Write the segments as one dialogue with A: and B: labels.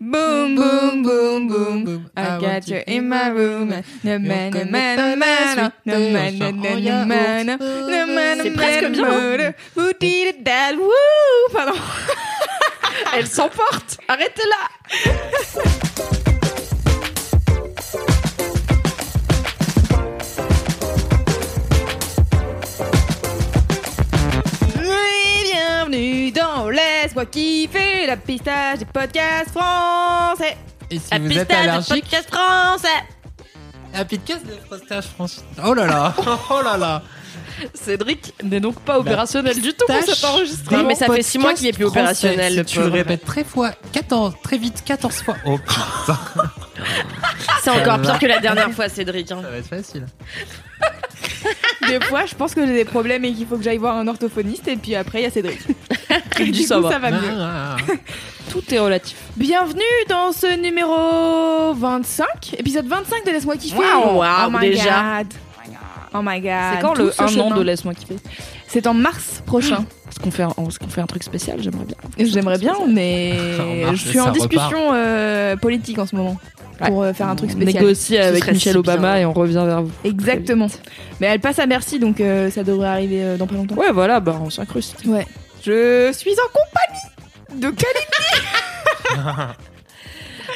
A: Boom, boom, boom, boom, boom. I got you in my room. No man, no man, no man, no man, no man, no man, no man,
B: C'est presque bien!
A: Pardon.
B: Elle s'emporte. Arrêtez-la.
A: bienvenue dans Laisse-moi kiffer la pistache des podcasts français.
C: Et si
B: La
C: vous êtes
B: pistache de
C: allergique,
B: podcast français.
C: la pistache de frostage français. Oh là là, oh là là.
B: Cédric n'est donc pas opérationnel du tout pour cet enregistrement. mais ça fait 6 mois qu'il est plus opérationnel.
C: français.
B: le
C: Si tu le répètes très, fois, 14, très vite, 14 fois. Oh putain,
B: C'est encore pire que la dernière fois, Cédric. hein.
C: ça va être facile.
A: Des fois, je pense que j'ai des problèmes et qu'il faut que j'aille voir un orthophoniste. Et puis après, il y a Cédric. Et du
B: ça
A: coup,
B: va.
A: ça va mieux.
C: Ah,
B: Tout est relatif.
A: Bienvenue dans ce numéro 25, épisode 25 de Laisse-moi kiffer.
B: Waouh, waouh,
A: oh
B: déjà.
A: God. Oh my god.
B: C'est quand
A: Tout
B: le
A: ce
B: 1 an de Laisse-moi kiffer
A: C'est en mars prochain.
B: Est-ce qu'on fait, un- est-ce qu'on fait un truc spécial J'aimerais bien.
A: J'aimerais bien, mais je suis en discussion euh, politique en ce moment pour euh, faire un truc spécial.
B: Négocier avec Michelle
A: si
B: Obama
A: bien.
B: et on revient vers vous.
A: Exactement. Mais elle passe à Bercy, donc euh, ça devrait arriver euh, dans pas longtemps.
B: Ouais, voilà, bah on s'incruste.
A: Ouais. Je suis en compagnie de Kalindi.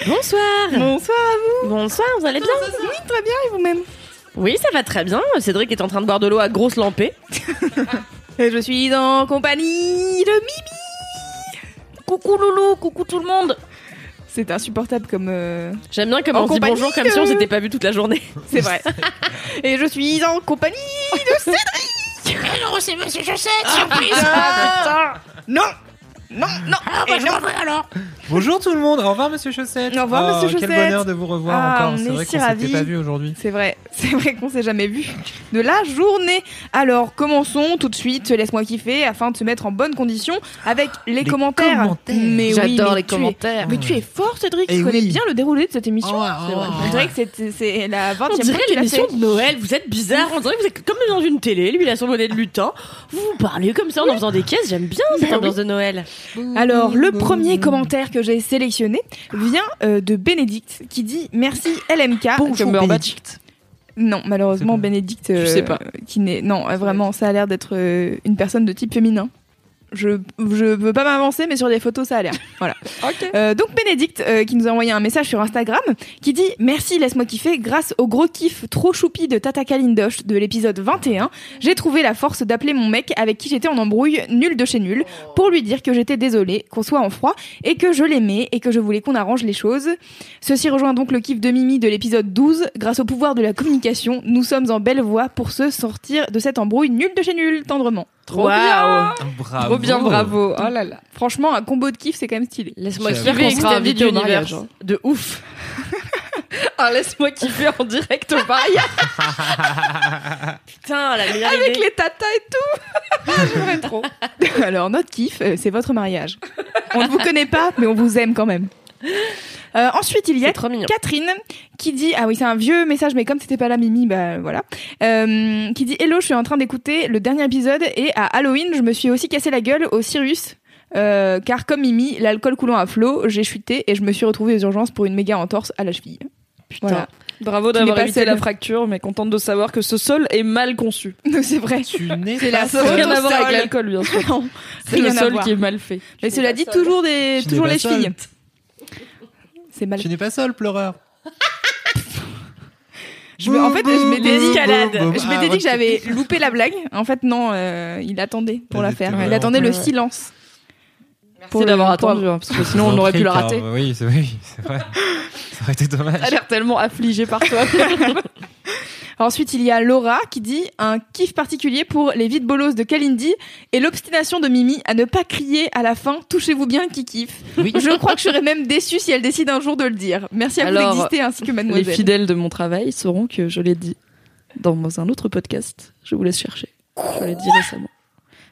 B: Bonsoir.
A: Bonsoir à vous.
B: Bonsoir, vous allez bien
A: Oui, très bien, et vous-même?
B: Oui, ça va très bien. Cédric est en train de boire de l'eau à grosse lampée.
A: Et Je suis en compagnie de Mimi.
B: Coucou Loulou, coucou tout le monde.
A: C'est insupportable comme. euh,
B: J'aime bien comme
A: En
B: on dit
A: compagnie
B: bonjour comme si on
A: de-
B: s'était pas vu toute la journée.
A: C'est vrai. et je suis en compagnie de Cédric.
D: Alors, c'est Monsieur Chaussette,
A: Ah,
D: surprise
A: Non Non, non
D: Ah, bah,
A: et
D: je
A: non.
D: alors
C: Bonjour tout le monde, au revoir Monsieur Chaussette.
A: Au revoir,
C: Oh,
A: Monsieur
C: Quel
A: Chaussette.
C: bonheur de vous revoir
A: Ah,
C: encore.
A: on
C: C'est
A: est
C: vrai
A: si
C: qu'on s'était pas vu aujourd'hui.
A: C'est vrai, c'est vrai qu'on s'est jamais vu de la journée. Alors, commençons tout de suite, laisse-moi kiffer, afin de se mettre en bonne condition avec les,
C: Les
A: commentaires.
C: commentaires.
A: Mais oui,
B: J'adore les
A: es-
B: commentaires.
A: Mais tu es fort, Cédric,
C: Eh
A: tu connais
C: oui.
A: bien le déroulé de cette émission.
C: Oh, oh,
A: On dirait que c'est- la 20
B: On dirait l'émission de Noël, vous êtes bizarre, on dirait que vous êtes comme dans une télé, lui il a son bonnet de lutin, vous vous parlez comme ça en en faisant des caisses, j'aime bien cette
A: Bah
B: ambiance de Noël.
A: Alors, le premier commentaire que j'ai sélectionné vient euh, de Bénédicte qui dit merci LMK.
B: Bonjour, Bénédicte.
A: Non, malheureusement, Bénédicte.
B: Je sais
A: euh,
B: pas.
A: Qui n'est. Non, euh, vraiment, ça a l'air d'être euh, une personne de type féminin. Je, je veux pas m'avancer, mais sur des photos, ça a l'air. Voilà. Euh, donc, Bénédicte, euh, qui nous a envoyé un message sur Instagram, qui dit Merci, laisse-moi kiffer. Grâce au gros kiff trop choupi de Tata Kalindosh de l'épisode 21, j'ai trouvé la force d'appeler mon mec avec qui j'étais en embrouille, nul de chez nul, pour lui dire que j'étais désolée, qu'on soit en froid, et que je l'aimais, et que je voulais qu'on arrange les choses. Ceci rejoint donc le kiff de Mimi de l'épisode 12. Grâce au pouvoir de la communication, nous sommes en belle voie pour se sortir de cette embrouille nulle de chez nul, tendrement. Trop bien
C: Bravo.
A: Trop bien, bravo Oh là là Franchement, un combo de kiff, c'est quand même stylé.
B: Laisse-moi kiffer, sera
A: Universe.
B: mariage. hein. De ouf. ah, laisse-moi kiffer en direct au mariage. Putain, la meilleure
A: Avec
B: idée.
A: les tatas et tout Ah, J'aimerais trop Alors, notre kiff, euh, c'est votre mariage. On ne vous connaît pas, mais on vous aime quand même. Euh, ensuite, il y a. Catherine qui dit ah oui c'est un vieux message mais comme c'était pas la Mimi bah voilà Euh, qui dit hello je suis en train d'écouter le dernier épisode et à Halloween je me suis aussi cassé la gueule au Cyrus euh, car comme Mimi l'alcool coulant à flot j'ai chuté et je me suis retrouvée aux urgences pour une méga entorse à la cheville
B: Putain.
A: Voilà.
B: Bravo d'avoir évité la fracture, mais contente de savoir que ce sol est mal conçu.
A: C'est vrai C'est la
B: Ça n'a
A: faute
B: rien à voir avec
A: sol.
B: l'alcool, bien sûr. C'est le sol qui est mal fait.
A: mais cela dit toujours des toujours les filles c'est mal
C: Tu n'es pas seul, pleureur.
A: je me- en fait je m'étais dit
B: Escalade.
A: Je m'étais
C: Ah,
A: dit que j'avais loupé la blague en fait non euh, il attendait pour la faire il attendait le silence
B: Merci d'avoir
A: pour-
B: attendu, hein, parce que sinon on aurait pu le rater.
C: Oui, c'est oui, c'est vrai. Ça aurait été dommage.
B: Elle a l'air tellement affligée par toi.
A: Ensuite, il y a Laura qui dit un kiff particulier pour les vides bolos de Kalindi et l'obstination de Mimi à ne pas crier à la fin touchez-vous bien qui kiffe.
C: Oui.
A: Je crois que je serais même déçue si elle décide un jour de le dire. Merci à
E: Alors,
A: vous d'exister ainsi que
E: Les
A: mademoiselle.
E: fidèles de mon travail sauront que je l'ai dit dans un autre podcast. Je vous laisse chercher. Je l'ai dit récemment.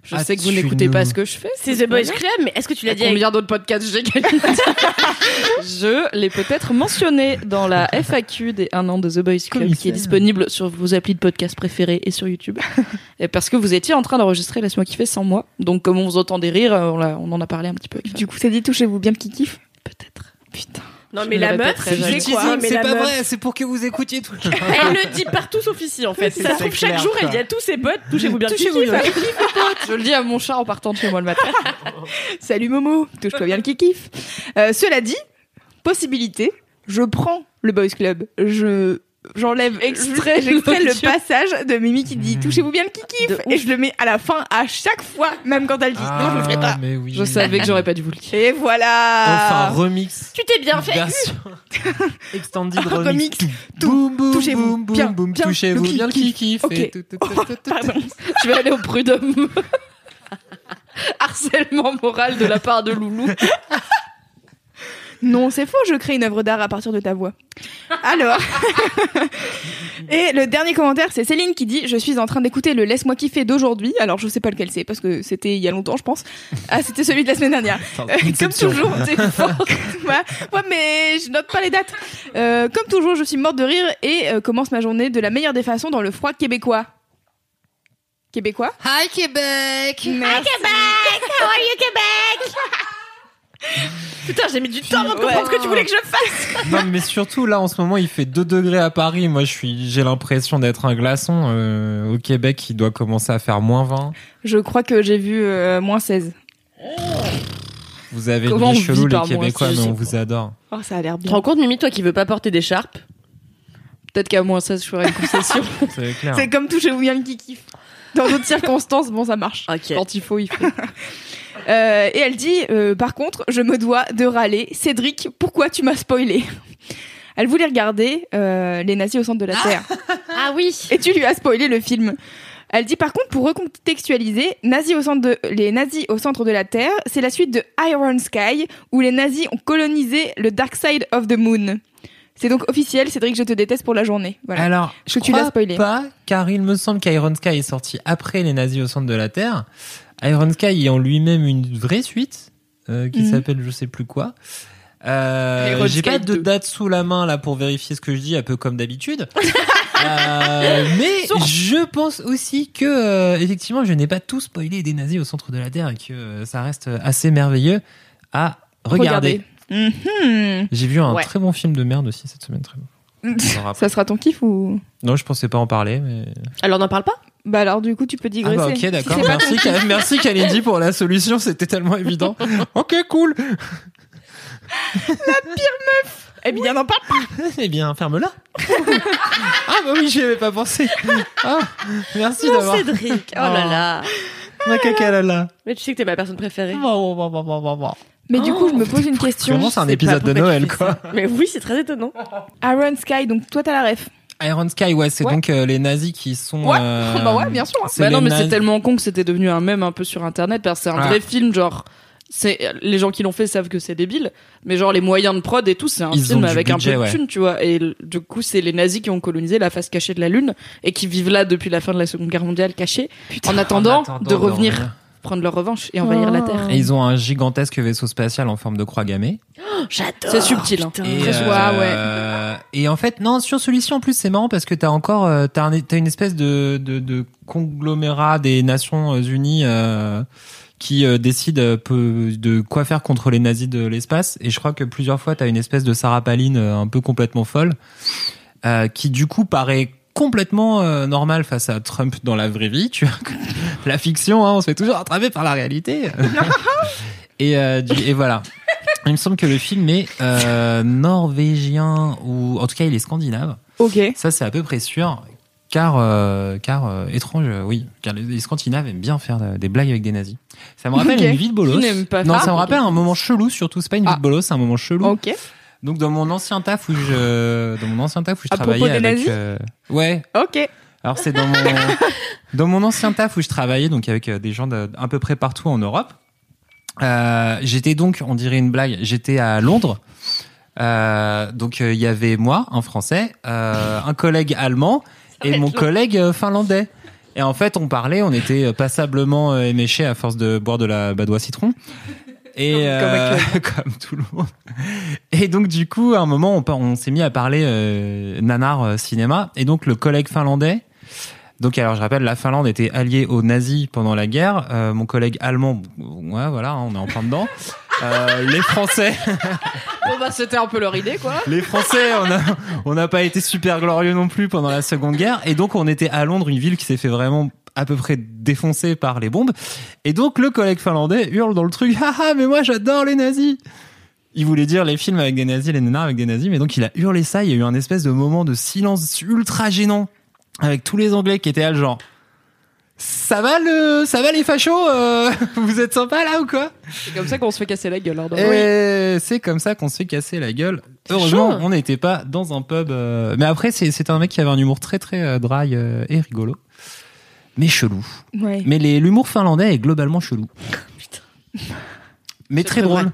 E: Je
C: Ah,
E: sais que vous n'écoutez
C: nous-
E: pas ce que je fais.
B: C'est The Boys Club, mais est-ce que tu l'as dit avec...
E: Combien d'autres podcasts j'ai Je l'ai peut-être mentionné dans la FAQ des 1 an de The Boys Club qui est disponible sur vos applis de podcast préférés et sur YouTube. et parce que vous étiez en train d'enregistrer Laisse-moi kiffer sans moi. Donc comme on vous entendait rire, on, on en a parlé un petit peu.
A: Du coup, ça dit touchez-vous bien qui kiffe.
E: Peut-être.
A: Putain.
B: Non, mais la
E: le
B: meuf,
E: répéterai
B: tu
E: jamais.
B: sais quoi mais
C: c'est
B: la
C: pas
B: meuf-
C: vrai, c'est pour que vous écoutiez tout.
B: Elle le dit partout sauf ici, en fait. Ça se trouve, chaque jour, elle dit à tous ses potes, touchez-vous bien le
E: Touchez-vous bien. Je le dis à mon chat en partant de chez moi le matin.
A: Salut Momo, touche-toi bien le qui kiffe. Euh, cela dit, possibilité, je prends le Boys Club, je j'enlève
E: Extrait
A: j'extrais le passage de Mimi qui dit touchez-vous bien le
E: De
A: et je le mets à la fin à chaque fois, même quand elle dit non je le ferai pas.
C: Ah, mais oui.
E: Je savais que j'aurais pas dû vous le dire.
A: Et voilà.
C: Enfin, remix.
B: Tu t'es bien fait.
C: Extended remix.
A: remix. Tout.
C: Boum, boum,
A: Touchez-vous
C: boum,
A: bien,
C: boum,
A: bien
C: Touchez-vous
A: le
C: bien le
A: kiff.
C: kiki.
A: Ok.
E: Je vais aller au prud'homme. Harcèlement moral de la part de Loulou.
A: Non, c'est faux, je crée une œuvre d'art à partir de ta voix. Alors. Et le dernier commentaire, c'est Céline qui dit Je suis en train d'écouter le Laisse-moi kiffer d'aujourd'hui. Alors, je sais pas lequel c'est parce que c'était il y a longtemps, je pense. Ah, c'était celui de la semaine dernière. Euh, comme toujours, c'est fort. ouais, ouais, mais je note pas les dates. Euh, comme toujours, je suis morte de rire et euh, commence ma journée de la meilleure des façons dans le froid québécois. Québécois?
C: Hi Québec
A: Merci.
D: How are you, Québec?
B: Putain, j'ai mis du temps avant de comprendre ce que tu voulais que je fasse.
C: Non mais surtout là en ce moment il fait 2 degrés à Paris. Moi je suis j'ai l'impression d'être un glaçon. Euh, au Québec il doit commencer à faire moins 20.
A: Je crois que j'ai vu euh, moins 16.
C: Vous avez
E: Comment
C: une
E: on
C: vie chelou
E: vit
C: les
E: par mois,
C: Québécois
E: je
C: mais
E: sais
C: on
E: pas.
C: vous adore.
A: Oh, ça a l'air
B: Tu te
A: bien.
B: rends compte, Mimi, toi qui veux pas porter d'écharpe
E: Peut-être qu'à moins 16, je ferai une concession.
C: C'est clair.
A: C'est comme bien le qui kiffe. Dans d'autres circonstances, bon, ça marche.
B: Ok.
E: Quand il faut, il faut.
A: Euh, et elle dit, euh, par contre, je me dois de râler. Cédric, pourquoi tu m'as spoilé Elle voulait regarder euh, Les nazis au centre de la Terre.
B: Ah oui.
A: Et tu lui as spoilé le film. Elle dit par contre, pour recontextualiser, nazis au centre de, les nazis au centre de la Terre, c'est la suite de Iron Sky, où les nazis ont colonisé le Dark Side of the Moon. C'est donc officiel, Cédric, je te déteste pour la journée. Voilà.
C: Alors, je
A: tu l'as spoilé.
C: pas, car il me semble qu'Iron Sky est sorti après les nazis au centre de la Terre. Iron Sky est en lui-même une vraie suite, euh, qui
A: Mhm.
C: s'appelle je sais plus quoi. Euh, J'ai pas de
E: 2.
C: date sous la main là pour vérifier ce que je dis, un peu comme d'habitude. Euh, mais je pense aussi que euh, effectivement, je n'ai pas tout spoilé des nazis au centre de la Terre et que euh, ça reste assez merveilleux à regarder. J'ai vu un
B: Ouais.
C: très bon film de merde aussi cette semaine, très bon.
A: Ça sera ton kiff ou?
C: Non, je pensais pas en parler, mais.
B: Alors, on n'en parle pas?
A: Bah alors du coup tu peux
C: Ah
A: digresser.
C: bah ok, d'accord. Merci, Ka- merci Kalindi pour la solution, c'était tellement évident. ok, cool.
A: Eh bien n'en parle pas.
C: Eh bien, ferme-la. ah bah oui, j'y avais pas pensé. Ah, merci d'avoir.
B: Cédric. Oh là là.
C: Ma caca là là.
B: Mais tu sais que t'es ma personne préférée.
A: Mais du coup je me pose une question.
C: Vraiment, c'est un épisode de Noël, quoi.
B: Mais oui, c'est très étonnant.
A: Iron Sky, donc toi t'as la ref.
C: Iron Sky, ouais, c'est
A: Ouais.
C: donc euh, les nazis qui sont.
A: Ouais.
C: euh,
A: bah ouais, bien sûr.
C: c'est
E: Bah non, mais c'est tellement con que c'était devenu un mème un peu sur internet parce que c'est un
C: Ah.
E: vrai film, genre. C'est les gens qui l'ont fait savent que c'est débile, mais genre les moyens de prod et tout, c'est un
C: Ils
E: film avec
C: budget,
E: un peu de
C: ouais.
E: thune, tu vois. Et du coup, c'est les nazis qui ont colonisé la face cachée de la lune et qui vivent là depuis la fin de la Seconde Guerre mondiale cachés, en attendant,
C: En attendant
E: de revenir. Prendre leur revanche et envahir la Terre.
C: Et ils ont un gigantesque vaisseau spatial en forme de croix gammée.
B: J'adore.
E: C'est subtil, hein.
B: putain.
C: Et,
A: Très joie, ouais.
C: et en fait, non, sur celui-ci, en plus, c'est marrant parce que t'as encore, euh, t'as, un- t'as une espèce de, de, de conglomérat des Nations Unies euh, qui euh, décide euh, peu- de quoi faire contre les nazis de l'espace. Et je crois que plusieurs fois, t'as une espèce de Sarah Palin euh, un peu complètement folle, euh, qui du coup paraît complètement euh, normal face à Trump dans la vraie vie. Tu vois, la fiction, hein, on se fait toujours attraper par la réalité. et, euh, du- et voilà. Il me semble que le film est euh, norvégien ou en tout cas il est scandinave.
A: Ok.
C: Ça c'est à peu près sûr. Car, car étrange, oui, car les, les Scandinaves aiment bien faire des blagues avec des nazis. Ça me rappelle une vie de bolos.
E: Pas
C: non,
E: ça.
C: me rappelle un moment chelou, surtout. C'est pas une vie
A: Ah.
C: de bolos, c'est un moment chelou.
A: Ok.
C: Donc dans mon ancien taf où je dans mon ancien taf où je
A: À propos
C: travaillais
A: des
C: avec
A: nazis
C: euh, ouais
A: Ok.
C: alors c'est dans mon dans mon ancien taf où je travaillais donc avec euh, des gens de, à peu près partout en Europe. Euh, j'étais donc on dirait une blague j'étais à Londres. Euh, donc il y avait moi un Français, un collègue allemand et mon collègue finlandais. Et en fait on parlait, on était passablement éméchés à force de boire de la badoie citron. Et
E: Comme-
C: euh, comme tout le monde. Et donc du coup, à un moment, on s'est mis à parler euh, nanar euh, cinéma. Et donc le collègue finlandais. Donc alors je rappelle, la Finlande était alliée aux nazis pendant la guerre. Euh, mon collègue allemand, ouais voilà, hein, on est en plein dedans. Euh, les Français,
E: Bon bah c'était un peu leur idée quoi.
C: les Français, on a on n'a pas été super glorieux non plus pendant la Seconde Guerre. Et donc on était à Londres, une ville qui s'est fait vraiment à peu près défoncée par les bombes. Et donc le collègue finlandais hurle dans le truc, haha, mais moi j'adore les nazis. Il voulait dire les films avec des nazis, les nanars avec des nazis, mais donc il a hurlé ça. Il y a eu un espèce de moment de silence ultra gênant avec tous les Anglais qui étaient là, le genre. Ça va le, ça va les fachos euh, Vous êtes sympas là ou quoi?
E: C'est comme ça qu'on se fait casser la gueule. hein, dans-
C: Et c'est comme ça qu'on se fait casser la gueule. Heureusement,
B: chaud.
C: on n'était pas dans un pub. euh, Mais après, c'est- un mec qui avait un humour très très euh, dry euh, et rigolo, mais chelou.
A: Ouais.
C: Mais l'humour finlandais est globalement chelou. Mais très
E: très
C: drôle.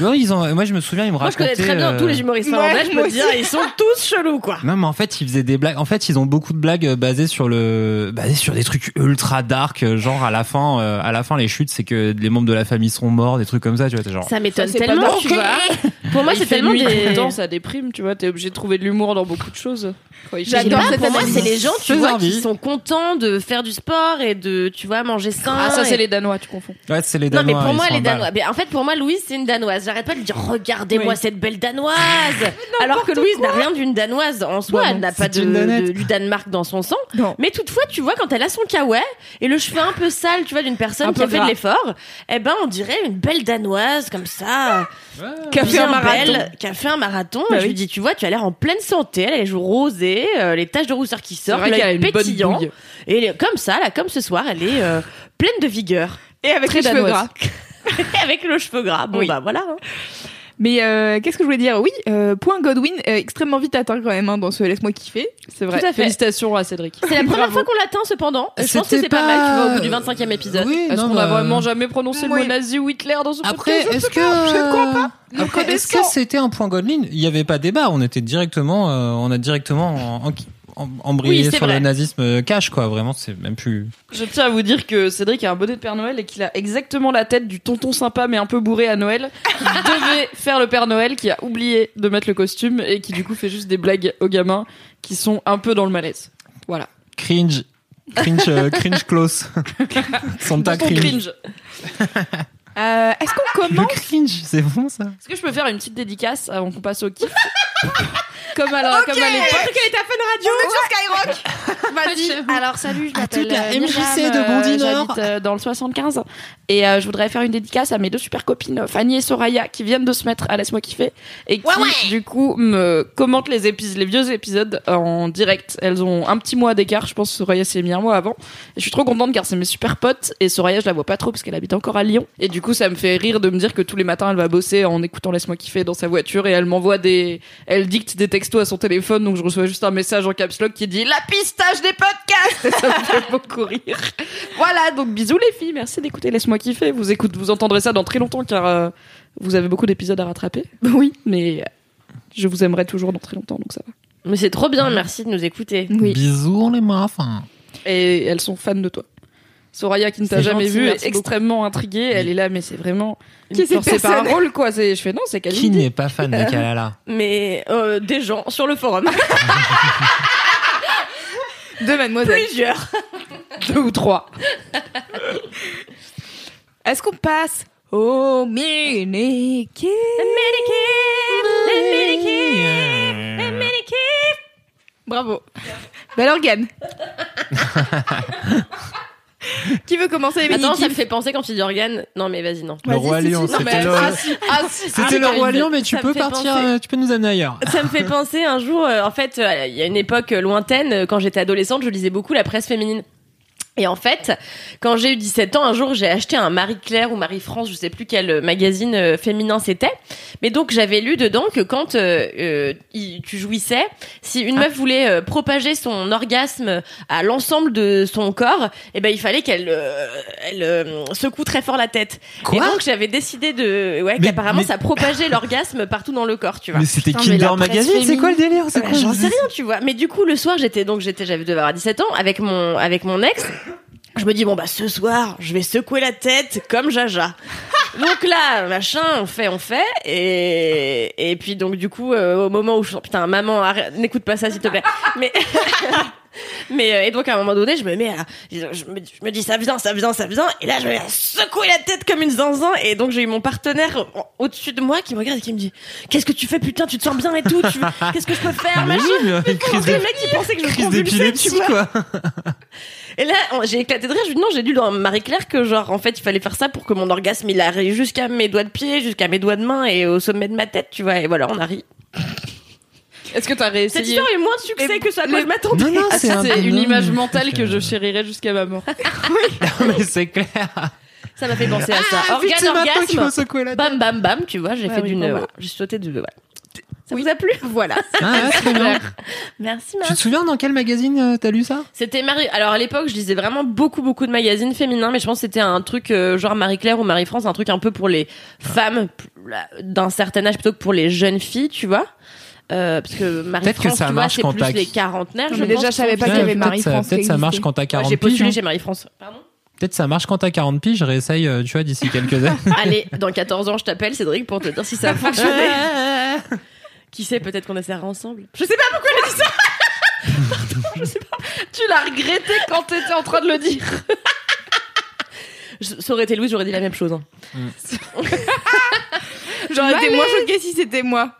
C: Ouais, ils ont, moi, je me souviens, ils me
B: Moi, je
C: racontaient.
B: connais très bien
C: euh,
B: tous les humoristes
A: Ouais,
B: finlandais. je peux te dire, ils sont tous chelous, quoi.
C: Non, mais en fait, ils faisaient des blagues. En fait, ils ont beaucoup de blagues euh, basées sur le, basées sur des trucs ultra dark, euh, genre à la fin, euh, à la fin, les chutes, c'est que les membres de la famille sont morts, des trucs comme ça, tu vois, t'es genre.
B: Ça m'étonne
E: c'est pas
B: tellement,
E: dark.
B: tu vois. Pour moi, c'est tellement des.
E: temps, ça déprime, tu vois. T'es obligé de trouver de l'humour dans beaucoup de choses. Il fait
A: J'adore cette
B: pour moi,
A: analyse.
B: c'est les gens, tu
C: Fais
B: vois,
C: envie.
B: qui sont contents de faire du sport et de, tu vois, manger sain.
E: Ah ça
B: et-
E: c'est les Danois, tu confonds.
C: Ouais, c'est les
B: Non,
C: Danois.
B: mais pour
C: ils
B: moi,
C: sont
B: les. Danois. Mais en fait, pour moi, Louise, c'est une Danoise. J'arrête pas de dire, regardez-moi
E: Oui.
B: cette belle Danoise. Alors que Louise n'a rien d'une Danoise en soi.
E: Bah non,
B: elle n'a pas de, de- du Danemark dans son sang.
A: Non.
B: Mais toutefois, tu vois, quand elle a son kawaii et le cheveu un peu sale, tu vois, d'une personne
E: Un
B: qui a fait de l'effort, eh ben, on dirait une belle Danoise, comme ça.
A: Qui a fait un marathon.
B: belle, qui a fait un marathon.
A: Bah
B: Et je
A: oui.
B: lui dis, tu vois, tu as l'air en pleine santé, elle a les joues rosées, euh, les taches de rousseur qui sortent, l'œil pétillant. Et comme ça, là, comme ce soir, elle est euh, pleine de vigueur.
A: Et avec
E: Très
A: les cheveux
E: danoise.
A: gras.
B: Avec le cheveu gras. Bon,
A: Oui.
B: bah voilà. hein.
A: Mais euh, qu'est-ce que je voulais dire Oui, euh, point Godwin, euh, extrêmement vite atteint quand même hein, dans ce Laisse-moi kiffer.
E: C'est vrai.
B: Tout à fait.
E: Félicitations à Cédric.
B: C'est la première fois qu'on l'atteint, cependant. Je pense que c'est pas...
C: pas-
B: mal, tu vois, au bout du 25e épisode.
C: Oui,
E: Est-ce
C: non,
E: qu'on
C: bah,
E: a vraiment jamais prononcé le mot nazi ou Hitler dans ce
C: Après,
E: podcast
C: est-ce que
A: je crois pas.
C: Après, est-ce que c'était un point Godwin? Il y avait pas débat. On était directement, euh, on a directement en, en- en- embrayé
B: Oui,
C: sur
B: vrai.
C: le nazisme euh, cash, quoi. Vraiment, c'est même plus.
E: Je tiens à vous dire que Cédric a un bonnet de Père Noël et qu'il a exactement la tête du tonton sympa mais un peu bourré à Noël qui devait faire le Père Noël, qui a oublié de mettre le costume et qui du coup fait juste des blagues aux gamins qui sont un peu dans le malaise. Voilà.
C: Cringe, cringe, euh, cringe close. Santa cringe.
E: cringe.
A: Euh, Est-ce qu'on
C: Le
A: commence
C: cringe, c'est bon ça?
E: Est-ce que je peux faire une petite dédicace avant qu'on passe au kiff? Comme à, la, comme à l'époque.
A: Vas-y.
E: Alors salut, je
C: À
E: m'appelle
C: toute la
E: euh,
C: MJC de Bondy
E: euh,
C: Nord.
E: J'habite euh, dans le 75 et euh, je voudrais faire une dédicace à mes deux super copines Fanny et Soraya qui viennent de se mettre à laisse-moi kiffer et qui du coup me commentent les épisodes, les vieux épisodes en direct. Elles ont un petit mois d'écart, je pense que Soraya s'est mis un mois avant. Et je suis trop contente car c'est mes super potes et Soraya je la vois pas trop parce qu'elle habite encore à Lyon et du coup ça me fait rire de me dire que tous les matins elle va bosser en écoutant laisse-moi kiffer dans sa voiture et elle m'envoie des elle dicte des textos à son téléphone donc je reçois juste un message en caps lock qui dit la pistage des podcasts et ça me fait beaucoup rire. Voilà donc bisous les filles, merci d'écouter laisse-moi kiffer. Vous écoute vous entendrez ça dans très longtemps car euh, vous avez beaucoup d'épisodes à rattraper. Oui, mais je vous aimerai toujours dans très longtemps donc ça va.
B: Mais c'est trop bien, merci de nous écouter.
A: Oui.
C: Bisous les meufs.
E: et elles sont fans de toi. Soraya qui ne t'a jamais
B: gentil,
E: vu est extrêmement intriguée. Elle est là, mais c'est vraiment.
A: Qui
E: c'est pas un rôle quoi. C'est je fais non, c'est
C: Qui
E: Kalindi.
C: n'est pas fan de Kalala
B: Mais euh, des gens sur le forum.
A: De mademoiselle.
B: Plusieurs.
E: Deux ou trois.
A: Est-ce qu'on passe au mini Bravo. Bel organe. Qui veut commencer les
B: Attends, ça me fait penser quand tu dis organe. Non, mais vas-y, non.
C: Le roi lion,
E: Non, mais
C: c'était le,
E: ah ah si,
C: c'était
E: ah,
C: le roi lion, mais tu peux partir,
B: penser.
C: euh, tu peux nous amener ailleurs.
B: Ça me fait penser un jour, euh, en fait, euh, il y a une époque lointaine, quand j'étais adolescente, je lisais beaucoup la presse féminine. Et en fait, quand j'ai eu 17 ans, un jour, j'ai acheté un Marie-Claire ou Marie-France, je sais plus quel euh, magazine euh, féminin c'était. Mais donc, j'avais lu dedans que quand euh, euh, tu jouissais, si une meuf voulait euh, propager son orgasme à l'ensemble de son corps, eh ben, il fallait qu'elle euh, elle, euh, secoue très fort la tête.
C: Quoi
B: Et donc, j'avais décidé de, ouais,
C: Mais-
B: qu'apparemment,
C: mais-
B: ça propageait l'orgasme partout dans le corps, tu vois.
C: Mais c'était Kinder Magazine, c'est quoi le délire C'est quoi
B: J'en sais rien, tu vois. Mais du coup, le soir, j'étais donc j'étais j'avais devais avoir 17 ans avec mon avec mon ex. Je me dis bon bah ce soir, je vais secouer la tête comme Jaja. donc là, machin, on fait, on fait, et et puis donc du coup, euh, au moment où je putain maman, n'écoute pas ça s'il te plaît. Mais mais euh, et donc à un moment donné, je me mets à, je me, je me dis ça vient, ça vient, ça vient, et là je vais secouer la tête comme une zinzin, et donc j'ai eu mon partenaire en- au-dessus de moi qui me regarde et qui me dit qu'est-ce que tu fais putain, tu te sens bien et tout, qu'est-ce que je peux faire,
C: Mais
B: machin?
C: oui, mais une crise
B: le
C: de-
B: mec qui pensait que je convulsais, tu vois?
C: quoi.
B: Et là, on- j'ai éclaté de rire. Je lui dis non, j'ai lu dans Marie-Claire que genre, en fait, il fallait faire ça pour que mon orgasme, il arrive jusqu'à mes doigts de pied, jusqu'à mes doigts de main et au sommet de ma tête, tu vois? Et voilà, on a ri.
E: Est-ce que t'as
B: Cette
E: réessayé
B: histoire eu moins de succès que ça quoi
E: les-
B: je m'attendais.
C: Non, non, c'est un
E: une
C: non,
E: image
C: mais-
E: mentale que je chérirai jusqu'à ma mort.
C: mais c'est clair.
B: Ça m'a fait penser à ça.
C: Ah,
B: Organe,
C: maintenant qu'il faut
B: orgasme.
C: tête.
B: Bam, bam, bam, tu vois, j'ai
E: Ah
B: fait
E: oui,
B: d'une,
E: bon,
B: voilà,
E: voilà.
B: j'ai sauté de, voilà. Ça vous a plu?
E: Voilà.
C: Ah, ouais, bien.
B: Merci,
C: Tu
B: Marc.
C: te souviens dans quel magazine euh, t'as lu ça?
B: C'était Marie. Alors à l'époque, je lisais vraiment beaucoup, beaucoup de magazines féminins, mais je pense que c'était un truc euh, genre Marie-Claire ou Marie-France, un truc un peu pour les femmes d'un certain âge plutôt que pour les jeunes filles, tu vois? Euh, parce que Marie-France,
C: ça
B: tu vois,
C: marche
B: c'est
C: quand
B: plus
C: t'as-
B: les quarantenaires. Je
A: déjà, je savais pas qu'il y avait Marie-France
C: Peut-être ça marche quand t'as
B: Ouais,
C: 40
B: J'ai postulé
C: piges.
B: chez Marie-France. Pardon
C: Peut-être ça marche quand t'as 40 piges. Je réessaye, euh, tu vois, d'ici quelques années.
B: Allez, dans 14 ans, je t'appelle, Cédric, pour te dire si ça a fonctionné. Qui sait, peut-être qu'on essaiera ensemble. Je sais pas pourquoi elle a dit ça.
E: Tu l'as regretté quand t'étais en train de le dire.
B: Je- Ça aurait été Louise, j'aurais dit la même chose. hein.
A: J'aurais été moins choquée si c'était moi.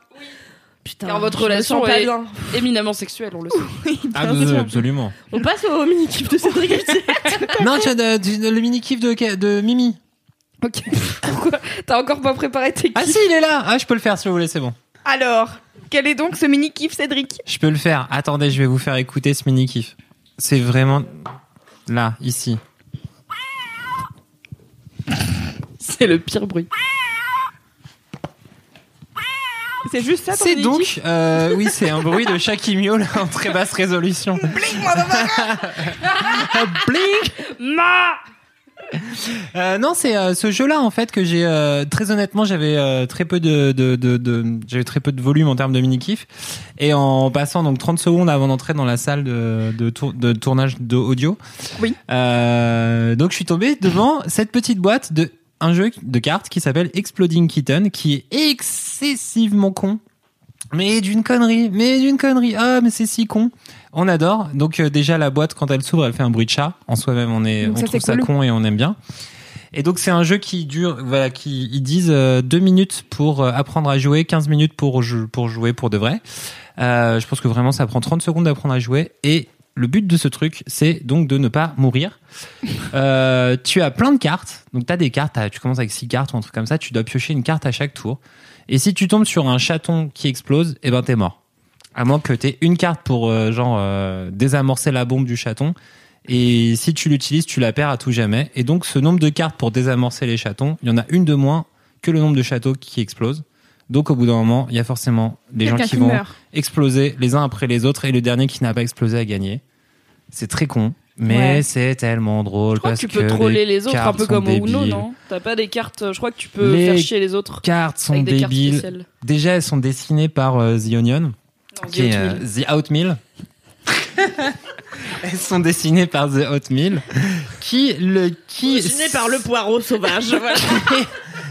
B: Putain,
E: Car votre relation est-
B: bien.
E: Éminemment sexuel, on le sait.
C: Ah, bah, absolument.
B: On passe au mini-kiff de Cédric.
C: non, tu as de- le mini-kiff de, de Mimi.
E: Ok. Pourquoi T'as encore pas préparé tes
C: Ah
E: kiffs
C: si, il est là. Ah, je peux le faire si vous voulez, c'est bon.
A: Alors, quel est donc ce mini kiff, Cédric?
C: Je peux le faire. Attendez, je vais vous faire écouter ce mini-kiff. C'est vraiment là, ici.
E: C'est le pire bruit.
A: C'est juste ça ton
C: C'est donc, euh, oui, c'est un bruit de chat qui miaule en très basse résolution. Blink Euh, non, c'est euh, ce jeu-là en fait que j'ai euh, très honnêtement j'avais euh, très peu de, de, de, de- j'avais très peu de volume en termes de mini kiff et en passant donc 30 secondes avant d'entrer dans la salle de, de, tour- de tournage d'audio.
A: Oui.
C: Euh, donc je suis tombé devant cette petite boîte de un jeu de cartes qui s'appelle Exploding Kitten qui est excessivement con. Mais d'une connerie, mais d'une connerie. Ah, mais c'est si con. On adore. Donc euh, déjà la boîte quand elle s'ouvre, elle fait un bruit de chat. En soi-même, on est,
A: Donc
C: on
A: ça,
C: trouve ça
A: cool.
C: con et on aime bien. Et donc c'est un jeu qui dure, voilà, qui ils disent euh, deux minutes pour euh, apprendre à jouer, 15 minutes pour pour jouer pour de vrai. Je pense que vraiment ça prend 30 secondes d'apprendre à jouer et le but de ce truc, c'est donc de ne pas mourir. Euh, tu as plein de cartes. Donc, tu as des cartes. Tu commences avec six cartes ou un truc comme ça. Tu dois piocher une carte à chaque tour. Et si tu tombes sur un chaton qui explose, eh ben, t'es mort. À moins que t'aies une carte pour, euh, genre, euh, désamorcer la bombe du chaton. Et si tu l'utilises, tu la perds à tout jamais. Et donc, ce nombre de cartes pour désamorcer les chatons, il y en a une de moins que le nombre de châteaux qui explosent. Donc, au bout d'un moment, il y a forcément des gens qui
A: qui
C: vont
A: meurt.
C: exploser les uns après les autres et le dernier qui n'a pas explosé a gagné. C'est très con, mais
A: Ouais.
C: c'est tellement drôle.
E: Je crois que
C: parce
E: tu peux troller les autres un
C: cartes
E: peu
C: sont
E: comme au Uno,
C: débiles.
E: non? T'as pas des cartes. Je crois que tu peux
C: Les
E: faire chier les autres
C: cartes sont
E: avec des cartes
C: débiles. Déjà, elles sont dessinées par euh, The Onion,
E: Non,
C: qui est euh, The Oatmeal. elles sont dessinées par The Oatmeal, qui le qui
B: Dessiné par le poireau sauvage. voilà.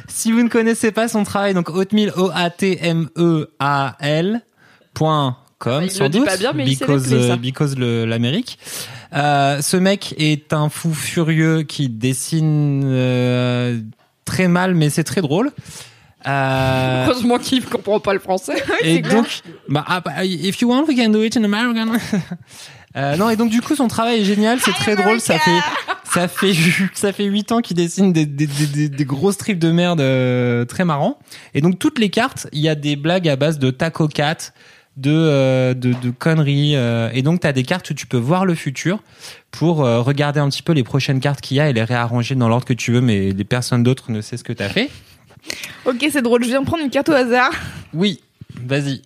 C: si vous ne connaissez pas son travail, donc Oatmeal, O-A-T-M-E-A-L, point com,
E: Il
C: sans
E: le dit
C: doute,
E: pas bien, mais il
C: because, euh, because le- l'Amérique. Euh, ce mec est un fou furieux qui dessine euh, très mal, mais c'est très drôle. Euh,
E: Heureusement qu'il comprend pas le français.
C: et donc, bah, ah, bah, if you want, we can do it in American. Euh, non, et donc du coup, son travail est génial, c'est très drôle. Ça fait, ça fait, ça fait huit ans qu'il dessine des, des, des, des- des gros strips de merde euh, très marrants. Et donc toutes les cartes, il y a des blagues à base de taco cat, de, euh, de, de conneries. euh, et donc, tu as des cartes où tu peux voir le futur pour euh, regarder un petit peu les prochaines cartes qu'il y a et les réarranger dans l'ordre que tu veux, mais les personnes d'autres ne savent ce que tu as fait.
A: Ok, c'est drôle. Je viens prendre une carte au hasard.
C: Oui, vas-y.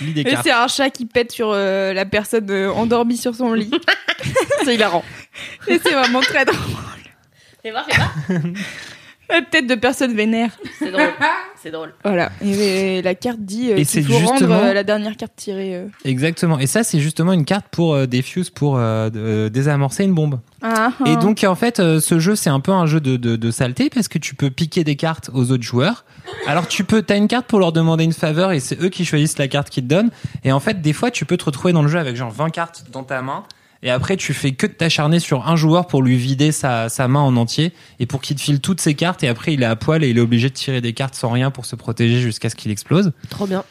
A: C'est un chat qui pète sur euh, la personne euh, endormie sur son lit.
E: C'est hilarant.
A: Et c'est vraiment très drôle.
B: Fais voir, fais voir.
A: La tête de personne vénère.
B: C'est drôle. C'est drôle.
A: Voilà. Et la carte dit euh,
C: Et
A: qu'il
C: c'est
A: faut
C: justement-
A: rendre euh, la dernière carte tirée. euh.
C: Exactement. Et ça, c'est justement une carte pour euh, des fuses pour euh, de- désamorcer une bombe.
A: Ah, ah.
C: Et donc, en fait, euh, ce jeu, c'est un peu un jeu de, de, de saleté parce que tu peux piquer des cartes aux autres joueurs. Alors, tu peux, t'as une carte pour leur demander une faveur et c'est eux qui choisissent la carte qu'ils te donnent. Et en fait, des fois, tu peux te retrouver dans le jeu avec genre 20 cartes dans ta main. Et après, tu fais que de t'acharner sur un joueur pour lui vider sa, sa main en entier et pour qu'il te file toutes ses cartes. Et après, il est à poil et il est obligé de tirer des cartes sans rien pour se protéger jusqu'à ce qu'il explose.
B: Trop bien.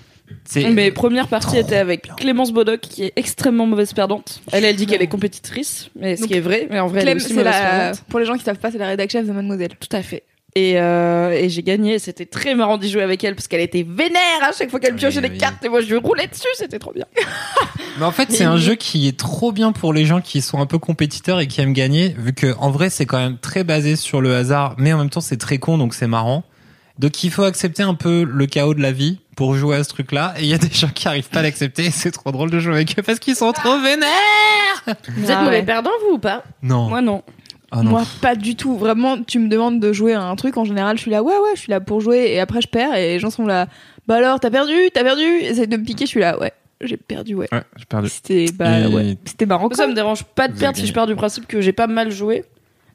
C: C'est
E: Mes premières parties étaient avec
C: bien.
E: Clémence Bodoc, qui est extrêmement mauvaise perdante. Elle, elle dit qu'elle est compétitrice, mais ce
A: Donc,
E: qui est vrai, mais en vrai, elle est aussi
A: c'est
E: mauvaise
A: la...
E: perdante.
A: pour les gens qui savent pas, c'est la rédac chef de Mademoiselle.
E: Tout à fait. Et, euh, et j'ai gagné, c'était très marrant d'y jouer avec elle parce qu'elle était vénère à chaque fois qu'elle
C: Oui,
E: piochait des
C: oui.
E: cartes et moi je lui roulais dessus, c'était trop bien.
C: Mais en fait, c'est un jeu qui est trop bien pour les gens qui sont un peu compétiteurs et qui aiment gagner, vu que en vrai, c'est quand même très basé sur le hasard, mais en même temps, c'est très con, donc c'est marrant. Donc, il faut accepter un peu le chaos de la vie pour jouer à ce truc-là. Et il y a des gens qui arrivent pas à l'accepter. et C'est trop drôle de jouer avec eux parce qu'ils sont trop vénères.
B: Vous êtes
A: Ah
B: mauvais perdant, vous ou pas?
C: Non.
E: Moi non.
C: Ah non.
A: Moi, pas du tout. Vraiment, tu me demandes de jouer à un truc, en général, je suis là, ouais, ouais, je suis là pour jouer, et après, je perds, et les gens sont là, bah alors, t'as perdu, t'as perdu, essaye de me piquer, je suis là, ouais, j'ai perdu, ouais.
C: Ouais, j'ai perdu.
A: C'était, bah,
C: Et-
A: ouais, c'était marrant.
E: Ça me dérange pas de
C: Vous
E: perdre
C: avez
E: si je pars du principe que j'ai pas mal joué.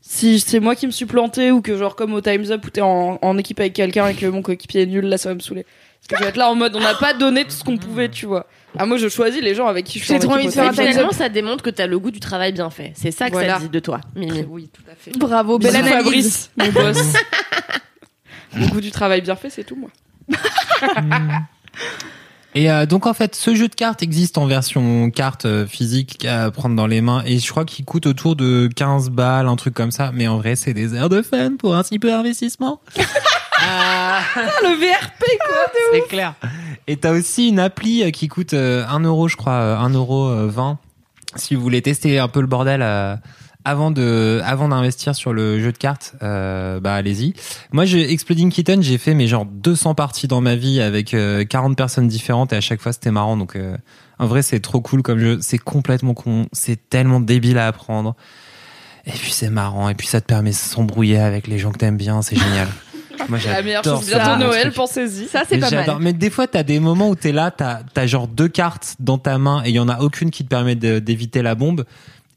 E: Si c'est moi qui me suis planté ou que genre comme au Time's Up où t'es en, en équipe avec quelqu'un et que mon coéquipier est nul, là ça va me saouler. Parce que je vais être là en mode on n'a pas donné tout ce qu'on pouvait, tu vois. Ah moi je choisis les gens avec qui je suis
A: J'ai trop envie de faire
B: Finalement, ça démontre que t'as le goût du travail bien fait. C'est ça que
E: Voilà.
B: ça dit de toi, Mimi.
E: Oui, tout à fait.
A: Bravo, belle
E: Bisous,
A: analyse.
E: Fabrice, mon boss. Le goût du travail bien fait, c'est tout moi.
C: Et euh, donc en fait, ce jeu de cartes existe en version carte euh, physique à prendre dans les mains et je crois qu'il coûte autour de 15 balles, un truc comme ça. Mais en vrai, c'est des heures de fun pour un si peu investissement. Ah,
E: le VRP quoi.
C: c'est clair. Et t'as aussi une appli euh, qui coûte euh, 1 euro, je crois, euh, 1 euro euh, 20. Si vous voulez tester un peu le bordel euh, avant de, avant d'investir sur le jeu de cartes, euh, bah allez-y. Moi, j'ai Exploding Kitten, j'ai fait mes genre 200 parties dans ma vie avec euh, 40 personnes différentes et à chaque fois c'était marrant. Donc, euh, en vrai, c'est trop cool comme jeu. C'est complètement con, c'est tellement débile à apprendre. Et puis c'est marrant. Et puis ça te permet de s'embrouiller avec les gens que t'aimes bien. C'est génial. Moi,
E: La meilleure chose bientôt Noël, pensez-y.
A: Ça, c'est pas
C: j'adore.
A: mal.
C: Mais des fois, t'as des moments où t'es là, t'as as genre deux cartes dans ta main et il y en a aucune qui te permet d'éviter la bombe.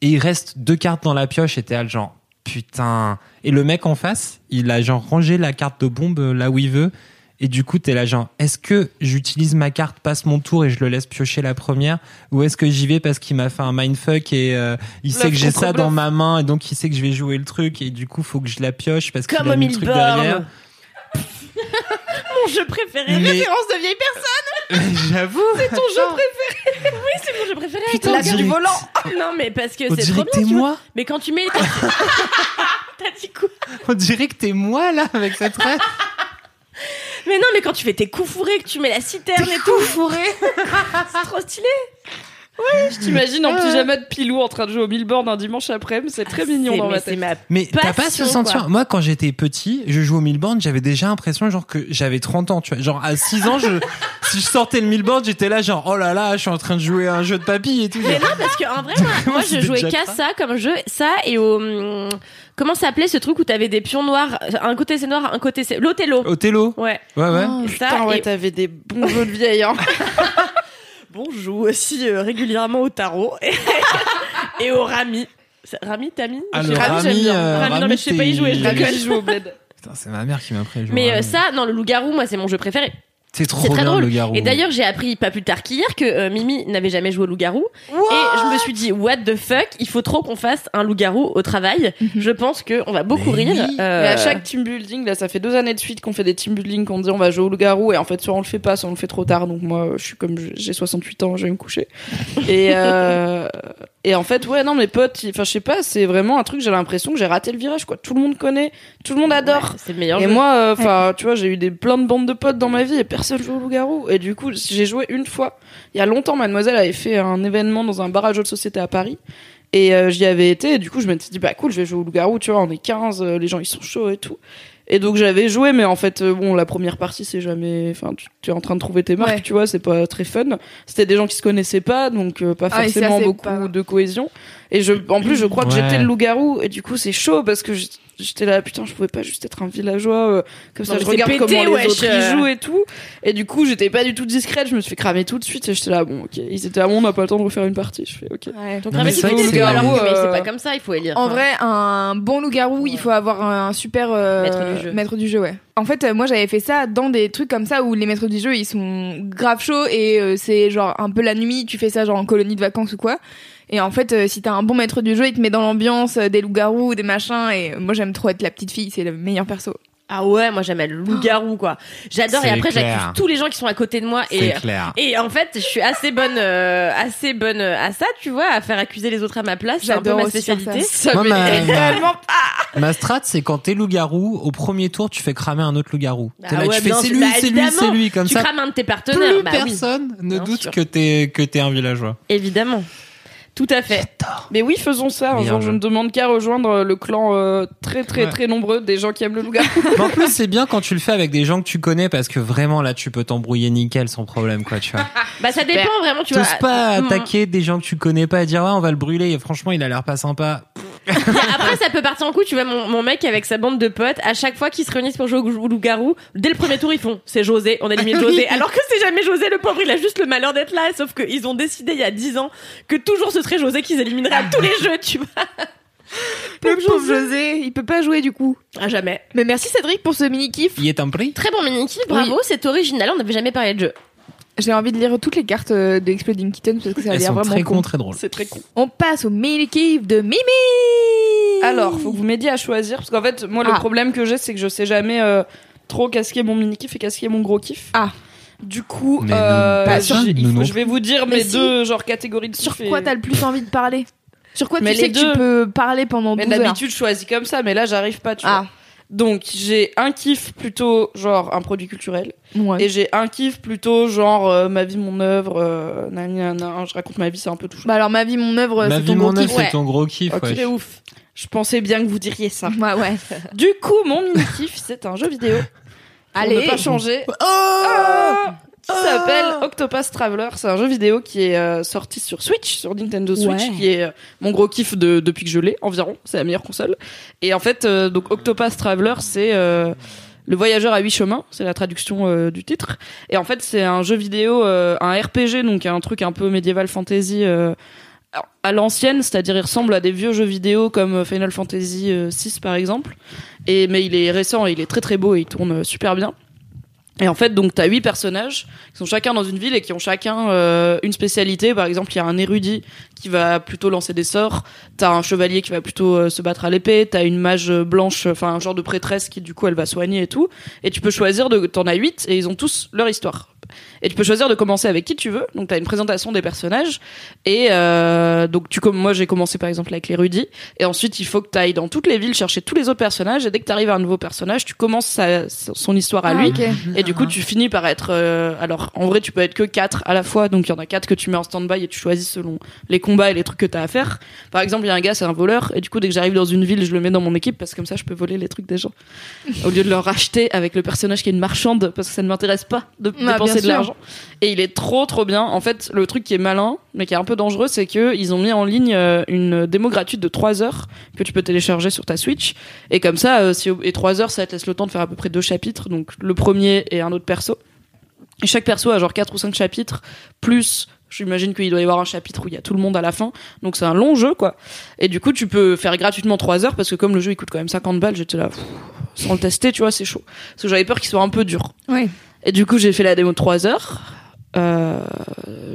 C: Et il reste deux cartes dans la pioche et t'es là, genre, putain. Et le mec en face, il a genre rangé la carte de bombe euh, là où il veut. Et du coup, t'es là, genre, est-ce que j'utilise ma carte, passe mon tour et je le laisse piocher la première? Ou est-ce que j'y vais parce qu'il m'a fait un mindfuck et euh, il sait que j'ai ça dans ma main et donc il sait que je vais jouer le truc et du coup, faut que je la pioche parce qu'il a mis le truc derrière.
B: Mon jeu préféré.
C: Mais-
A: Référence de vieille personne.
C: J'avoue.
B: C'est ton jeu préféré. oui, c'est mon jeu préféré.
C: Putain,
B: La du volant. Non, mais parce que c'est trop
C: que t'es
B: bien. tu vois.
C: moi.
B: Mais quand tu mets. T'as dit quoi
C: On dirait que t'es moi là avec cette rêve.
B: Mais non, mais quand tu fais tes coups fourrés, que tu mets la citerne et tout. fourré. c'est trop stylé.
E: Je t'imagine en pyjama de pilou en train de jouer au Milborn un dimanche après-midi, c'est très mignon dans ma tête.
B: ma
C: Mais t'as pas ce sentiment. Moi, quand j'étais petit, je jouais au Milborn, j'avais déjà l'impression genre que j'avais 30 ans, tu vois. Genre à 6 ans, je, si je sortais le Milborn, j'étais là genre oh là là, je suis en train de jouer à un jeu de papy et tout.
B: Mais non, parce qu'en vrai, moi, moi, je jouais qu'à ça comme jeu, ça et au. hum, Comment s'appelait ce truc où t'avais des pions noirs Un côté c'est noir, un côté c'est. L'Othello.
C: Othello.
B: Ouais.
C: Ouais ouais.
E: Oh,
B: Et ça,
E: putain, ouais,
B: et-
E: t'avais des bons jeux de vieille, hein.
B: Bon, je joue aussi euh, régulièrement au tarot et, au rami. C'est- Rami, Tami
C: Ah,
B: Je.
C: Rami,
E: j'aime bien.
C: euh,
B: Rami, non,
C: Rami,
B: mais je sais pas y jouer, je
E: La
B: rigole.
E: gueule joue au bled.
C: Putain, c'est ma mère qui m'a appris à jouer.
B: Mais euh,
C: Rami.
B: ça, non, le loup-garou, moi, c'est mon jeu préféré.
C: C'est trop
B: C'est très
C: bien
B: drôle.
C: le garou.
B: Et d'ailleurs, j'ai appris pas plus tard qu'hier que euh, Mimi n'avait jamais joué au loup-garou. Et je me suis dit, what the fuck, il faut trop qu'on fasse un loup-garou au travail. Je pense qu'on va beaucoup
C: Mais
B: rire.
C: oui.
B: Euh,
E: Mais à chaque team building, là, ça fait deux années de suite qu'on fait des team building, qu'on dit on va jouer au loup-garou, et en fait, soit on le fait pas, soit on le fait trop tard. Donc moi, je suis comme j'ai 68 ans, je vais me coucher. Et euh, Et en fait, ouais, non, mes potes, enfin, je sais pas, c'est vraiment un truc, j'ai l'impression que j'ai raté le virage, quoi. Tout le monde connaît, tout le monde adore.
B: Ouais, c'est le meilleur
E: Et
B: jeu.
E: moi, euh, enfin, tu vois, j'ai eu des plein de bandes de potes dans ma vie et personne joue au loup-garou. Et du coup, j'ai joué une fois. Il y a longtemps, Mademoiselle avait fait un événement dans un bar à jeux de société à Paris. Et euh, j'y avais été. Et du coup, je m'étais dit, bah cool, je vais jouer au loup-garou. Tu vois, on est 15, euh, les gens ils sont chauds et tout. Et donc j'avais joué, mais en fait, euh, bon, la première partie, c'est jamais. Enfin, tu, tu es en train de trouver tes marques,
A: Ouais.
E: tu vois, c'est pas très fun. C'était des gens qui se connaissaient pas, donc euh, pas
A: Ah,
E: forcément beaucoup
A: pas-
E: de cohésion. Et je, en plus, je crois que j'étais le loup-garou, et du coup, c'est chaud parce que j'- j'étais là, putain, je pouvais pas juste être un villageois, euh, comme ça, je regarde
B: pété,
E: comment les
B: wesh,
E: autres
B: euh.
E: y jouent et tout. Et du coup, j'étais pas du tout discrète, je me suis fait cramer tout de suite, et j'étais là, bon, ok, ils étaient à bon, on n'a pas le temps de refaire une partie. Je fais, ok.
B: Donc,
C: Non,
B: ah,
C: mais c'est
E: euh,
B: pas comme ça, il faut élire.
A: En vrai, un bon loup-garou, il faut avoir un super euh,
B: Maître du jeu.
A: maître du jeu, ouais. En fait, euh, moi, j'avais fait ça dans des trucs comme ça où les maîtres du jeu, ils sont grave chauds et euh, c'est genre un peu la nuit, tu fais ça genre en colonie de vacances ou quoi. Et en fait, euh, si t'as un bon maître du jeu, il te met dans l'ambiance euh, des loups-garous, des machins. Et moi, j'aime trop être la petite fille, c'est le meilleur perso.
B: Ah ouais, moi j'aime le loup-garou, quoi. J'adore, et après j'accuse tous les gens qui sont à côté de moi.
C: C'est
B: Et,
C: clair.
B: et en fait, je suis assez bonne, euh, assez bonne à ça, tu vois, à faire accuser les autres à ma place. C'est un peu
A: J'adore
B: ma spécialité.
A: ça.
C: Moi, ma, ma,
A: Tellement
C: ma strat, c'est quand t'es loup-garou, au premier tour, tu fais cramer un autre loup-garou.
B: Bah
C: T'es là,
B: ouais,
C: tu fais c'est lui,
B: Bah,
C: c'est lui, c'est lui, comme
B: tu
C: ça.
B: crames un de tes partenaires.
C: Plus
B: bah oui,
C: personne ne doute
B: sûr.
C: que t'es que t'es un villageois.
B: évidemment. Tout à fait.
E: Mais oui, faisons ça. Jour, je ne demande qu'à rejoindre le clan euh, très très
C: Ouais.
E: très nombreux des gens qui aiment le loup-garou.
C: Mais en plus, c'est bien quand tu le fais avec des gens que tu connais parce que vraiment là, tu peux t'embrouiller nickel sans problème, quoi, tu vois.
B: Bah ça dépend vraiment, tu vois.
C: T'oses pas
B: Mm.
C: attaquer des gens que tu connais pas et dire ouais, on va le brûler. Et franchement, il a l'air pas sympa.
B: Après, ça peut partir en coup. Tu vois, mon, mon mec avec sa bande de potes, à chaque fois qu'ils se réunissent pour jouer au loup-garou, dès le premier tour, ils font c'est José, on élimine José. Alors que c'est jamais José, le pauvre, il a juste le malheur d'être là. Sauf qu'ils ont décidé il y a 10 ans que toujours ce serait José qu'ils élimineraient à tous les jeux, tu vois.
A: le pauvre José, il peut pas jouer du coup.
B: À jamais.
A: Mais merci Cédric pour ce mini kiff.
C: Il est un prix.
B: Très bon mini bravo, c'est original, on n'avait jamais parlé de jeu.
A: J'ai envie de lire toutes les cartes euh, de Exploding Kitten parce que ça a
C: Elles
A: l'air
C: sont
A: vraiment
C: très
A: con.
C: cons, très drôles.
E: C'est très con.
A: On passe au mini kiff de Mimi.
E: Alors, faut que vous m'aidiez à choisir parce qu'en fait, moi, le
A: Ah.
E: problème que j'ai, c'est que je sais jamais euh, trop qu'est-ce qui est mon mini kiff et qu'est-ce qui est mon gros kiff.
A: Ah.
E: Du coup,
C: Mais
E: euh,
C: nous-
E: j'ai-
C: nous
E: il faut-
C: non
E: je vais vous dire
A: Mais
E: mes
A: si.
E: deux genre catégories de
A: Sur
E: kiff
A: quoi
E: et-
A: t'as le plus envie de parler? Sur quoi
E: Mais
A: tu sais que
E: deux.
A: tu peux parler pendant
E: Mais
A: 12 heures?
E: d'habitude, je choisis comme ça, mais là, j'arrive pas. Tu
A: Ah,
E: vois. Donc, j'ai un kiff plutôt genre un produit culturel
A: ouais.
E: et j'ai un kiff plutôt genre euh, ma vie, mon œuvre. Euh, nan, nan, nan, je raconte ma vie, c'est un peu tout.
A: Bah alors ma vie, mon œuvre,
C: Ma
A: c'est
C: vie,
A: ton gros
C: mon œuvre,
A: kiff.
C: c'est
B: ouais.
C: ton gros kiff.
E: Ok,
C: ouais.
E: c'est ouf. Je pensais bien que vous diriez ça.
A: Ouais, ouais.
E: Du coup, mon mini kiff, c'est un jeu vidéo.
A: Allez.
E: Pour ne pas changer.
C: Oh
E: Ah qui s'appelle Octopus Traveler. C'est un jeu vidéo qui est euh, sorti sur Switch, sur Nintendo Switch,
A: Ouais.
E: qui est euh, mon gros kiff de, depuis que je l'ai environ. C'est la meilleure console. Et en fait, euh, donc Octopus Traveler, c'est le voyageur à huit chemins. C'est la traduction euh, du titre. Et en fait, c'est un jeu vidéo, euh, un RPG, donc un truc un peu médiéval fantasy. euh, à l'ancienne, c'est-à-dire il ressemble à des vieux jeux vidéo comme Final Fantasy 6 par exemple. Et mais il est récent et il est très très beau et il tourne super bien. Et en fait, donc, t'as huit personnages qui sont chacun dans une ville et qui ont chacun euh, une spécialité. Par exemple, il y a un érudit qui va plutôt lancer des sorts. T'as un chevalier qui va plutôt euh, se battre à l'épée. T'as une mage blanche, enfin un genre de prêtresse qui du coup elle va soigner et tout. Et tu peux choisir de, t'en as huit et ils ont tous leur histoire. Et tu peux choisir de commencer avec qui tu veux. Donc t'as une présentation des personnages. Et euh, donc tu comme moi j'ai commencé par exemple avec l'érudit. Et ensuite il faut que t'ailles dans toutes les villes chercher tous les autres personnages. Et dès que t'arrives à un nouveau personnage, tu commences sa- son histoire à
A: Ah,
E: lui. Et du coup, tu finis par être. euh, alors, en vrai, tu peux être que quatre à la fois. Donc, il y en a quatre que tu mets en stand-by et tu choisis selon les combats et les trucs que tu as à faire. Par exemple, il y a un gars, c'est un voleur. Et du coup, dès que j'arrive dans une ville, je le mets dans mon équipe parce que comme ça, je peux voler les trucs des gens. Au lieu de leur racheter avec le personnage qui est une marchande parce que ça ne m'intéresse pas de
A: Ah,
E: dépenser de l'argent. Et il est trop, trop bien. En fait, le truc qui est malin, mais qui est un peu dangereux, c'est que ils ont mis en ligne euh, une démo gratuite de 3 heures que tu peux télécharger sur ta Switch. Et comme ça, euh, si, et 3 heures, ça te laisse le temps de faire à peu près deux chapitres. Donc, le premier et un autre perso. Et chaque perso a genre 4 ou 5 chapitres, plus j'imagine qu'il doit y avoir un chapitre où il y a tout le monde à la fin. Donc c'est un long jeu quoi. Et du coup tu peux faire gratuitement 3 heures parce que comme le jeu il coûte quand même 50 balles, j'étais là pff, sans le tester, tu vois, c'est chaud. Parce que j'avais peur qu'il soit un peu dur.
A: Ouais.
E: Et du coup j'ai fait la démo de 3 heures. Euh,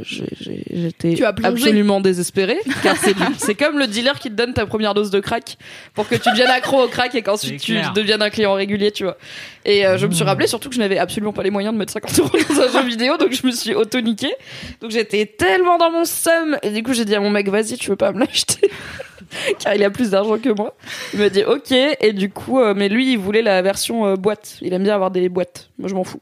E: J'étais absolument désespérée car c'est c'est comme le dealer qui te donne ta première dose de crack pour que tu deviennes accro au crack et qu'ensuite tu deviennes un client régulier, tu vois. Et euh, je me suis rappelé surtout que je n'avais absolument pas les moyens de mettre 50 euros dans un jeu vidéo, donc je me suis auto-niqué. Donc j'étais tellement dans mon seum et du coup j'ai dit à mon mec vas-y tu veux pas me l'acheter? Car il a plus d'argent que moi. Il m'a dit ok et du coup euh, mais lui il voulait la version euh, boîte. Il aime bien avoir des boîtes. Moi je m'en fous.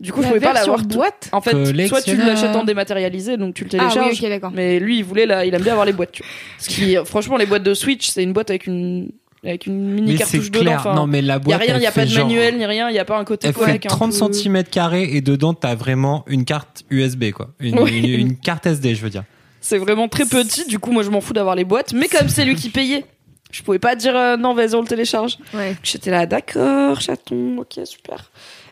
E: Du coup je
A: La
E: pouvais pas l'avoir.
A: boîte
E: En fait, soit tu l'achètes en dématérialisé, donc tu le
A: Ah oui,
E: télécharges.
A: ok, d'accord.
E: Mais lui, il voulait la, il aime bien avoir les boîtes. Tu vois. Ce qui, franchement, les boîtes de Switch, c'est une boîte avec une, avec une mini
C: Mais
E: cartouche
C: c'est
E: dedans.
C: clair.
E: Enfin,
C: non, mais la
E: y a
C: boîte.
E: rien, il y a pas
C: fait
E: de
C: genre-
E: manuel ni rien, il y a pas un côté
C: Elle fait
E: codec un
C: 30
E: peu-
C: cm et dedans t'as vraiment une carte USB quoi, une,
E: Oui.
C: une- une carte SD je veux dire.
E: C'est vraiment très petit. Du coup, moi, je m'en fous d'avoir les boîtes. Mais comme c'est lui qui payait, je pouvais pas dire euh, non, vas-y, on le télécharge.
A: Ouais.
E: J'étais là, d'accord, chaton, ok, super.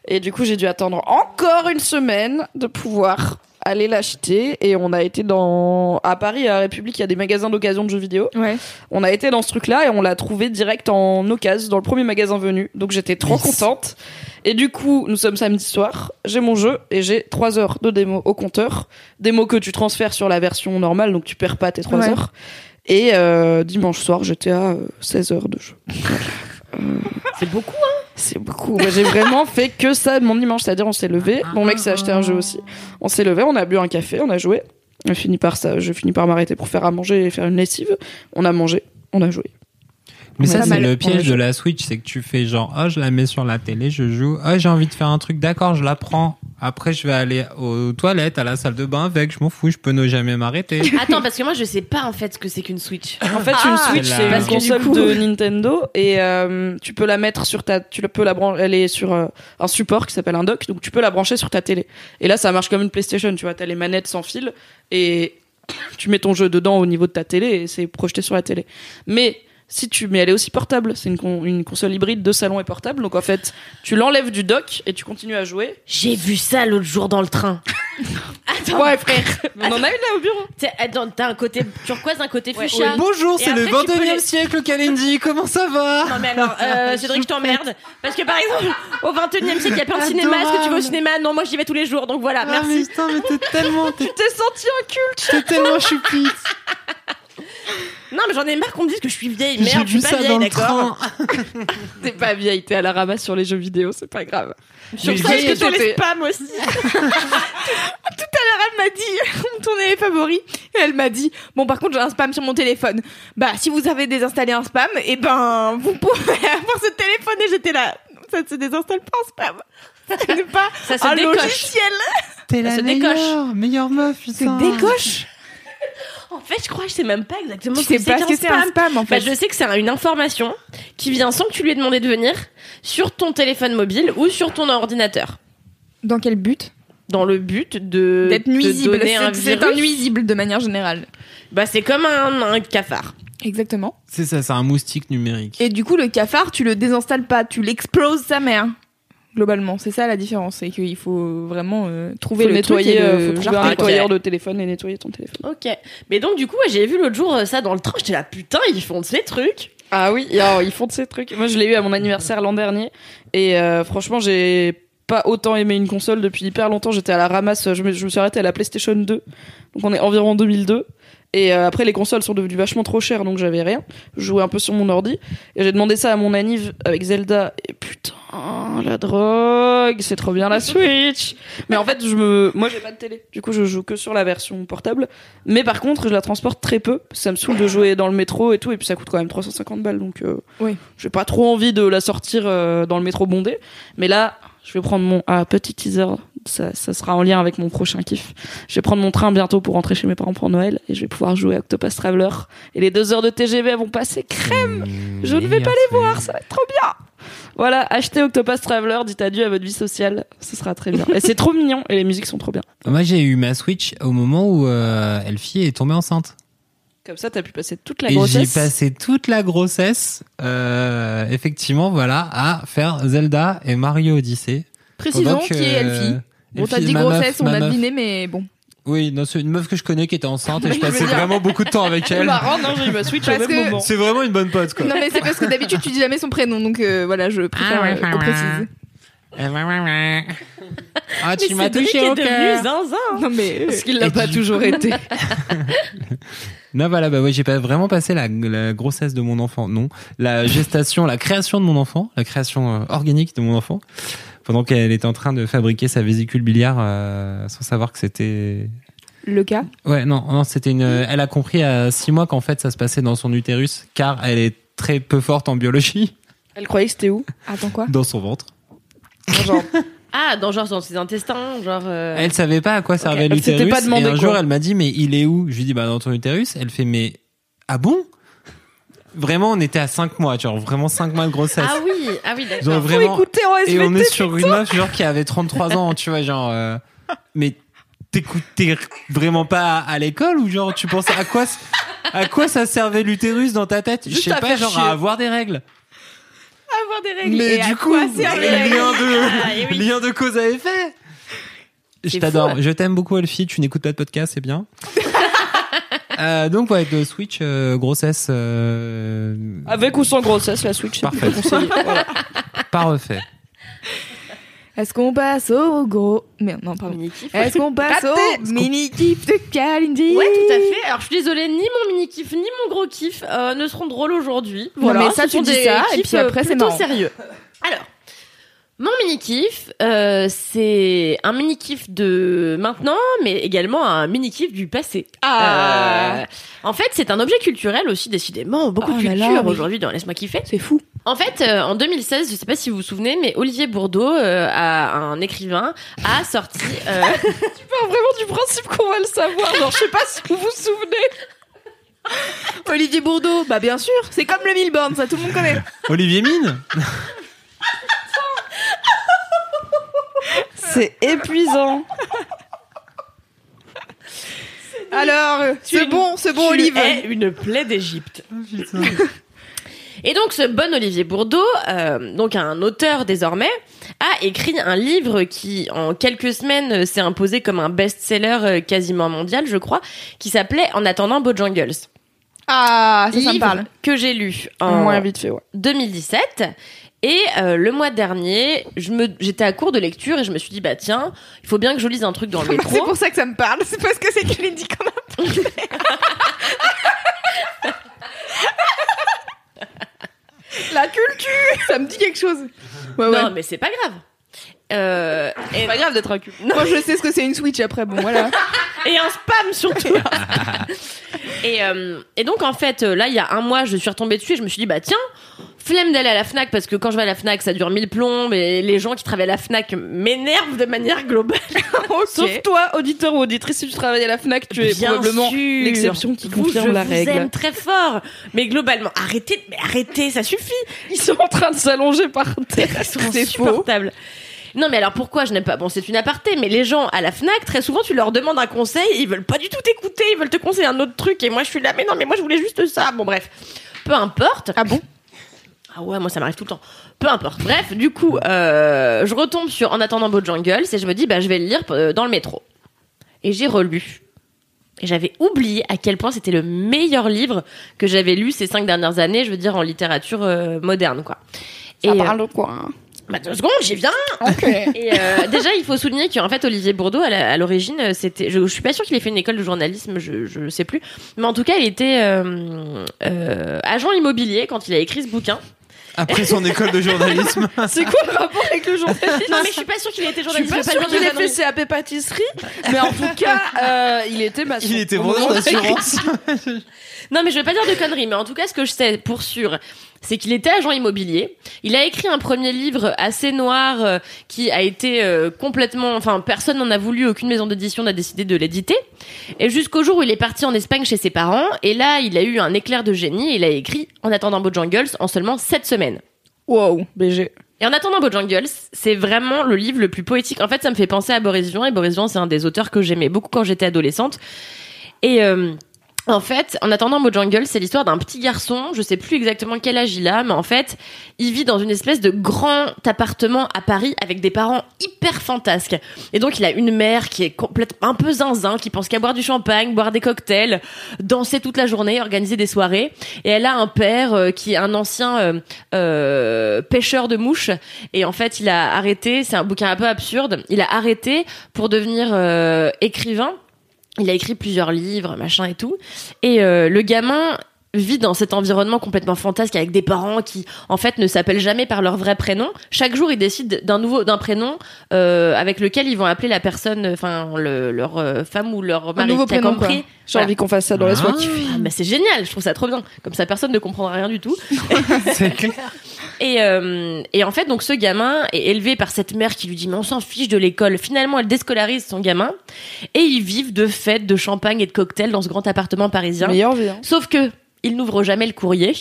E: Et du coup, j'ai dû attendre encore une semaine de pouvoir aller l'acheter. Et on a été dans, à Paris, à la République, il y a des magasins d'occasion de jeux vidéo.
A: Ouais.
E: On a été dans ce truc-là et on l'a trouvé direct en occasion dans le premier magasin venu. Donc j'étais trop
C: Yes.
E: contente. Et du coup, nous sommes samedi soir. J'ai mon jeu et j'ai 3 heures de démo au compteur. Démo que tu transfères sur la version normale, donc tu perds pas tes 3
A: Ouais.
E: heures. Et euh, dimanche soir, j'étais à euh, 16 heures de jeu.
B: C'est beaucoup.
E: C'est beaucoup. Moi, j'ai vraiment fait que ça de mon dimanche. C'est-à-dire, on s'est levé. Mon mec s'est acheté un jeu aussi. On s'est levé, on a bu un café, on a joué. On finit par ça. Je finis par m'arrêter pour faire à manger et faire une lessive. On a mangé, on a joué.
C: Mais
E: Ouais,
C: ça, c'est le piège de la Switch, c'est que tu fais genre, oh, je la mets sur la télé, je joue, oh, j'ai envie de faire un truc, d'accord, je la prends. Après, je vais aller aux toilettes, à la salle de bain avec, je m'en fous, je peux ne jamais m'arrêter.
B: Attends, parce que moi, je sais pas en fait ce que c'est qu'une Switch.
E: En fait, une Switch,
C: c'est la-
E: une console
B: coup-
E: de Nintendo et euh, tu peux la mettre sur ta, tu peux la brancher, elle est sur euh, un support qui s'appelle un dock, donc tu peux la brancher sur ta télé. Et là, ça marche comme une PlayStation, tu vois, t'as les manettes sans fil et tu mets ton jeu dedans au niveau de ta télé et c'est projeté sur la télé. Mais si tu, mais elle est aussi portable, c'est une, con- une console hybride de salon et portable, donc en fait, tu l'enlèves du dock et tu continues à jouer.
B: J'ai vu ça l'autre jour dans le train. Attends,
E: Ouais, frère. On en a une là au bureau.
B: T'as un côté turquoise, un côté fuchsia.
C: bonjour,
B: Et
C: c'est le
B: après, tu peux
C: 21 e
B: les-
C: siècle, Kalindi, comment ça va
B: Non mais alors, euh, Cédric, je t'emmerde. Parce que par exemple, au 21 e siècle, il y a plein de cinéma. Est-ce que tu vas au cinéma? Non, moi j'y vais tous les jours. Donc voilà,
C: Ah,
B: merci.
C: mais putain, mais t'es tellement, t'es,
E: Tu t'es senti un culte.
C: t'es tellement choupi.
B: Non, mais j'en ai marre qu'on me dise que je suis vieille. Merde, je suis pas vieille, d'accord.
E: T'es pas vieille, t'es à la ramasse sur les jeux vidéo, c'est pas grave.
C: Vieille,
B: est-ce que sur les spams aussi
A: Elle m'a dit ton est favori. Et elle m'a dit bon par contre j'ai un spam sur mon téléphone. Bah si vous avez désinstallé un spam, et ben vous pouvez avoir ce téléphone et j'étais là. Ça se désinstalle pas un spam. Ce n'est pas
B: Ça se
A: un
B: décoche.
A: logiciel.
C: T'es
B: Ça
C: la
B: se décoche.
C: meilleure, meilleure meuf, putain.
A: décoche.
B: En fait, je crois que je sais même pas exactement
A: Tu
B: ce que
A: sais
B: c'est
A: pas ce que c'est un
B: spam.
A: spam en
B: Bah,
A: fait.
B: je sais que c'est une information qui vient sans que tu lui aies demandé de venir sur ton téléphone mobile ou sur ton ordinateur.
A: Dans quel but?
B: Dans le but de
A: D'être nuisible. C'est un nuisible de manière générale.
B: Bah, c'est comme un, un cafard.
A: Exactement.
C: C'est ça, c'est un moustique numérique.
A: Et du coup le cafard tu le désinstalles pas, tu l'exploses sa mère. Globalement, c'est ça la différence, c'est qu'il faut vraiment euh, trouver
E: Faut
A: le
E: nettoyer, euh, faut trouver un nettoyeur de téléphone et nettoyer ton téléphone.
B: Ok. Mais donc, du coup, j'ai vu l'autre jour euh, ça dans le train. J'étais là, putain, ils font de ces trucs.
E: Ah oui, alors, ils font de ces trucs. Moi, je l'ai eu à mon anniversaire l'an dernier. Et euh, franchement, j'ai pas autant aimé une console depuis hyper longtemps. J'étais à la ramasse. Je me, je me suis arrêtée à la PlayStation 2. Donc, on est environ 2002. Et euh, après, les consoles sont devenues vachement trop chères, donc j'avais rien. Je jouais un peu sur mon ordi. Et j'ai demandé ça à mon anniv avec Zelda. Et putain, la drogue, c'est trop bien la Switch. Mais en fait, je me, moi, j'ai pas de télé. Du coup, je joue que sur la version portable. Mais par contre, je la transporte très peu. Ça me saoule de jouer dans le métro et tout. Et puis, ça coûte quand même 350 balles. Donc, euh,
A: Oui.
E: j'ai pas trop envie de la sortir euh, dans le métro bondé. Mais là, je vais prendre mon ah, petit teaser. Ça, ça sera en lien avec mon prochain kiff. Je vais prendre mon train bientôt pour rentrer chez mes parents pour Noël et je vais pouvoir jouer à Octopus Traveler. Et les deux heures de TGV vont passer crème. Je ne vais pas les voir, ça va être trop bien. Voilà, achetez Octopus Traveler, dites adieu à votre vie sociale, ce sera très bien. Et c'est trop mignon et les musiques sont trop bien.
C: Moi, j'ai eu ma Switch au moment où euh, Elfie est tombée enceinte.
E: Comme ça, t'as pu passer toute la
C: Et j'ai
E: grossesse.
C: passé toute la grossesse, euh, effectivement, voilà, à faire Zelda et Mario Odyssey.
A: Précisons
C: que,
A: qui est Elfie. Bon, t'as dit
C: ma
A: grossesse, on
C: ma
A: a deviné, mais bon.
C: Oui, non, c'est une meuf que je connais qui était enceinte et je passais vraiment beaucoup de temps avec
E: C'est
C: elle.
E: marrant, non, j'ai eu ma Switch au
A: Parce
E: même
A: que-
E: moment.
C: C'est vraiment une bonne pote, quoi.
A: Non, mais c'est parce que d'habitude, tu dis jamais son prénom, donc euh, voilà, je préfère
C: Ah
A: euh, qu'on précise.
C: Ah, tu m'as touché au cœur.
B: zinzin.
A: Non mais
E: Parce qu'il l'a pas toujours été.
C: Non, voilà, bah ouais, j'ai pas vraiment passé la, la grossesse de mon enfant, non. La gestation, la création de mon enfant, la création euh, organique de mon enfant, pendant qu'elle était en train de fabriquer sa vésicule biliaire euh, sans savoir que c'était.
A: le cas.
C: Ouais, non, non, c'était une. Elle a compris à six mois qu'en fait ça se passait dans son utérus, car elle est très peu forte en biologie,
E: Elle croyait que c'était où?
A: Attends quoi?
C: Dans son ventre.
E: Genre,
B: Ah, dans genre dans ses intestins, genre. euh,
C: Elle savait pas à quoi servait
E: Elle
C: l'utérus.
E: s'était pas demandé
C: et un
E: quoi.
C: jour, elle m'a dit, mais il est où? Je lui dis, bah dans ton utérus. Elle fait, mais ah bon? Vraiment, on était à 5 mois, genre vraiment 5 mois de grossesse.
B: Ah oui, ah oui,
C: Genre
B: d'accord.
C: vraiment.
A: écouter en
C: Et on est sur une meuf genre qui avait 33 ans, tu vois, genre. euh, mais t'écoutes, t'es vraiment pas à, à l'école ou genre tu pensais à quoi, à quoi ça servait l'utérus dans ta tête? Je sais
E: à
C: pas, genre
E: chier.
C: à avoir des règles.
A: avoir des règles.
C: Mais
A: et à
C: du coup,
A: quoi servent les règles
C: lien de,
B: Ah, oui.
C: lien de cause à effet. Je t'adore, je t'aime beaucoup Elfie, tu n'écoutes pas de podcast, c'est bien. Euh, donc ouais, de Switch, euh, grossesse, euh,
E: avec ou sans grossesse, la Switch, c'est
C: Parfait.
E: plutôt conseillé. Voilà.
C: pas refait.
A: Est-ce qu'on passe au gros Merde, non, pardon.
B: Mini-kiff.
A: Est-ce qu'on passe au mini kiff de Kalindi
B: Ouais, tout à fait. Alors, je suis désolée, ni mon mini kiff ni mon gros kiff euh, ne seront drôles aujourd'hui.
A: Non,
B: Voilà,
A: mais ça,
B: ce
A: tu
B: sont
A: dis
B: des
A: ça, et
B: kiffs,
A: puis après,
B: euh,
A: c'est
B: plutôt
A: marrant.
B: sérieux. Alors, mon mini kiff, euh, c'est un mini kiff de maintenant, mais également un mini kiff du passé.
A: Ah.
B: Euh, en fait, c'est un objet culturel aussi, décidément. Beaucoup
A: Oh
B: de culture
A: oui.
B: aujourd'hui dans Laisse-moi kiffer.
A: C'est fou.
B: En fait, euh, en 2016, je sais pas si vous vous souvenez, mais Olivier Bourdeau, euh, a- un écrivain, a sorti. euh,
E: Tu pars vraiment du principe qu'on va le savoir. Genre, je sais pas si vous vous souvenez.
A: Olivier Bourdeau, bah bien sûr, c'est comme le Milborn, ça tout le monde connaît.
C: Olivier Mine?
E: C'est épuisant.
A: Alors, ce bon, ce bon
B: tu
A: Olive.
B: es une plaie d'Égypte. Et donc ce bon Olivier Bourdeau, euh, donc un auteur désormais, a écrit un livre qui en quelques semaines euh, s'est imposé comme un best-seller euh, quasiment mondial, je crois, qui s'appelait En attendant Bojangles.
A: Ah, ça, ça me
B: livre
A: parle.
B: que j'ai lu en
E: Moins vite fait, ouais.
B: 2017. Et euh, le mois dernier, je me, j'étais à court de lecture et je me suis dit bah tiens, il faut bien que je lise un truc dans le
A: C'est
B: métro.
A: pour ça que ça me parle, c'est parce que c'est Kalindi qu'on a. La culture Ça me dit quelque chose. Ouais, ouais.
B: Non mais c'est pas grave. Euh, et,
E: C'est pas grave d'être un cul.
A: Moi, je sais ce que c'est une Switch après, bon, voilà.
B: et un spam surtout. et, euh, et donc en fait euh, là il y a un mois je suis retombée dessus et je me suis dit bah tiens flemme d'aller à la Fnac parce que quand je vais à la Fnac ça dure mille plombes et les gens qui travaillent à la Fnac m'énervent de manière globale.
E: Sauf toi, auditeur ou auditrice, si tu travailles à la Fnac, tu es
B: Bien
E: probablement l'exception qui
B: Vous,
E: confirme
B: je
E: la
B: vous
E: règle.
B: aime très fort, mais globalement arrêtez, mais arrêtez, ça suffit.
E: Ils sont en train de s'allonger par terre.
B: Ils sont
A: C'est faux.
B: Non mais alors pourquoi je n'aime pas Bon c'est une aparté, mais les gens à la Fnac très souvent tu leur demandes un conseil, ils veulent pas du tout t'écouter, ils veulent te conseiller un autre truc et moi je suis là mais non mais moi je voulais juste ça. Bon bref, peu importe.
A: Ah bon?
B: Ah ouais moi ça m'arrive tout le temps. Peu importe. Bref du coup euh, je retombe sur En attendant Bojangles et je me dis bah je vais le lire euh, dans le métro. Et j'ai relu. Et j'avais oublié à quel point c'était le meilleur livre que j'avais lu ces cinq dernières années, je veux dire en littérature euh, moderne quoi.
E: Ça
B: Et,
E: parle de quoi hein?
B: Bah deux secondes, j'y viens. Et euh, déjà, il faut souligner qu'en fait, Olivier Bourdeau, à l'origine, euh, c'était, je, je suis pas sûre qu'il ait fait une école de journalisme, je, je sais plus, mais en tout cas, il était euh, euh, agent immobilier quand il a écrit ce bouquin.
C: Après son école de journalisme.
E: C'est quoi le rapport avec le journalisme?
B: Non, mais je suis pas sûre qu'il ait été
E: Je suis
B: journaliste.
E: pas
B: je veux
E: sûre
B: dire
E: qu'il ait fait. CAP pâtisserie, mais en tout cas, euh, il était maçon.
C: Il était vendeur d'assurance.
B: Non, mais je vais pas dire de conneries, mais en tout cas, ce que je sais pour sûr, c'est qu'il était agent immobilier. Il a écrit un premier livre assez noir euh, qui a été euh, complètement, enfin, personne n'en a voulu, aucune maison d'édition n'a décidé de l'éditer. Et jusqu'au jour où il est parti en Espagne chez ses parents, et là, il a eu un éclair de génie, et il a écrit En attendant Bojangles en seulement 7 semaines.
E: Wow, BG.
B: Et en attendant Bojangles, c'est vraiment le livre le plus poétique. En fait, ça me fait penser à Boris Vian, et Boris Vian, c'est un des auteurs que j'aimais beaucoup quand j'étais adolescente. Et euh, En fait, en attendant Jungle, c'est l'histoire d'un petit garçon, je sais plus exactement quel âge il a, mais en fait, il vit dans une espèce de grand appartement à Paris avec des parents hyper fantasques. Et donc, il a une mère qui est complètement un peu zinzin, qui pense qu'à boire du champagne, boire des cocktails, danser toute la journée, organiser des soirées. Et elle a un père euh, qui est un ancien euh, euh, pêcheur de mouches. Et en fait, il a arrêté, c'est un bouquin un peu absurde, il a arrêté pour devenir euh, écrivain il a écrit plusieurs livres, machin et tout. Et euh, le gamin vit dans cet environnement complètement fantasque avec des parents qui en fait ne s'appellent jamais par leur vrai prénom. Chaque jour, ils décident d'un nouveau d'un prénom euh, avec lequel ils vont appeler la personne, enfin le, leur euh, femme ou leur mari.
A: nouveau
B: T'as
A: prénom,
B: compris
A: quoi. J'ai envie qu'on fasse ça dans Laisse-moi kiffer.
B: Ah, bah c'est génial, je trouve ça trop bien. Comme ça, personne ne comprendra rien du tout.
C: C'est clair.
B: Et, euh, et en fait, donc ce gamin est élevé par cette mère qui lui dit mais on s'en fiche de l'école. Finalement, elle déscolarise son gamin et ils vivent de fêtes, de champagne et de cocktails dans ce grand appartement parisien.
A: Meilleure vie. hein.
B: Sauf que il n'ouvre jamais le courrier.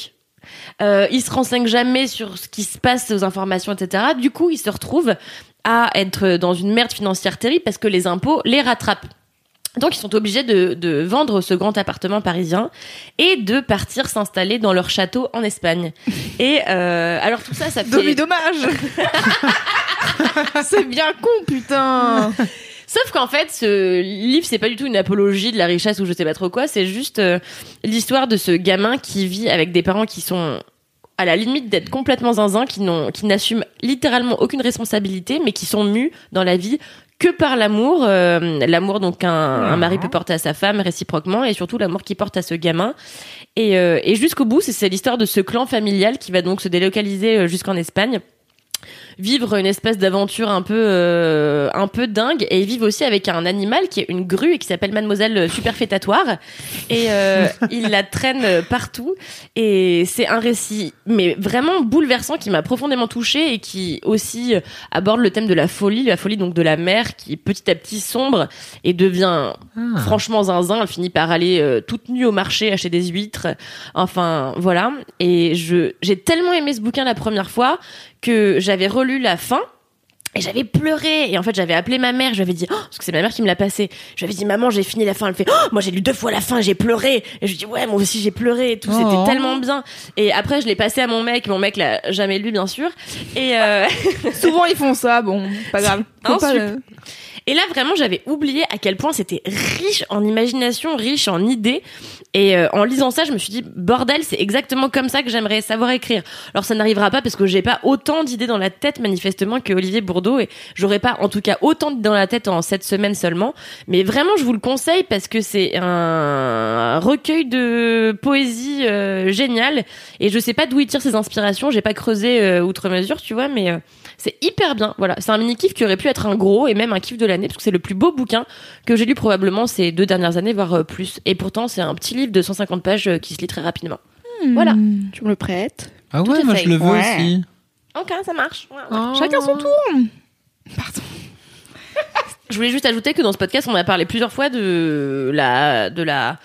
B: Euh, il se renseigne jamais sur ce qui se passe aux informations, etc. Du coup, il se retrouve à être dans une merde financière terrible parce que les impôts les rattrapent. Donc ils sont obligés de, de vendre ce grand appartement parisien et de partir s'installer dans leur château en Espagne. Et euh, alors tout ça, ça fait...
A: Dommage. c'est bien con, putain.
B: Sauf qu'en fait, ce livre, c'est pas du tout une apologie de la richesse ou je sais pas trop quoi. C'est juste euh, l'histoire de ce gamin qui vit avec des parents qui sont à la limite d'être complètement zinzin, qui n'ont, qui n'assument littéralement aucune responsabilité, mais qui sont mus dans la vie que par l'amour, euh, l'amour donc un, un mari peut porter à sa femme réciproquement, et surtout l'amour qu'il porte à ce gamin. Et, euh, et jusqu'au bout, c'est, l'histoire de ce clan familial qui va donc se délocaliser jusqu'en Espagne vivre une espèce d'aventure un peu euh, un peu dingue et ils vivent aussi avec un animal qui est une grue et qui s'appelle Mademoiselle Superfétatoire. Et euh, il la traîne partout et c'est un récit mais vraiment bouleversant qui m'a profondément touchée et qui aussi aborde le thème de la folie la folie donc de la mère qui petit à petit sombre et devient
C: Ah.
B: franchement zinzin. Elle finit par aller euh, toute nue au marché acheter des huîtres. Enfin voilà. Et je j'ai tellement aimé ce bouquin la première fois que j'avais relu la fin. Et j'avais pleuré. Et en fait j'avais appelé ma mère. Je lui avais dit oh, parce que c'est ma mère qui me l'a passé. Je lui avais dit maman j'ai fini la fin. Elle fait oh, moi j'ai lu deux fois la fin j'ai pleuré. Et je lui dis ouais moi aussi j'ai pleuré et tout.
C: Oh.
B: c'était tellement bien. Et après je l'ai passé à mon mec. Mon mec l'a jamais lu bien sûr. Et euh,
A: Souvent, ils font ça. Bon, pas grave. Pas,
B: Et là, vraiment, j'avais oublié à quel point c'était riche en imagination, riche en idées. Et euh, en lisant ça, je me suis dit, bordel, c'est exactement comme ça que j'aimerais savoir écrire. Alors, ça n'arrivera pas parce que j'ai pas autant d'idées dans la tête, manifestement, que Olivier Bourdeau. Et j'aurais pas, en tout cas, autant d'idées dans la tête en cette semaine seulement. Mais vraiment, je vous le conseille parce que c'est un recueil de poésie euh, génial. Et je sais pas d'où il tire ses inspirations. J'ai pas creusé euh, outre mesure, tu vois, mais... c'est hyper bien, voilà. C'est un mini kiff qui aurait pu être un gros et même un kiff de l'année parce que c'est le plus beau bouquin que j'ai lu probablement ces deux dernières années, voire euh, plus. Et pourtant, c'est un petit livre de 150 pages euh, qui se lit très rapidement. Voilà.
A: Tu me le prêtes
C: Ah
B: Tout
C: ouais, moi je le veux
A: Ouais.
C: aussi.
B: Ok, ça marche. Ouais, ouais.
A: Chacun son tour. Pardon.
B: Je voulais juste ajouter que dans ce podcast, on a parlé plusieurs fois de la, de la,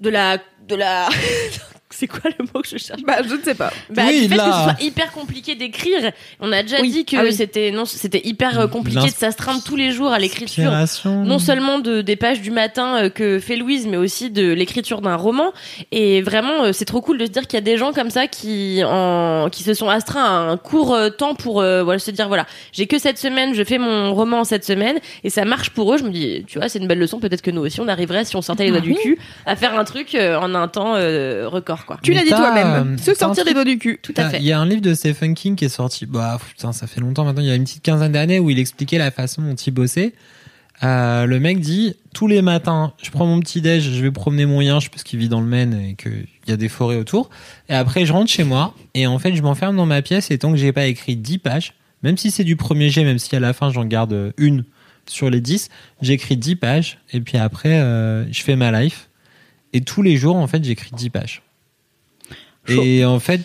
B: de la, de la. c'est quoi le mot que je cherche
A: Bah, je ne sais pas.
B: bah,
C: Oui,
B: du fait
C: là.
B: que ce soit hyper compliqué d'écrire. On a déjà
A: Oui.
B: dit que
A: Ah oui.
B: c'était non, c'était hyper euh, compliqué de s'astreindre tous les jours à l'écriture. Non seulement de des pages du matin euh, que fait Louise, mais aussi de l'écriture d'un roman. Et vraiment, euh, c'est trop cool de se dire qu'il y a des gens comme ça qui en qui se sont astreints à un court temps pour euh, voilà se dire voilà, j'ai que cette semaine, je fais mon roman cette semaine et ça marche pour eux. Je me dis, tu vois, c'est une belle leçon. Peut-être que nous aussi, on arriverait si on sortait les doigts du cul à faire un truc euh, en un temps euh, record quoi.
A: Tu l'as dit toi-même.
C: euh,
A: Se sortir
C: truc-
A: les doigts du cul.
B: Tout à fait.
C: Il y a un livre de Stephen King qui est sorti, bah putain, ça fait longtemps maintenant, il y a une petite quinzaine d'années où il expliquait la façon dont il bossait. Euh, le mec dit tous les matins, je prends mon petit déj, je vais promener mon yinche parce qu'il vit dans le Maine et qu'il y a des forêts autour. Et après, je rentre chez moi et en fait, je m'enferme dans ma pièce et tant que j'ai pas écrit 10 pages, même si c'est du premier jet, même si à la fin j'en garde euh, une sur les 10, j'écris 10 pages et puis après, euh, je fais ma life. Et tous les jours, en fait, j'écris 10 pages. Et en fait,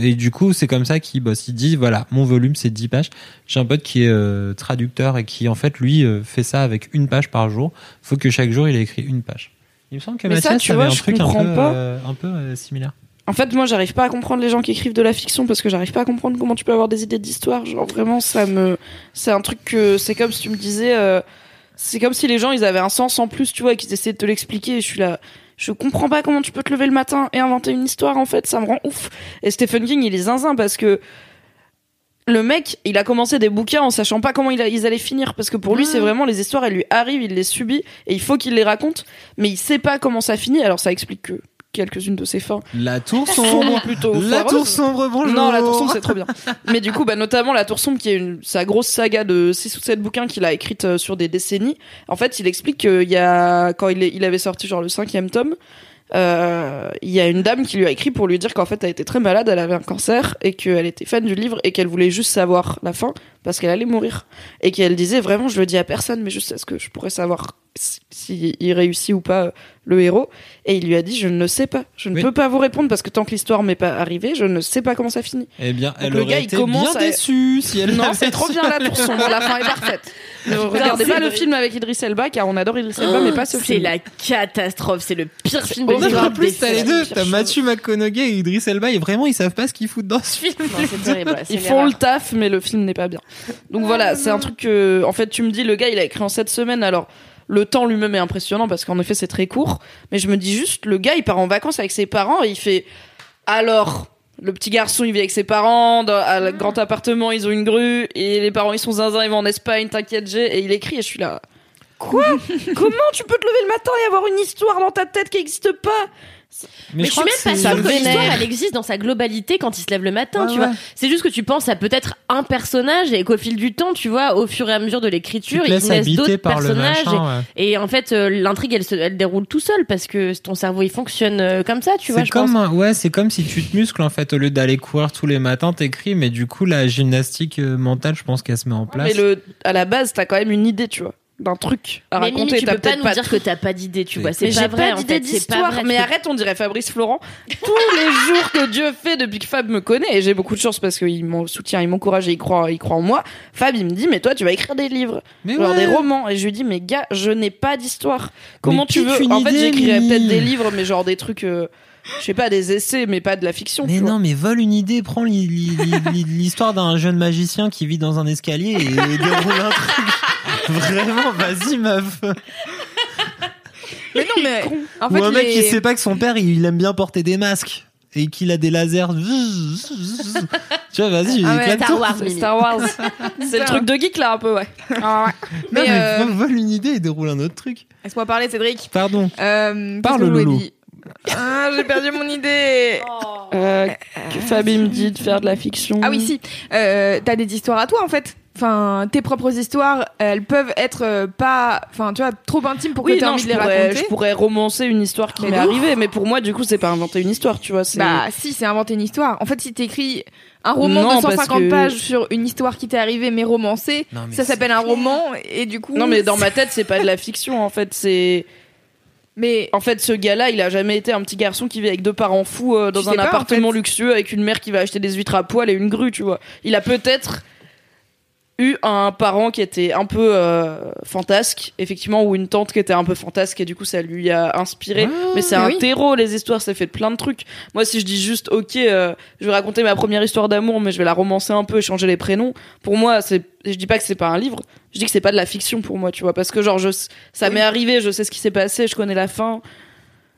C: et du coup, c'est comme ça qu'il bosse. Il dit, voilà, mon volume, c'est 10 pages. J'ai un pote qui est euh, traducteur et qui, en fait, lui, euh, fait ça avec une page par jour. faut que chaque jour, il ait écrit une page. Il me semble que
E: Mais ça,
C: Mathias
E: tu
C: avait
E: vois,
C: un
E: je
C: truc un
E: comprends
C: peu,
E: pas.
C: euh, un peu similaire.
E: En fait, moi, j'arrive pas à comprendre les gens qui écrivent de la fiction parce que j'arrive pas à comprendre comment tu peux avoir des idées d'histoire. Genre, vraiment, ça me. C'est un truc que. C'est comme si tu me disais. c'est comme si les gens ils avaient un sens en plus, tu vois, et qu'ils essayaient de te l'expliquer. Et je suis là, je comprends pas comment tu peux te lever le matin et inventer une histoire en fait, ça me rend ouf. Et Stephen King il est zinzin parce que le mec, il a commencé des bouquins en sachant pas comment il a- ils allaient finir parce que pour lui c'est vraiment les histoires elles lui arrivent, il les subit et il faut qu'il les raconte, mais il sait pas comment ça finit. Alors ça explique que quelques-unes de ses fins
C: La tour sombre.
E: plutôt
C: La
E: foireuses.
C: tour sombre, bonjour.
E: Non, la tour sombre, c'est trop bien. Mais du coup, bah, notamment la tour sombre, qui est une, sa grosse saga de 6 ou 7 bouquins qu'il a écrite euh, sur des décennies. En fait, il explique qu'il y a, quand il, est- il avait sorti genre le cinquième tome, euh, il y a une dame qui lui a écrit pour lui dire qu'en fait elle était très malade, elle avait un cancer et qu'elle était fan du livre et qu'elle voulait juste savoir la fin parce qu'elle allait mourir et qu'elle disait vraiment je le dis à personne mais juste est-ce que je pourrais savoir si, si il réussit ou pas euh, le héros? Et il lui a dit je ne sais pas je ne
C: Oui.
E: peux pas vous répondre parce que tant que l'histoire m'est pas arrivée je ne sais pas comment ça finit
C: Eh bien, elle
E: le
C: aurait
E: gars, il
C: été
E: commence
C: bien
E: à-
C: déçue si elle
E: non, c'est trop bien la tour sombre. La fin est parfaite. Ne regardez
B: c'est
E: pas le film avec Idris Elba, car on adore Idris Elba, mais pas ce
B: C'est
E: film.
B: la catastrophe, c'est le pire film de l'histoire
C: En plus, t'as les deux. T'as. Matthew McConaughey et Idris Elba et vraiment, ils savent pas ce qu'ils foutent dans ce film.
B: Non, c'est terrible, ouais, c'est
E: Ils font le taf, mais le film n'est pas bien. Donc voilà, c'est un truc que, en fait, tu me dis, le gars, il a écrit en 7 semaines, alors, le temps lui-même est impressionnant parce qu'en effet, c'est très court. Mais je me dis juste, le gars, il part en vacances avec ses parents et il fait, alors, le petit garçon, il vit avec ses parents, dans, à le grand appartement, ils ont une grue, et les parents, ils sont zinzin, ils vont en Espagne, t'inquiète, j'ai, et il écrit, et je suis là. Quoi? Comment tu peux te lever le matin et avoir une histoire dans ta tête qui n'existe pas?
B: Mais, je suis
C: crois
B: même pas
C: c'est-
B: sûre que l'histoire elle existe dans sa globalité quand il se lève le matin,
C: Ouais,
B: tu
C: ouais.
B: vois. C'est juste que tu penses à peut-être un personnage et qu'au fil du temps, tu vois, au fur et à mesure de
C: Tu
B: l'écriture, il
C: habiter
B: d'autres personnages.
C: machin. ouais.
B: et, et en fait, euh, l'intrigue, elle se elle déroule tout seul parce que ton cerveau, il fonctionne euh, comme ça, tu vois, je
C: comme, ouais, c'est comme si tu te muscles en fait au lieu d'aller courir tous les matins, t'écris, mais du coup la gymnastique euh, mentale, je pense qu'elle se met en place.
E: Mais le, à la base, t'as quand même une idée, tu vois, d'un truc à
B: Mais
E: raconter.
B: Mimi, tu peux pas
E: peut-être
B: nous dire
E: tout.
B: que t'as pas d'idée, tu
C: Oui.
B: vois. C'est
E: Mais
B: pas
E: j'ai
B: vrai,
E: pas
B: en
E: d'idée
B: fait. Pas
E: d'histoire. Mais arrête, on dirait Fabrice Florent. Tous les jours que Dieu fait depuis que Fab me connaît, et j'ai beaucoup de chance parce qu'il me soutient, il m'encourage et il croit, il croit en moi. Fab, il me dit, mais toi, tu vas écrire des livres,
C: Mais
E: genre
C: ouais.
E: des romans. Et je lui dis, mais gars, je n'ai pas d'histoire. Comment
C: Mais
E: tu veux
C: une
E: En fait,
C: idée,
E: j'écrirais
C: Mimi.
E: peut-être des livres, mais genre des trucs, euh, je sais pas, des essais, mais pas de la fiction.
C: Mais
E: vois.
C: non, mais vole une idée, prends l'histoire d'un jeune magicien qui vit dans un escalier et déroule un truc. Vraiment, vas-y meuf.
A: Mais non, mais en fait,
C: Ou un mec
A: les-
C: qui sait pas que son père il aime bien porter des masques et qu'il a des lasers. tu vois, vas-y,
A: Ah ouais,
C: éclate-toi.
B: Star Wars, Mimi.
E: Star Wars. c'est le truc de geek là, un peu, ouais.
C: Non,
A: Mais,
C: mais,
A: euh,
C: vole une idée et déroule un autre truc.
A: Laisse-moi parler, Cédric.
C: Pardon.
A: Euh,
C: Parle,
A: que je voulais
C: Loulou.
A: dire Ah, j'ai perdu mon idée.
E: Euh, que Fab, il me dit de faire de la fiction.
A: Ah oui, si. Euh, T'as des histoires à toi, en fait. Enfin, tes propres histoires, elles peuvent être euh, pas, enfin, tu vois, trop intimes pour que
E: Oui,
A: envie de les
E: pourrais,
A: raconter.
E: je pourrais romancer une histoire qui m'est arrivée, mais pour moi, du coup, c'est pas inventer une histoire, tu vois.
A: Bah, si, c'est inventer une histoire. En fait, si t'écris un roman
E: Non,
A: de
E: parce
A: 150
E: que-
A: pages sur une histoire qui t'est arrivée mais romancée,
C: Non, mais
A: ça s'appelle un roman et du coup.
E: Non, mais dans ma tête, c'est pas de la fiction, en fait. C'est.
A: Mais
E: En fait, ce gars-là, il a jamais été un petit garçon qui vit avec deux parents fous euh, dans
A: Tu
E: un
A: en
E: appartement
A: fait.
E: luxueux avec une mère qui va acheter des huîtres à poil et une grue, tu vois. Il a peut-être eu un parent qui était un peu euh, fantasque, effectivement, ou une tante qui était un peu fantasque et du coup ça lui a inspiré.
C: Ouais,
E: mais c'est un
A: oui.
E: terreau, les histoires, c'est fait de plein de trucs. Moi, si je dis juste, ok, euh, je vais raconter ma première histoire d'amour, mais je vais la romancer un peu et changer les prénoms, pour moi, c'est, je dis pas que c'est pas un livre, je dis que c'est pas de la fiction pour moi, tu vois, parce que genre, je, ça
A: Oui.
E: m'est arrivé, je sais ce qui s'est passé, je connais la fin,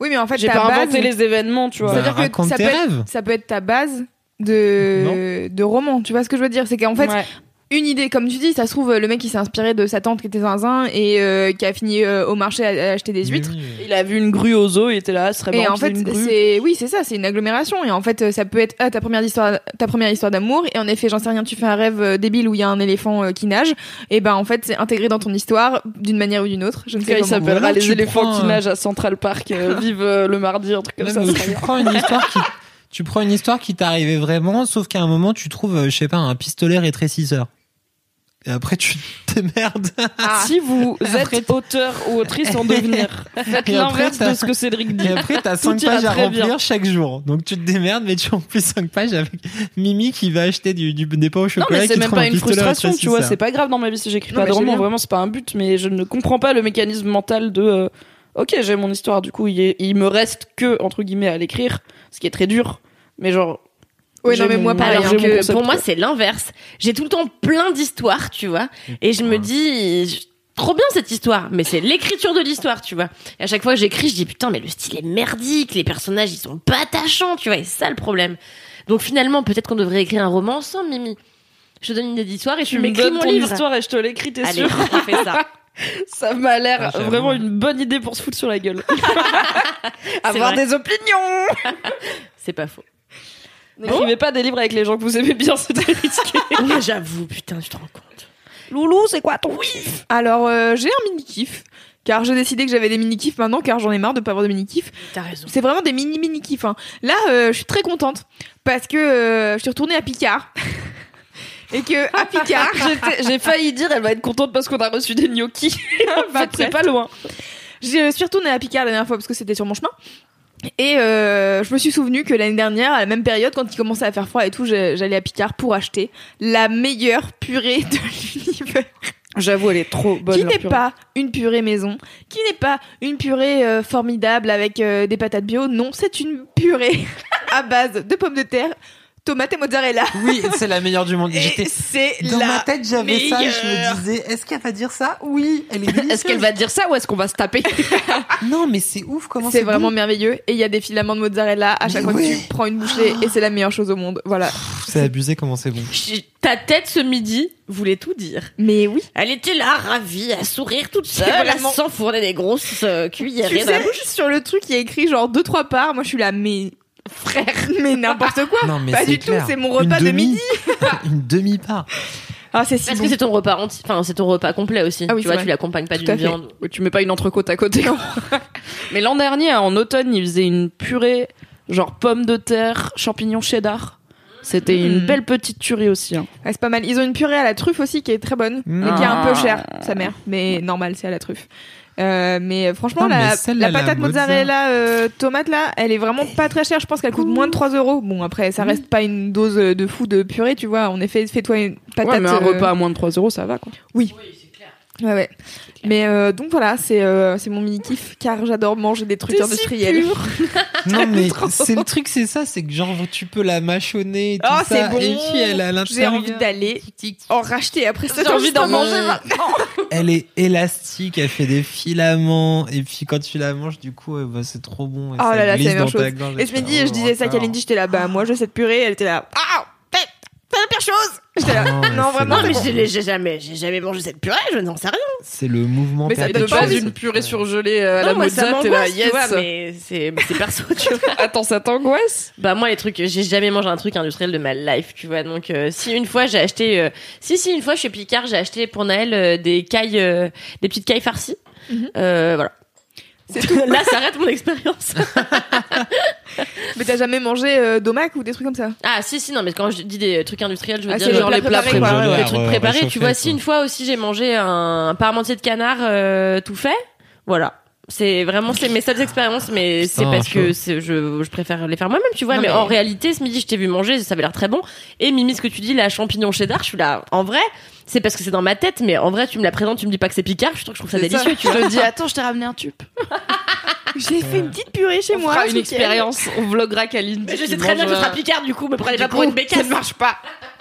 A: oui, mais en fait,
E: j'ai pas
A: base,
E: inventé les événements, tu vois.
C: Bah,
A: C'est-à-dire que ça peut être-
C: rêves.
A: ça peut être ta base de de roman. Tu vois ce que je veux dire C'est qu'en fait,
E: Ouais.
A: Une idée, comme tu dis, ça se trouve le mec il s'est inspiré de sa tante qui était zinzin et euh, qui a fini euh, au marché à, à acheter des huîtres.
C: Oui, oui.
E: Il a vu une grue au zoo, il était là, ce serait
A: Et en fait, c'est oui, c'est ça, c'est une agglomération. Et en fait, ça peut être ah, ta première histoire, ta première histoire d'amour. Et en effet, j'en sais rien, tu fais un rêve euh, débile où il y a un éléphant euh, qui nage. Et ben en fait, c'est intégré dans ton histoire d'une manière ou d'une autre. Je ne sais
E: il
A: comment.
E: s'appellera les éléphants
C: prends,
E: qui
C: euh,
E: nagent à Central Park, euh, vive euh, le mardi, un truc comme ça.
C: tu prends une histoire qui tu prends une histoire qui t'est arrivée vraiment sauf qu'à un moment tu trouves je sais pas un pistolet rétrécisseur et après tu t'emmerdes
A: Ah.
E: Si vous
C: Après,
E: êtes auteur ou autrice en devenir, faites l'inverse de ce que Cédric dit.
C: et après t'as
E: Tout
C: 5
E: ira
C: pages à remplir
E: bien.
C: chaque jour donc tu te démerdes mais tu remplis 5 pages avec Mimi qui va acheter du, du des pains au
E: Non
C: chocolat
E: mais
C: et
E: c'est même pas
C: un
E: une frustration, tu vois, c'est pas grave dans ma vie si j'écris
A: Non,
E: pas
A: mais
E: de roman, vraiment c'est pas un but, mais je ne comprends pas le mécanisme mental de euh, ok j'ai mon histoire, du coup il, est- il me reste que entre guillemets à l'écrire, ce qui est très dur, mais genre J'ai
A: non, mais moi, pareil,
B: Alors
E: mon
B: que
E: concept,
B: pour moi, c'est l'inverse. J'ai tout le temps plein d'histoires, tu vois. Et je me dis, trop bien cette histoire, mais c'est l'écriture de l'histoire, tu vois. Et à chaque fois que j'écris, je dis putain, mais le style est merdique, les personnages ils sont pas attachants, tu vois, et c'est ça le problème. Donc finalement, peut-être qu'on devrait écrire un roman ensemble, Mimi. Je te donne une idée d'histoire et
E: Tu
B: tu m'écris mon
E: ton
B: livre.
E: histoire et je te l'écris, t'es
B: Allez,
E: sûr
B: on fait ça.
E: Ça m'a l'air
C: Ah,
E: vraiment une bonne idée pour se foutre sur la gueule. Avoir
B: vrai.
E: des opinions
B: C'est pas faux.
E: N'écrivez pas des livres avec les gens que vous aimez bien, c'est très risqué.
B: Ouais, J'avoue, putain, tu te rends compte.
E: Loulou, c'est quoi ton kiff?
A: Alors, euh, j'ai un mini-kiff. Car j'ai décidé que j'avais des mini-kiffs maintenant, car j'en ai marre de pas avoir de mini-kiffs.
B: T'as raison.
A: C'est vraiment des mini-mini-kiffs. hein. Là, euh, je suis très contente. Parce que euh, je suis retournée à Picard. Et que à Picard,
E: J'étais- J'ai failli dire, elle va être contente parce qu'on a reçu des gnocchis. en
A: Bah,
E: fait, c'est
A: presque.
E: pas loin.
A: je suis retournée à Picard la dernière fois parce que c'était sur mon chemin. Et euh, je me suis souvenu que l'année dernière, à la même période, quand il commençait à faire froid et tout, j'allais à Picard pour acheter la meilleure purée de l'univers.
E: J'avoue, elle est trop bonne.
A: qui n'est pas une purée maison, qui n'est pas une purée euh, formidable avec euh, des patates bio. Non, c'est une purée à base de pommes de terre, tomates et mozzarella.
C: Oui, c'est la meilleure du monde. J'étais
A: c'est
C: dans
A: la
C: ma tête, j'avais ça. et Je me disais, est-ce qu'elle va dire ça? Oui, elle est délicieuse.
E: Est-ce qu'elle va dire ça ou est-ce qu'on va se taper?
C: Non, mais c'est ouf. Comment
A: C'est
C: c'est
A: vraiment
C: bon?
A: merveilleux. Et il y a des filaments de mozzarella à chaque
C: Mais
A: fois
C: ouais.
A: que tu prends une bouchée et c'est la meilleure chose au monde. Voilà.
C: C'est abusé. Comment c'est bon.
B: Ta tête ce midi voulait tout dire.
A: Mais oui.
B: Elle était là, ravie, à sourire toute seule,
A: C'est
B: à s'enfourner des grosses euh, cuillères
A: Tu
B: dans la
A: sais,
B: bouche.
A: sur le truc, il y a écrit genre deux trois parts. Moi, je suis là, mais frère, mais n'importe quoi.
C: Non, mais
A: Pas
C: c'est
A: du
C: clair.
A: tout. C'est mon repas de midi.
C: Une demi-part.
A: Ah, c'est si
B: Parce
A: bon.
B: que c'est ton repas entier, enfin c'est ton repas complet aussi.
A: Ah oui,
B: tu vois,
A: vrai.
B: tu l'accompagnes pas d'une viande.
E: Tu mets pas une entrecôte à côté. Mais l'an dernier, en automne, ils faisaient une purée, genre pommes de terre, champignons cheddar. C'était une
A: Mm.
E: belle petite tuerie aussi. hein.
A: Ouais, c'est pas mal. Ils ont une purée à la truffe aussi qui est très bonne, mais qui est un
E: Ah.
A: peu chère, sa mère. Mais normal, c'est à la truffe. Euh, mais franchement,
C: Non, mais
A: la,
C: celle-là,
A: la
C: la
A: patate
C: mozza.
A: mozzarella euh, tomate là, elle est vraiment pas très chère. Je pense qu'elle coûte moins de 3 euros. Bon, après, ça reste pas une dose de fou de purée, tu vois. En effet, fais-toi une patate.
E: Ouais, mais un
A: euh,
E: repas à moins de 3 euros, ça va quoi.
A: Ouais, ouais. Mais euh, donc voilà, c'est euh, c'est mon mini kiff car j'adore manger des trucs
E: si
A: industriels.
C: Non, mais c'est le truc, c'est ça, c'est que genre tu peux la mâchonner et tout
A: Oh,
C: ça.
A: c'est bon.
C: Et puis elle a à
A: J'ai
C: l'intérieur.
A: envie d'aller en racheter après ça.
E: J'ai envie d'en manger maintenant.
C: Elle est élastique, elle fait des filaments. Et puis quand tu la manges, du coup, euh, bah, c'est trop bon. Et
A: Oh
C: ça
A: là là, c'est la meilleure chose.
C: gorge
A: Et
C: fais,
A: midi,
C: oh,
A: je disais ça à. Kalindi, j'étais là, bah moi je veux cette purée, elle était là, ah, c'est c'est la pire chose. J'étais là,
C: Non, c'est
A: vraiment.
B: Non, mais j'ai j'ai jamais, j'ai jamais mangé cette purée, je n'en sais rien.
C: C'est le mouvement
A: Mais ça
C: perpétuel.
E: base, une purée surgelée euh, à la
B: non, moi, ça
E: mozza, t'es là,
B: m'angoisse, tu
E: yes.
B: vois, mais c'est mais c'est perso, tu vois.
E: Attends, ça t'angoisse?
B: Bah moi les trucs, j'ai jamais mangé un truc industriel de ma life, tu vois. Donc euh, si une fois j'ai acheté, euh, si si une fois chez Picard j'ai acheté pour Noël euh, des cailles, euh, des petites cailles farcies.
A: Mhm.
B: Euh, voilà.
A: C'est tout.
B: Là s'arrête mon expérience.
A: Mais t'as jamais mangé euh, d'omac ou des trucs comme ça?
B: Ah si si non mais quand je dis des trucs industriels, je veux
A: Ah,
B: dire
A: c'est
E: genre les plats
A: préparés, quoi.
C: ouais.
B: trucs préparés. Tu vois, si une fois aussi j'ai mangé un parmentier de canard euh, tout fait, voilà. C'est vraiment c'est mes seules expériences, mais c'est parce que
C: chaud.
B: je, je préfère les faire moi-même, tu vois.
A: Non,
B: mais,
A: mais-
B: en réalité, ce midi, je t'ai vu manger, ça avait l'air très bon. Et Mimi, ce que tu dis, la champignon cheddar, je suis là. En vrai, c'est parce que c'est dans ma tête, mais en vrai, tu me la présentes, tu me dis pas que c'est Picard, je trouve, je trouve ça délicieux, tu
E: Je
B: vois.
E: te dis, attends, je t'ai ramené un tube.
A: J'ai fait une petite purée chez
E: On
A: moi.
E: fera une expérience. On vloguera.
B: Mais je sais très bien que ce sera
E: un-
B: Picard, du coup, me prenez pas pour une bécasse.
A: Ça ne marche pas.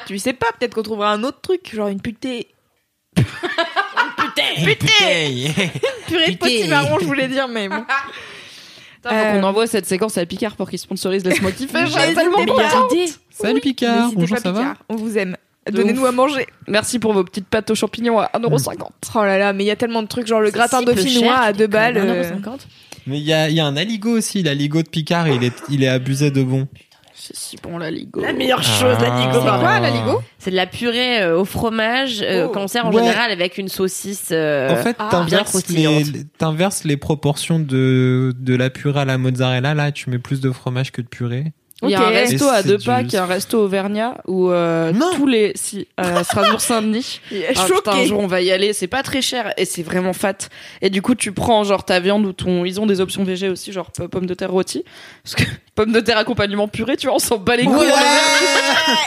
A: Tu sais pas, peut-être qu'on trouvera un autre truc, genre une putée.
B: Putain.
C: Putain
A: Purée de potimarron, je voulais dire, mais bon.
E: Faut qu'on envoie cette séquence à Picard pour qu'il sponsorise Laisse-moi kiffer. J'aurais
A: N'hésitez
E: tellement.
C: Salut Picard, bonjour, ça va
A: Picard, On vous aime. Donnez-nous à manger.
E: Merci pour vos petites pâtes aux champignons à 1,50€.
A: Oh là là, mais il y a tellement de trucs, genre le gratin
B: Si
A: dauphinois
B: cher,
A: à
B: tu
A: 2
B: déconnes,
A: balles.
B: 1,50.
A: euh,
C: Mais il y a, il y a un aligot aussi, l'aligot de Picard, il est, il est abusé de bon.
E: C'est si bon la ligo.
B: La meilleure chose, la
C: Ah.
B: Nico.
A: C'est quoi, l'aligot
B: C'est de la purée euh, au fromage euh,
A: Oh.
B: qu'on sert en
C: Ouais.
B: général avec une saucisse. euh,
C: En fait,
A: ah,
B: bien
C: t'inverses
B: croustillante.
C: les, t'inverses les proportions de, de la purée à la mozzarella. Là, tu mets plus de fromage que de purée.
E: Il y a un resto à deux pas qui est un resto Auvergnat où euh, tous les si à Strasbourg-Saint-Denis.
A: Il est
E: Ah, un jour on va y aller, c'est pas très cher et c'est vraiment fat. Et du coup, tu prends genre ta viande ou ton ils ont des options végé aussi genre pommes de terre rôties. Parce que pommes de terre accompagnement purée, tu vois, on s'en bat les couilles.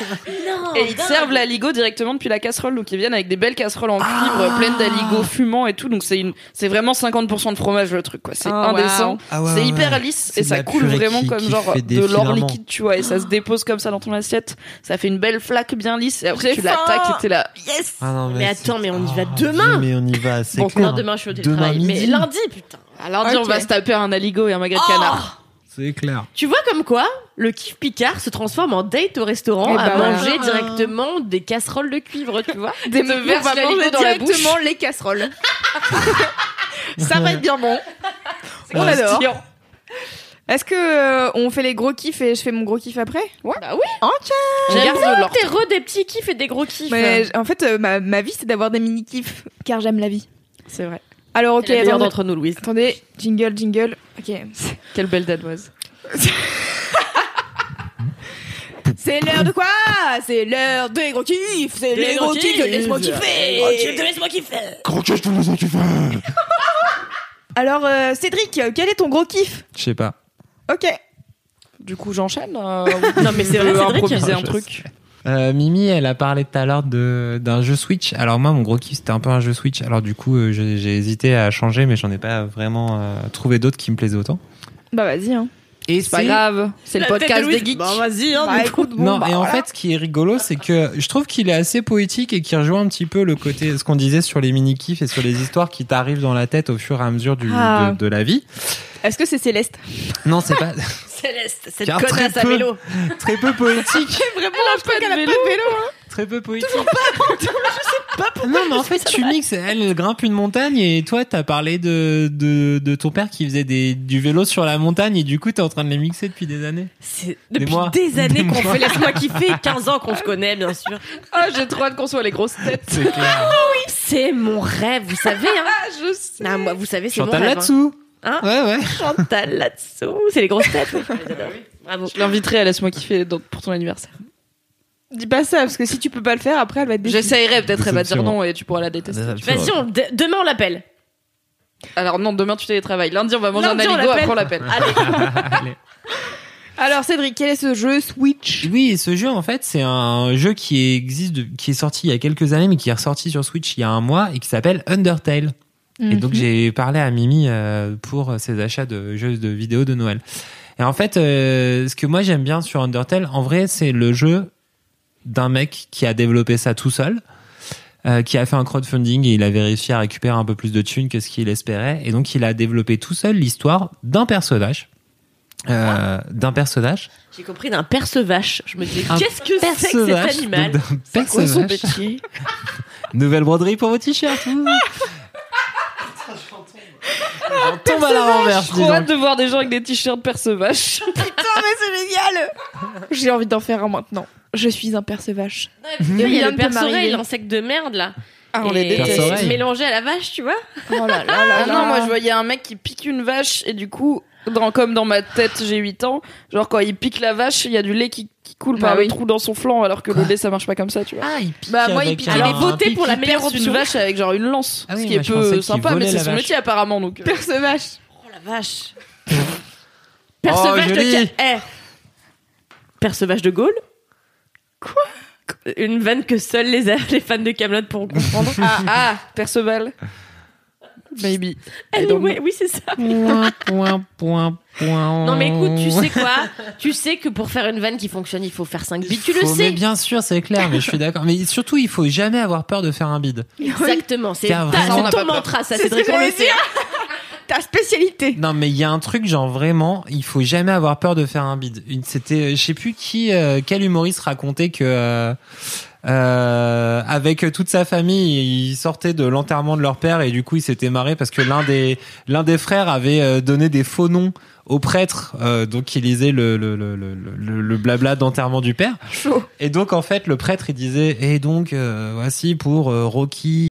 B: Non,
E: Et ils te servent l'aligot directement depuis la casserole, donc ils viennent avec des belles casseroles en cuivre pleines d'aligot fumant et tout, donc c'est une, c'est vraiment 50% de fromage le truc quoi, c'est
A: Ah,
E: indécent,
A: wow.
C: Ah ouais,
E: c'est
C: ouais,
E: hyper
C: ouais.
E: lisse et ça coule vraiment
C: qui-
E: comme
C: qui
E: genre de l'or liquide, tu vois, et ça se dépose comme ça dans ton assiette, ça fait une belle flaque bien lisse et après
A: J'ai
E: tu l'attaques et t'es là.
B: Yes
C: Ah non,
B: Mais attends, mais on y va
C: Oh,
B: demain.
C: Mais on y va, c'est
E: Bon,
C: clair.
B: Non, demain je suis au télétravail. Mais lundi, putain.
E: Alors lundi on va se taper un aligot et un magret de
B: Oh
E: canard.
C: C'est clair.
B: Tu vois comme quoi le kiff Picard se transforme en date au restaurant
A: Eh
B: à
A: ben voilà.
B: manger directement des casseroles de cuivre, tu vois
A: Des
E: te verse
A: on va
E: l'aligot
A: manger
E: dans la
A: directement les casseroles. Ça va être bien bon. On
C: Ouais.
A: adore. Est-ce que euh, on fait les gros kiffs et je fais mon gros kiff après?
E: Ouais. Bah oui.
A: Ok.
E: J'aime bien
B: t'es re des petits kiffs et des gros kiffs.
A: Mais en fait, euh, ma, ma vie, c'est d'avoir des mini kiffs, car j'aime la vie.
E: C'est vrai.
A: Alors, ok, attendez,
B: d'entre nous, Louise.
A: attendez, jingle, jingle. Ok.
E: Quelle belle danoise.
A: C'est l'heure de quoi? C'est l'heure des gros kiffs. C'est les gros kiffs. de Laisse-moi kiffer.
B: laisse-moi kiffer.
A: Alors, euh, Cédric, quel est ton gros kiff?
C: Je sais pas.
A: Ok.
E: Du coup j'enchaîne. euh,
B: Non, mais c'est
E: on
B: vrai, Cédric.
E: improviser un truc.
C: Euh, Mimi, elle a parlé tout à l'heure d'un jeu Switch. Alors moi, mon gros kiff, c'était un peu un jeu Switch. Alors du coup, euh, j'ai j'ai hésité à changer, mais j'en ai pas vraiment euh, trouvé d'autres qui me plaisaient autant.
A: Bah, vas-y. Hein.
C: Et
E: C'est pas grave, c'est le podcast des geeks.
B: Bah, vas-y, hein,
A: Bah, écoute, bon,
C: non,
A: bah,
C: et en
A: voilà.
C: fait, ce qui est rigolo, c'est que je trouve qu'il est assez poétique et qui rejoint un petit peu le côté, ce qu'on disait sur les mini kifs et sur les histoires qui t'arrivent dans la tête au fur et à mesure du,
A: Ah.
C: de, de la vie.
A: Est-ce que c'est Céleste
C: Non, c'est pas
B: Céleste, cette connasse
C: très
B: à
C: peu.
B: vélo.
C: très peu poétique.
A: Vraiment, je
E: de
A: qu'elle a pas de vélo. hein.
C: Très peu poétique. Non, mais en fait, tu mixes. Elle, grimpe une montagne et toi, t'as parlé de, de, de ton père qui faisait des, du vélo sur la montagne et du coup, t'es en train de les mixer depuis des années.
B: C'est
C: Des
B: depuis
C: mois.
B: des années qu'on fait Laisse-moi kiffer, 15 ans qu'on se connaît, bien sûr.
E: Ah, j'ai trop hâte qu'on soit les grosses têtes.
C: C'est clair.
B: C'est mon rêve, vous savez, hein.
E: Ah, je sais.
B: Non, moi, vous savez, c'est mon
C: Chantal
B: rêve. hein.
C: là-dessous.
B: Hein
C: Ouais, ouais.
B: Chantal là-dessous. C'est les grosses têtes, oui. Je. Bravo.
E: Je l'inviterai à Laisse-moi kiffer dans- pour ton anniversaire.
A: Dis pas ça, parce que si tu peux pas le faire, après, elle va être déçue.
E: J'essayerai, peut-être elle va dire non et tu pourras la détester.
B: Vas-y, on- de- demain on l'appelle.
E: Alors non, demain tu télétravailles. Lundi on va manger
B: Lundi,
E: un
B: on
E: aligot,
B: l'appelle.
E: après on l'appelle.
B: Allez.
A: Alors, Cédric, quel est ce jeu Switch?
C: Oui, ce jeu en fait, c'est un jeu qui existe, de- qui est sorti il y a quelques années, mais qui est ressorti sur Switch il y a un mois et qui s'appelle Undertale. Et donc j'ai parlé à Mimi euh, pour ses achats de jeux de vidéo de Noël. Et en fait, euh, ce que moi j'aime bien sur Undertale, en vrai, c'est le jeu d'un mec qui a développé ça tout seul, euh, qui a fait un crowdfunding et il avait réussi à récupérer un peu plus de thunes que ce qu'il espérait. Et donc il a développé tout seul l'histoire d'un personnage. Euh, d'un personnage.
B: J'ai compris d'un percevache. Je me dis,
C: Un
B: qu'est-ce que c'est que cet animal
C: d'un
E: Quoi son métier
C: Nouvelle broderie pour vos t-shirts. ouh. On tombe à la renverse. dis
E: Trop hâte de voir des gens avec des t-shirts percevache.
A: Putain, mais c'est génial J'ai envie d'en faire un maintenant. Je suis un percevache.
B: Il y a le perce-oreille, l'insecte de merde là.
A: Ah, on
B: Et
A: les déteste.
B: Mélangé à la vache, tu vois.
A: Oh là là là
E: Ah
A: là.
E: non, moi je voyais un mec qui pique une vache et du coup, dans, comme dans ma tête, j'ai 8 ans, genre quand il pique la vache, il y a du lait qui, qui coule
A: Bah
E: par
A: oui.
E: le trou dans son flanc alors que le lait ça marche pas comme ça, tu vois.
C: Ah, il pique
A: Bah, moi, il
C: avec
A: pique. Il est
B: voté pour la meilleure
E: Perce une
B: option.
E: vache avec genre une lance,
C: Ah oui,
E: ce qui est peu sympa, mais c'est
C: la
E: son
C: vache.
E: métier apparemment donc. euh.
A: Percevache.
B: Oh la vache. Percevache de
C: joli.
B: ca- Eh. Percevache de Gaulle Quoi? Une vanne que seuls les, les fans de Camelot pourront comprendre.
E: Ah, ah, Perceval.
B: Anyway,
E: know.
B: oui, c'est ça.
C: Point, point, point, point.
B: Non mais écoute, tu sais quoi? Tu sais que pour faire une vanne qui fonctionne, il faut faire 5 bits, tu le
C: Mais
B: sais.
C: bien sûr, c'est clair, mais je suis d'accord. Mais surtout, il faut jamais avoir peur de faire un bide.
B: Exactement, c'est ta-
C: vraiment-
B: c'est
E: On n'a
B: ton mantra, ça,
A: C'est
B: Cédric, on le sait.
A: Ta spécialité.
C: Non, mais il y a un truc, genre vraiment, il faut jamais avoir peur de faire un bide. Une- C'était, je sais plus qui, euh, quel humoriste racontait que euh, euh, avec toute sa famille, ils sortaient de l'enterrement de leur père et du coup, ils s'étaient marrés parce que l'un des l'un des frères avait euh, donné des faux noms au prêtre, euh, donc il lisait le le, le, le, le, blabla d'enterrement du père.
A: Chaud.
C: Et donc en fait, le prêtre il disait et donc euh, voici pour euh, Rocky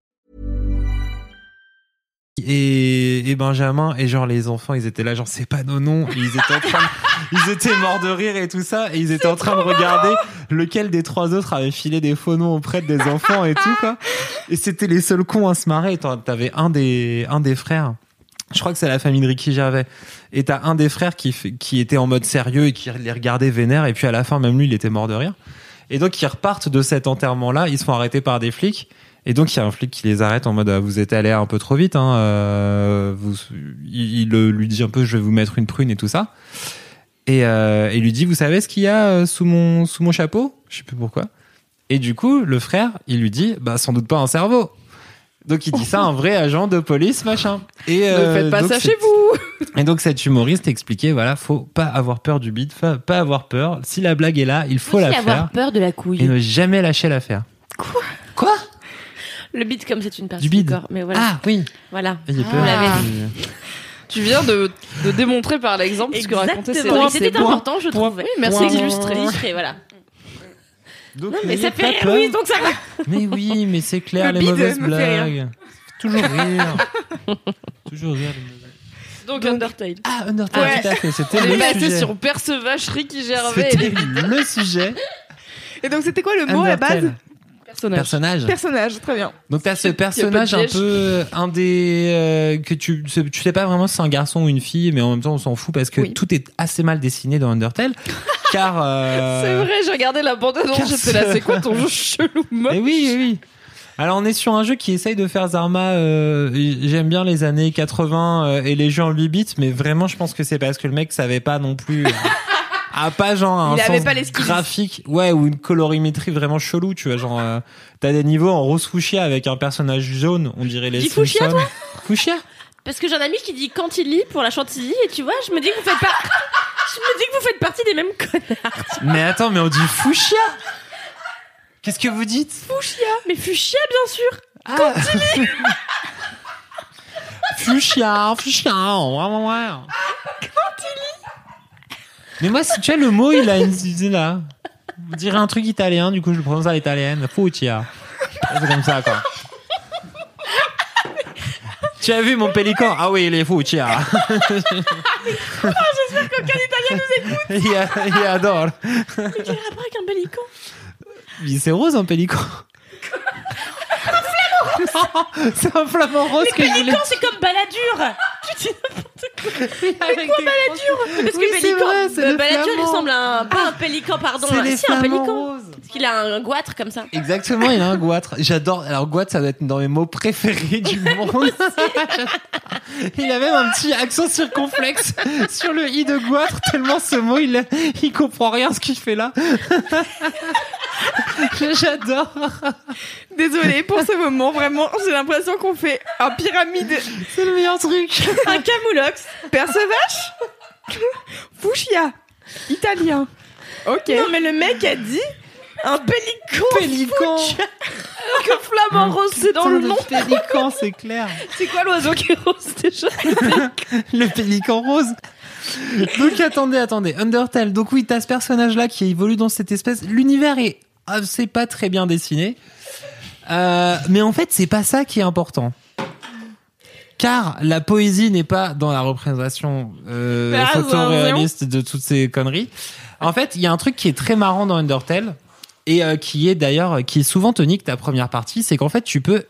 C: Et, et Benjamin et genre les enfants ils étaient là genre c'est pas nos noms. Et ils étaient en train de- ils étaient morts de rire et tout ça. Et ils étaient en train de regarder lequel des trois autres avait filé des faux noms auprès des enfants et tout quoi. Et c'était les seuls cons à se marrer. T'avais un des un des frères. Je crois que c'est la famille de Ricky Gervais. Et t'as un des frères qui qui était en mode sérieux et qui les regardait vénère. Et puis à la fin même lui il était mort de rire. Et donc ils repartent de cet enterrement là ils se font arrêter par des flics et donc il y a un flic qui les arrête en mode ah, vous êtes allé un peu trop vite. Hein, euh, vous, il, il, lui dit un peu je vais vous mettre une prune et tout ça. Et euh, il lui dit vous savez ce qu'il y a euh, sous mon sous mon chapeau? Je sais plus pourquoi. Et du coup le frère il lui dit bah sans doute pas un cerveau. Donc il dit ça à un vrai agent de police machin. Et
E: Ne faites pas ça chez vous.
C: et donc cet humoriste expliquait voilà faut pas avoir peur du bide, pas avoir peur. Si la blague est là il faut la faire
B: avoir peur de la
C: et
B: couille.
C: ne jamais lâcher l'affaire. Quoi? Quoi?
B: Le bide comme c'est une partie
C: Du bide.
B: corps. Mais voilà.
C: Ah oui.
B: Voilà.
C: J'ai
B: Ah.
C: peur.
B: On l'avait
E: Tu viens de, de démontrer par l'exemple ce que racontait
B: Exactement.
E: Cédric.
B: C'était important, je trouve.
E: Oui, merci d'illustrer.
B: Illustré, voilà.
C: Donc,
B: Non, mais ça fait rire, oui, donc ça va.
C: Mais oui, mais c'est clair,
A: Le
C: les mauvaises blagues. Toujours rire. Toujours rire. les mauvaises-
E: Donc Undertale.
C: Ah, Undertale,
A: Ouais.
C: tout à fait. C'était
E: On est
C: le
E: passé
C: sujet.
E: sur Percevacherie qui Gervais
C: C'était le sujet.
A: Et donc, c'était quoi le mot à la base?
C: Personnage.
A: Personnage, très bien.
C: Donc t'as ce personnage un peu un des euh, que tu tu sais pas vraiment si c'est un garçon ou une fille, mais en même temps on s'en fout parce que
A: Oui.
C: tout est assez mal dessiné dans Undertale, car euh,
E: C'est vrai, j'ai regardé la bande annonce, j'étais là,
C: ce-
E: c'est quoi ton jeu chelou moche
C: Eh oui, oui, oui. Alors on est sur un jeu qui essaye de faire Zarma. euh, J'aime bien les années 80 euh, et les jeux en 8 bits, mais vraiment je pense que c'est parce que le mec savait pas non plus. euh, a pas genre un
A: Il avait
C: sens
A: pas les
C: graphique, ouais, ou une colorimétrie vraiment chelou, tu vois, genre euh, t'as des niveaux en rose fuchsia avec un personnage jaune, on dirait les
B: Dis fuchsia,
C: Simpsons. Fuchsia
B: Parce que j'ai un ami qui dit Cantilly pour la chantilly et tu vois, je me dis que vous faites pas. je me dis que vous faites partie des mêmes connards.
C: Mais attends, mais on dit fuchsia Qu'est-ce que vous dites
B: Fuchsia Mais fuchsia, bien sûr.
C: Ah. Fuchsia, fuchsia, ouais, ouais, ouais. Mais moi, si tu vois, le mot, il a une là. On dirait un truc italien, du coup, je le prononce à l'italienne. Fuchsia. C'est comme ça, quoi. Tu as vu mon pélican? Ah oui, il est fuchsia.
B: J'espère qu'aucun italien nous écoute.
C: il, a- il adore.
B: Mais quel rapport avec un pélican?
C: Mais C'est rose, un pélican. Non, C'est un flamant rose que je voulais
B: Pélican, c'est comme baladure. Tu dis quoi.
C: avec
B: Quoi,
C: des
B: baladure Parce
C: Oui,
B: que
C: c'est
B: pélican,
C: vrai, c'est
B: euh,
C: le
B: baladure, il ressemble à un. Pas un pélican, pardon.
C: C'est
B: un-
C: les
B: si, un pélican.
C: roses.
B: Parce qu'il a un goitre comme ça.
C: Exactement, il a un goitre. J'adore. Alors goitre, ça doit être dans mes mots préférés du monde. il a même un petit accent circonflexe sur le i de goitre tellement ce mot, il il comprend rien ce qu'il fait là. J'adore.
A: Désolée pour ce moment, vraiment, j'ai l'impression qu'on fait un pyramide.
C: C'est le meilleur truc.
B: Un camoulox.
A: Percevache? Fuchsia. Italien. Ok.
B: Non, mais le mec a dit un pélican.
C: Pélican.
B: Que flamant rose, c'est dans le nom.
C: Pélican, c'est clair.
B: C'est quoi l'oiseau qui est rose déjà?
C: Le pélican rose. Donc attendez, attendez, Undertale. Donc oui, t'as ce personnage-là qui évolue dans cette espèce. L'univers est, ah, c'est pas très bien dessiné, Euh, mais en fait c'est pas ça qui est important. Car la poésie n'est pas dans la représentation euh,
A: raison.
C: photoréaliste de toutes ces conneries. En fait, il y a un truc qui est très marrant dans Undertale et euh, qui est d'ailleurs qui est souvent tonique ta première partie, c'est qu'en fait tu peux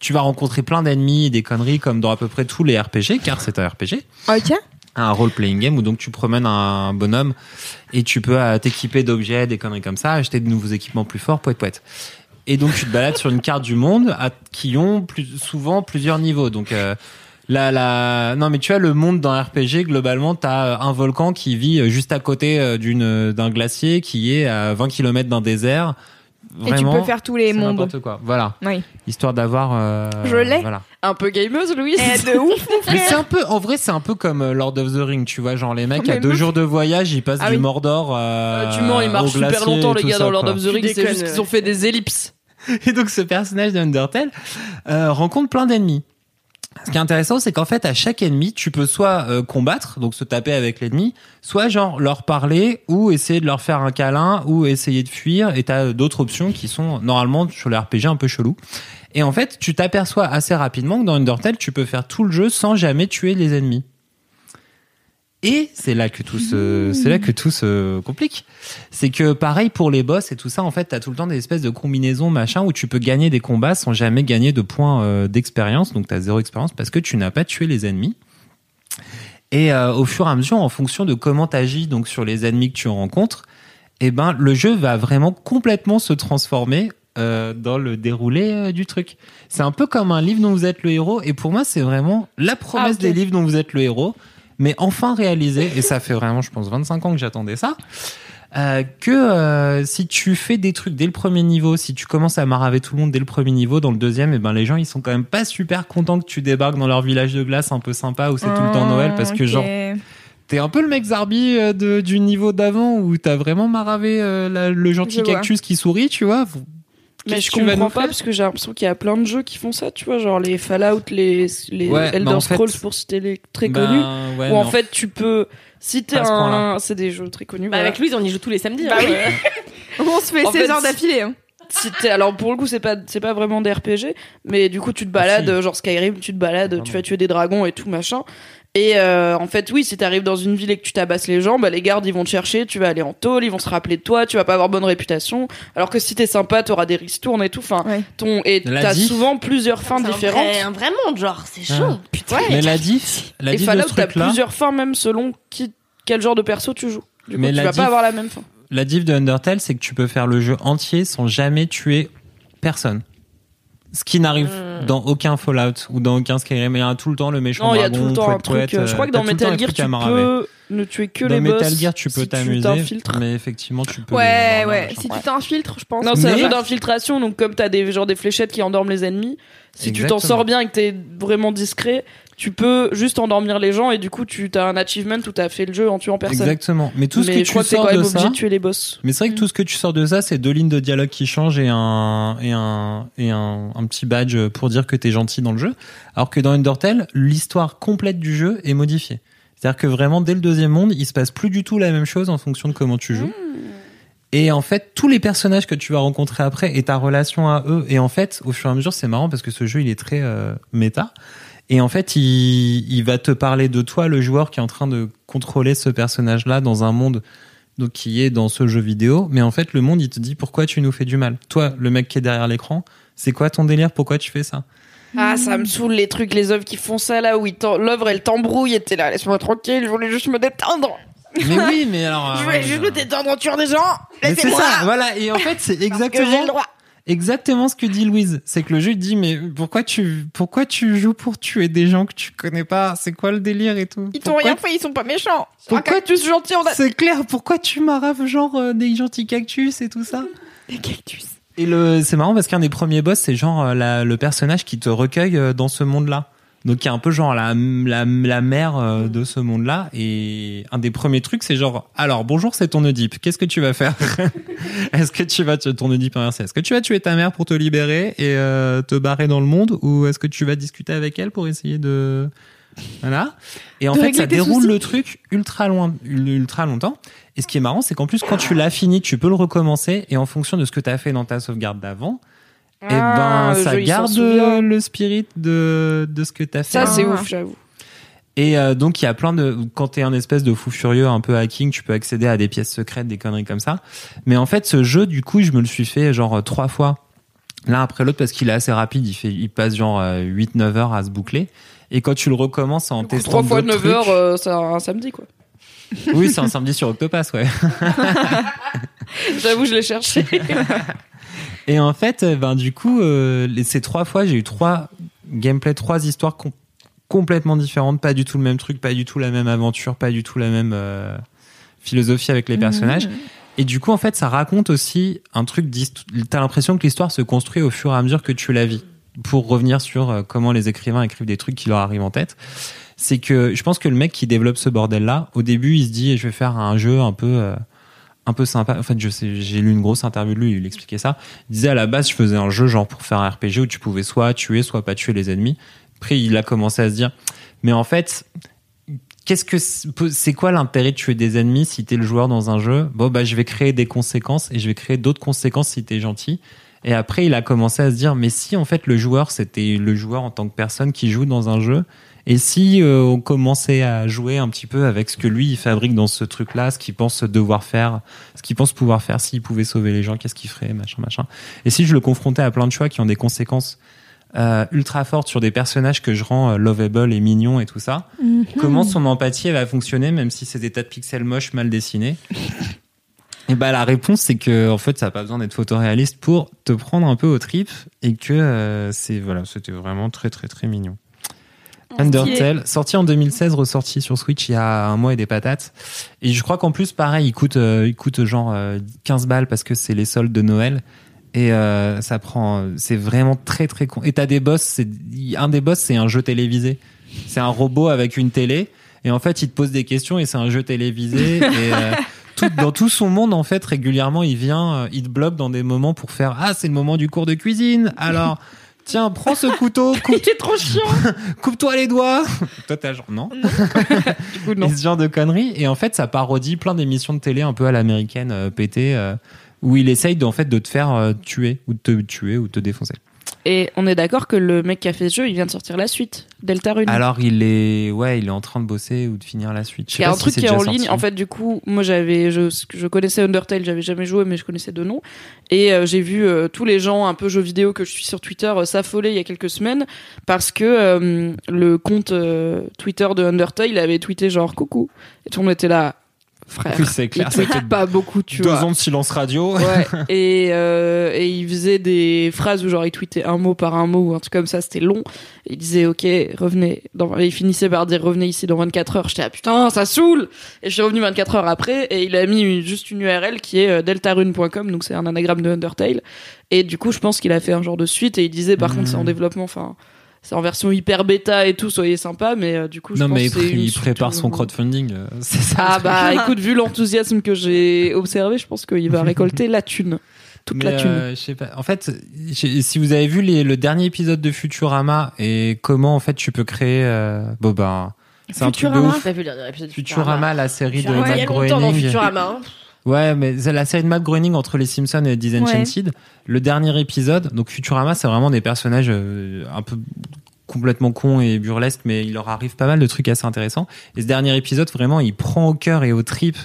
C: tu vas rencontrer plein d'ennemis et des conneries comme dans à peu près tous les RPG, car c'est un RPG
A: Ok.
C: Un role-playing game où donc tu promènes un bonhomme et tu peux euh, t'équiper d'objets, des conneries comme ça, acheter de nouveaux équipements plus forts, poète poète. Et donc tu te balades sur une carte du monde qui ont plus, souvent plusieurs niveaux. Donc euh, la, la, non mais tu vois le monde dans RPG globalement t'as euh, un volcan qui vit euh, juste à côté d'une d'un glacier qui est à 20 km d'un désert.
A: Et tu peux faire tous les mondes.
C: n'importe quoi. Voilà,
A: Oui.
C: histoire d'avoir. euh,
A: Je l'ai.
C: Voilà.
E: Un peu gameuse, Louise.
A: Eh, de ouf, mon
C: Mais
A: frère.
C: c'est un peu, en vrai, c'est un peu comme euh, Lord of the Ring, tu vois, genre les mecs
A: Mais
C: à deux
A: meuf.
C: jours de voyage, ils passent
A: Ah
C: du
A: oui.
C: Mordor. Euh,
E: Euh, tu mens, ils marchent super longtemps, les gars,
C: ça,
E: dans Lord
C: quoi.
E: of the Ring. C'est juste qu'ils ont fait des ellipses.
C: Et donc ce personnage d'Undertale euh, rencontre plein d'ennemis. Ce qui est intéressant, c'est qu'en fait, à chaque ennemi, tu peux soit euh, combattre, donc se taper avec l'ennemi, soit genre leur parler ou essayer de leur faire un câlin ou essayer de fuir. Et t'as d'autres options qui sont normalement sur le RPG un peu chelou. Et en fait, tu t'aperçois assez rapidement que dans Undertale, tu peux faire tout le jeu sans jamais tuer les ennemis. Et c'est là que tout se, c'est là que tout se complique. C'est que pareil pour les boss et tout ça, en fait, t'as tout le temps des espèces de combinaisons, machin, où tu peux gagner des combats sans jamais gagner de points euh, d'expérience. Donc t'as zéro expérience parce que tu n'as pas tué les ennemis. Et euh, au fur et à mesure, en fonction de comment t'agis donc sur les ennemis que tu rencontres, eh ben le jeu va vraiment complètement se transformer euh, dans le déroulé euh, du truc. C'est un peu comme un livre dont vous êtes le héros. Et pour moi, c'est vraiment la promesse
E: Ah,
C: des livres dont vous êtes le héros, mais enfin réalisé. Et ça fait vraiment, je pense, 25 ans que j'attendais ça. Euh, que euh, si tu fais des trucs dès le premier niveau, si tu commences à maraver tout le monde dès le premier niveau, dans le deuxième, et ben les gens ils sont quand même pas super contents que tu débarques dans leur village de glace un peu sympa où c'est tout le temps Noël parce que
A: Ok.
C: genre t'es un peu le mec Zarbi euh, de, du niveau d'avant où t'as vraiment maravé euh, la- le gentil
A: Je vois.
C: cactus qui sourit, tu vois.
E: Mais je comprends
C: nous
E: pas parce que j'ai l'impression qu'il y a plein de jeux qui font ça, tu vois, genre les Fallout, les, les
C: Ouais, mais
E: Elder
C: en fait-
E: Scrolls pour citer les très
C: Ben,
E: connus.
C: ouais,
E: où en fait tu peux, si t'es
C: Pas à ce point-là.
E: un, c'est des jeux très connus.
B: Bah,
E: voilà.
B: avec Louise, on y joue tous les samedis.
E: Bah
B: hein.
E: oui.
A: On se fait
E: En
A: 16
E: fait,
A: heures d'affilée. hein.
E: si alors pour le coup c'est pas, c'est pas vraiment des RPG, mais du coup tu te balades,
C: Ah, si.
E: genre Skyrim, tu te balades,
C: Vraiment.
E: tu vas tuer des dragons et tout machin. Et euh, en fait, oui, si t'arrives dans une ville et que tu tabasses les gens, bah, les gardes ils vont te chercher, tu vas aller en tôle, ils vont se rappeler de toi, tu vas pas avoir bonne réputation. Alors que si t'es sympa, t'auras des ristournes et tout. Enfin,
A: Ouais.
E: ton et
C: La
E: t'as
C: diff.
E: souvent plusieurs fins
B: C'est un
E: différentes.
B: vrai- Un vrai monde, genre, c'est
C: Ah.
B: chaud. Putain.
C: Mais la diff, la
E: et
C: diff de
E: Fallout,
C: ce
E: t'as
C: truc-là,
E: plusieurs fins même selon qui, quel genre de perso tu joues. Du coup,
C: Mais
E: tu vas
C: diff-
E: pas avoir la même fin.
C: la diff de Undertale, c'est que tu peux faire le jeu entier sans jamais tuer personne. Ce qui n'arrive
E: Hmm.
C: dans aucun Fallout ou dans aucun Skyrim. Il y a tout le temps le méchant
E: Non, il y a tout le temps un truc. euh, je crois que dans Metal Gear, tu peux ne tuer que
C: dans
E: les boss.
C: Metal Gear, tu peux
E: si
C: t'amuser, mais effectivement, tu peux.
A: Ouais, ouais. Si tu t'infiltres, je pense.
E: Non, c'est un jeu d'infiltration, donc comme t'as des genre des fléchettes qui endorment les ennemis, si tu t'en sors bien et que t'es vraiment discret, tu peux juste endormir les gens et du coup tu as un achievement où t'as fait le jeu en tuant personne.
C: Exactement. Mais tout ce
E: Mais
C: que
E: je crois
C: tu
E: que
C: sors
E: quand même
C: de
E: obligé
C: ça.
E: de tuer les boss.
C: Mais c'est vrai que tout ce que tu sors de ça, c'est deux lignes de dialogue qui changent et un et un et un, un petit badge pour dire que t'es gentil dans le jeu. Alors que dans Undertale, l'histoire complète du jeu est modifiée. C'est-à-dire que vraiment dès le deuxième monde, il se passe plus du tout la même chose en fonction de comment tu joues. Et en fait, tous les personnages que tu vas rencontrer après et ta relation à eux. Et en fait, au fur et à mesure, c'est marrant parce que ce jeu, il est très euh, méta. Et en fait, il, il va te parler de toi, le joueur qui est en train de contrôler ce personnage-là dans un monde donc qui est dans ce jeu vidéo. Mais en fait, le monde, il te dit pourquoi tu nous fais du mal? Toi, le mec qui est derrière l'écran, c'est quoi ton délire? Pourquoi tu fais ça?
E: Ah, ça me saoule les trucs, les œuvres qui font ça là où l'œuvre elle t'embrouille et t'es là, laisse-moi tranquille, je voulais juste me détendre.
C: Mais oui, mais alors.
E: Je voulais
C: euh,
E: juste me détendre en tuant des gens.
C: c'est ça, voilà. Et en fait, c'est
E: Que j'ai
C: exactement
E: le droit.
C: Exactement ce que dit Louise. C'est que le jeu il dit mais pourquoi tu pourquoi tu joues pour tuer des gens que tu connais pas? C'est quoi le délire et tout?
A: Ils t'ont rien fait, ils sont pas méchants.
C: Pourquoi
A: Un cactus gentil, a
C: C'est clair. Pourquoi tu maraves genre euh, des gentils cactus et tout ça?
A: Des cactus.
C: Et le c'est marrant parce qu'un des premiers boss c'est genre euh, la- le personnage qui te recueille euh, dans ce monde-là. Donc qui est un peu genre la la, la mère euh, de ce monde-là. Et un des premiers trucs c'est genre alors bonjour c'est ton Oedipe. Qu'est-ce que tu vas faire? Est-ce que tu vas tuer ton Oedipe inversé Est-ce que tu vas tuer ta mère pour te libérer et euh, te barrer dans le monde? Ou est-ce que tu vas discuter avec elle pour essayer de voilà. Et en
A: De
C: fait ça déroule
A: soucis.
C: le truc ultra loin ultra longtemps. Et ce qui est marrant c'est qu'en plus quand tu l'as fini tu peux le recommencer. Et en fonction de ce que tu as fait dans ta sauvegarde d'avant et
E: Ah,
C: ben
E: le
C: ça garde le spirit de de ce que tu as fait
E: Ça c'est
A: Ah.
E: ouf, j'avoue.
C: et euh, donc il y a plein de quand t'es un espèce de fou furieux un peu hacking, tu peux accéder à des pièces secrètes, des conneries comme ça. Mais en fait, ce jeu, du coup, je me le suis fait genre euh, trois fois l'un après l'autre parce qu'il est assez rapide. Il fait, il passe genre 8-9 heures à se boucler. Et quand tu le recommences en testant
E: 3 fois
C: d'autres
E: 9 heures, euh, c'est un samedi quoi.
C: oui, c'est un samedi sur Octopass, ouais.
E: J'avoue, je l'ai cherché.
C: Et en fait, euh, ben du coup, euh, ces trois fois, j'ai eu trois gameplay, trois histoires com- complètement différentes, pas du tout le même truc, pas du tout la même aventure, pas du tout la même euh, philosophie avec les personnages. Et du coup, en fait, ça raconte aussi un truc. T'as l'impression que l'histoire se construit au fur et à mesure que tu la vis. Pour revenir sur euh, comment les écrivains écrivent des trucs qui leur arrivent en tête, c'est que je pense que le mec qui développe ce bordel-là, au début, il se dit je vais faire un jeu un peu euh, un peu sympa. En fait, je j'ai lu une grosse interview de lui, il expliquait ça. Il disait à la base, je faisais un jeu genre pour faire un RPG où tu pouvais soit tuer, soit pas tuer les ennemis. Après, il a commencé à se dire, mais en fait, qu'est-ce que c'est quoi l'intérêt de tuer des ennemis si t'es le joueur dans un jeu? Bon, bah, je vais créer des conséquences et je vais créer d'autres conséquences si t'es gentil. Et après, il a commencé à se dire, mais si en fait le joueur, c'était le joueur en tant que personne qui joue dans un jeu, et si euh, on commençait à jouer un petit peu avec ce que lui il fabrique dans ce truc-là, ce qu'il pense devoir faire, ce qu'il pense pouvoir faire, s'il pouvait sauver les gens, qu'est-ce qu'il ferait, machin, machin. Et si je le confrontais à plein de choix qui ont des conséquences euh, ultra fortes sur des personnages que je rends euh, lovable et mignons et tout ça, comment son empathie elle va fonctionner, même si c'est des tas de pixels moches mal dessinés? Et bah la réponse c'est que en fait ça n'a pas besoin d'être photoréaliste pour te prendre un peu au trip et que euh, c'est voilà c'était vraiment très très très mignon. Undertale, sorti en 2016, ressorti sur Switch il y a un mois et des patates. Et je crois qu'en plus, pareil, il coûte, euh, il coûte genre euh, 15 balles parce que c'est les soldes de Noël. Et euh, ça prend, c'est vraiment très très con. Et t'as des boss, c'est un des boss, c'est un jeu télévisé. C'est un robot avec une télé. Et en fait, il te pose des questions et c'est un jeu télévisé. et euh, tout, dans tout son monde, en fait, régulièrement, il vient, euh, il te bloque dans des moments pour faire ah c'est le moment du cours de cuisine. Alors tiens, prends ce couteau, coupe,
E: Il est trop chiant.
C: coupe-toi les doigts. Toi, t'as genre non.
E: Du coup, non.
C: Et ce genre de conneries. Et en fait, ça parodie plein d'émissions de télé un peu à l'américaine euh, euh, où il essaye de, en fait de te faire euh, tuer ou de te tuer ou de te défoncer.
E: Et on est d'accord que le mec qui a fait ce jeu, il vient de sortir la suite, Delta Rune.
C: Alors il est, ouais, il est en train de bosser ou de finir la suite.
E: Il y a un
C: si
E: truc qui est en ligne.
C: sorti.
E: En fait, du coup, moi, j'avais, je, je connaissais Undertale, j'avais jamais joué, mais je connaissais de nom. Et euh, j'ai vu euh, tous les gens un peu jeux vidéo que je suis sur Twitter euh, s'affoler il y a quelques semaines parce que le compte Twitter de Undertale avait tweeté genre coucou. Et tout le monde était là, frère.
C: Oui, c'est clair,
E: il tweet pas beaucoup, tu
C: Deux
E: vois.
C: ans de silence radio.
E: Ouais. et, euh, et il faisait des phrases où genre il tweetait un mot par un mot ou un truc comme ça, c'était long. Il disait ok, revenez. Dans... Et il finissait par dire revenez ici dans 24 heures. J'étais ah putain, ça saoule. Et je suis revenu 24 heures après et il a mis une- juste une URL qui est euh, deltarune.com, donc c'est un anagramme de Undertale. Et du coup, je pense qu'il a fait un genre de suite et il disait par contre c'est en développement, enfin c'est en version hyper bêta et tout, soyez sympa, mais euh, du coup je
C: Non
E: pense
C: mais
E: que
C: il, prépare son crowdfunding. euh, C'est ça.
E: Ah bah écoute, vu l'enthousiasme que j'ai observé, je pense qu'il va récolter la thune. Toute
C: Mais,
E: la thune.
C: euh, je sais pas. En fait, si vous avez vu les- le dernier épisode de Futurama et comment en fait tu peux créer, euh, bon ben, c'est un truc de
B: Futurama,
C: ouf.
B: de
C: la série de
B: Futurama, il y
C: Matt
B: a longtemps dans
C: Groening.
B: Futurama. hein.
C: Ouais, mais c'est la série de Matt Groening entre les Simpsons et Disenchanted. Le dernier épisode, donc Futurama, c'est vraiment des personnages euh, un peu complètement cons et burlesques, mais il leur arrive pas mal de trucs assez intéressants. Et ce dernier épisode, vraiment, il prend au cœur et au trip,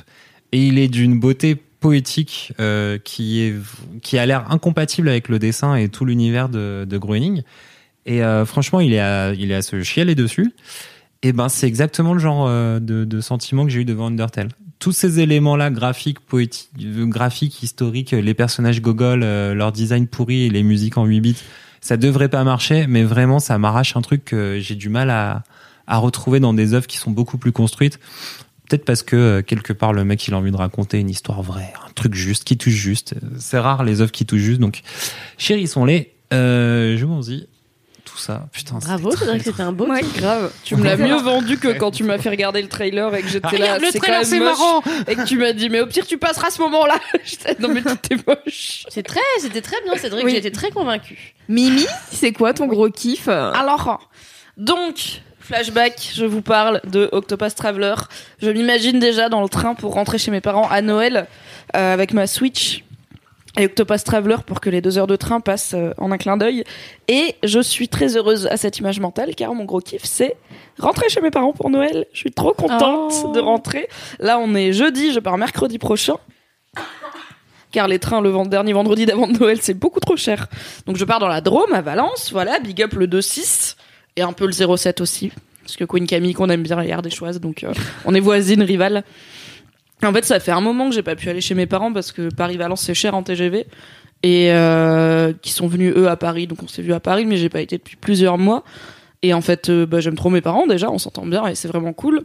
C: et il est d'une beauté poétique euh, qui est qui a l'air incompatible avec le dessin et tout l'univers de, de Groening. Et euh, franchement, il est à, il est à se chialer dessus. Et ben, c'est exactement le genre euh, de, de sentiment que j'ai eu devant Undertale. Tous ces éléments-là, graphiques, poétiques, graphiques, historiques, les personnages gogol, euh, leur design pourri et les musiques en 8 bits, ça devrait pas marcher, mais vraiment, ça m'arrache un truc que j'ai du mal à, à retrouver dans des œuvres qui sont beaucoup plus construites. Peut-être parce que euh, quelque part le mec il a envie de raconter une histoire vraie, un truc juste, qui touche juste. C'est rare les œuvres qui touchent juste, donc chérissons-les. Euh, Jouons-y. Tout ça, putain.
B: Bravo, c'est vrai que c'était un beau
E: Ouais, grave. Tu me l'as mieux vendu que quand tu m'as fait regarder le trailer et que j'étais là.
C: Regarde, le trailer, c'est marrant.
E: Et que tu m'as dit, mais au pire, tu passeras ce moment-là. J'étais, non, mais est moche.
B: C'est très, c'était très bien, Cédric.
A: Oui.
B: Été très convaincue.
A: Mimi, c'est quoi ton gros kiff
E: Alors, donc, flashback, je vous parle de Octopus Traveler. Je m'imagine déjà dans le train pour rentrer chez mes parents à Noël euh, avec ma Switch et Octopus Traveler pour que les deux heures de train passent euh, en un clin d'œil. Et je suis très heureuse à cette image mentale car mon gros kiff c'est rentrer chez mes parents pour Noël. Je suis trop contente
B: Oh.
E: de rentrer. Là, on est jeudi, je pars mercredi prochain. Car les trains le dernier vendredi d'avant de Noël, c'est beaucoup trop cher. Donc je pars dans la Drôme, à Valence, voilà, big up le 2-6 et un peu le 07 aussi parce que Queen Camille qu'on aime bien hier des choises donc euh, on est voisines rivales en fait ça fait un moment que j'ai pas pu aller chez mes parents parce que Paris Valence c'est cher en TGV et euh, qui sont venus eux à Paris. Donc on s'est vu à Paris mais j'ai pas été depuis plusieurs mois. Et en fait euh, bah, j'aime trop mes parents déjà. On s'entend bien et c'est vraiment cool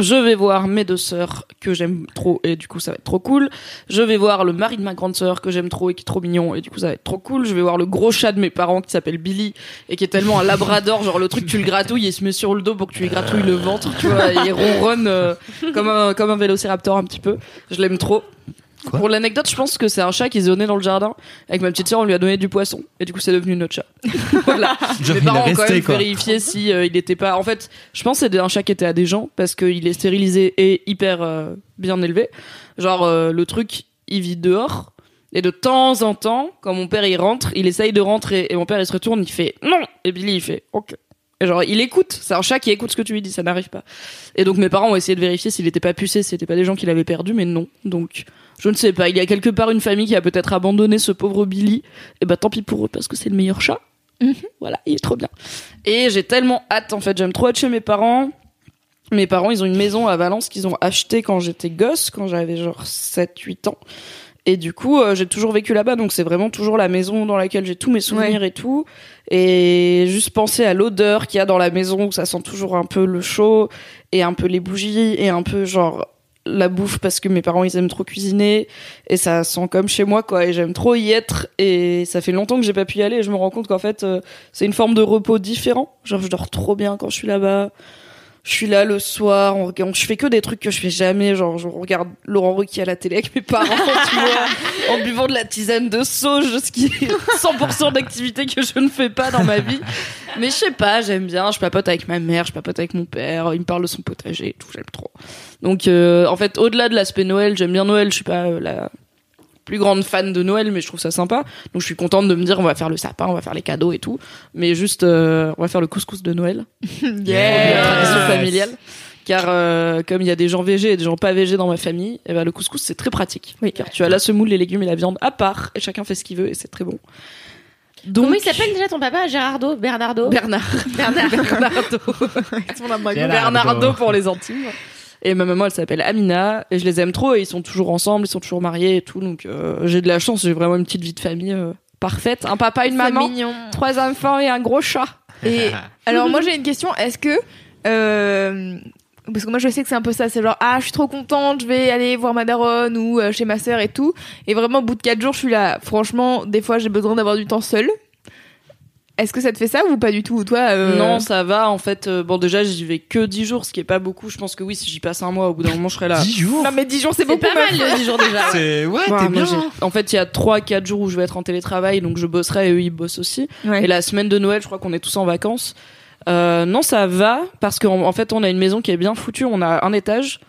E: je vais voir mes deux sœurs que j'aime trop et du coup ça va être trop cool. Je vais voir le mari de ma grande sœur que j'aime trop et qui est trop mignon et du coup ça va être trop cool. Je vais voir le gros chat de mes parents qui s'appelle Billy et qui est tellement un labrador, genre le truc tu le gratouilles et il se met sur le dos pour que tu lui gratouilles le ventre, tu vois, et il ronronne euh, comme un comme un vélociraptor un petit peu. Je l'aime trop. Pour l'anecdote, je pense que c'est un chat qui zonait dans le jardin. Avec ma petite sœur, on lui a donné du poisson. Et du coup, c'est devenu notre chat. voilà.
C: Genre,
E: Mes parents ont quand
C: resté,
E: même
C: quoi.
E: vérifié si euh, il était pas. En fait, je pense que c'est un chat qui était à des gens parce qu'il est stérilisé et hyper euh, bien élevé. Genre, euh, le truc, il vit dehors. Et de temps en temps, quand mon père il rentre, il essaye de rentrer. Et mon père il se retourne, il fait non. Et Billy il fait ok. Genre, il écoute. C'est un chat qui écoute ce que tu lui dis, ça n'arrive pas. Et donc mes parents ont essayé de vérifier s'il était pas pucé, si c'était pas des gens qui l'avaient perdu, mais non. Donc je ne sais pas. Il y a quelque part une famille qui a peut-être abandonné ce pauvre Billy. Et bah tant pis pour eux parce que c'est le meilleur chat. Voilà, il est trop bien. Et j'ai tellement hâte en fait. J'aime trop être chez mes parents. Mes parents, ils ont une maison à Valence qu'ils ont achetée quand j'étais gosse, quand j'avais genre 7-8 ans. Et du coup, euh, j'ai toujours vécu là-bas, donc c'est vraiment toujours la maison dans laquelle j'ai tous mes souvenirs et tout. Et juste penser à l'odeur qu'il y a dans la maison, où ça sent toujours un peu le chaud, et un peu les bougies, et un peu genre la bouffe parce que mes parents ils aiment trop cuisiner et ça sent comme chez moi quoi et j'aime trop y être. Et ça fait longtemps que j'ai pas pu y aller et je me rends compte qu'en fait euh, c'est une forme de repos différent. Genre je dors trop bien quand je suis là-bas je suis là le soir, on, je fais que des trucs que je fais jamais, genre je regarde Laurent Ruquier à la télé avec mes parents, tu vois, en buvant de la tisane de sauge, ce qui est 100% d'activité que je ne fais pas dans ma vie. Mais je sais pas, j'aime bien, je papote avec ma mère, je papote avec mon père, il me parle de son potager et tout, j'aime trop. Donc euh, en fait, au-delà de l'aspect Noël, j'aime bien Noël, je suis pas euh, la plus grande fan de Noël, mais je trouve ça sympa. Donc je suis contente de me dire on va faire le sapin, on va faire les cadeaux et tout, mais juste euh, on va faire le couscous de Noël
C: Yes.
E: la tradition familiale. Car euh, comme il y a des gens végés et des gens pas végés dans ma famille, et ben le couscous c'est très pratique. Oui. Car tu as la semoule, les légumes et la viande à part et chacun fait ce qu'il veut et c'est très bon. Donc
B: Comment il s'appelle déjà ton papa? Gérardo? Bernardo?
E: Bernard.
B: Bernard.
E: Bernardo. Bernardo pour les intimes. Et ma maman elle s'appelle Amina et je les aime trop et ils sont toujours ensemble, ils sont toujours mariés et tout. Donc euh, j'ai de la chance, j'ai vraiment une petite vie de famille euh, parfaite. Un papa, une maman,
A: mignon.
E: trois enfants et un gros chat.
A: Et alors moi j'ai une question, est-ce que euh, parce que moi je sais que c'est un peu ça, c'est genre ah je suis trop contente, je vais aller voir ma daronne ou euh, chez ma sœur et tout, et vraiment au bout de quatre jours je suis là. Franchement des fois j'ai besoin d'avoir du temps seul. Est-ce que ça te fait ça ou pas du tout? Ou toi euh,
E: Non, ça va. En fait, euh, bon, déjà, j'y vais que 10 jours, ce qui est pas beaucoup. Je pense que oui, si j'y passe un mois, au bout d'un moment, je serai là.
C: 10 jours?
A: Non mais 10 jours c'est
B: C'est
A: beaucoup
B: pas mal
A: meuf.
B: le 10 jours déjà.
C: C'est ouais,
E: Ouais,
C: t'es bien.
E: En fait, il y a 3-4 jours où je vais être en télétravail, donc je bosserai et eux, ils bossent aussi.
A: Ouais.
E: Et la semaine de Noël, je crois qu'on est tous en vacances. Euh, non, ça va, parce qu'en en fait, on a une maison qui est bien foutue. On a un étage.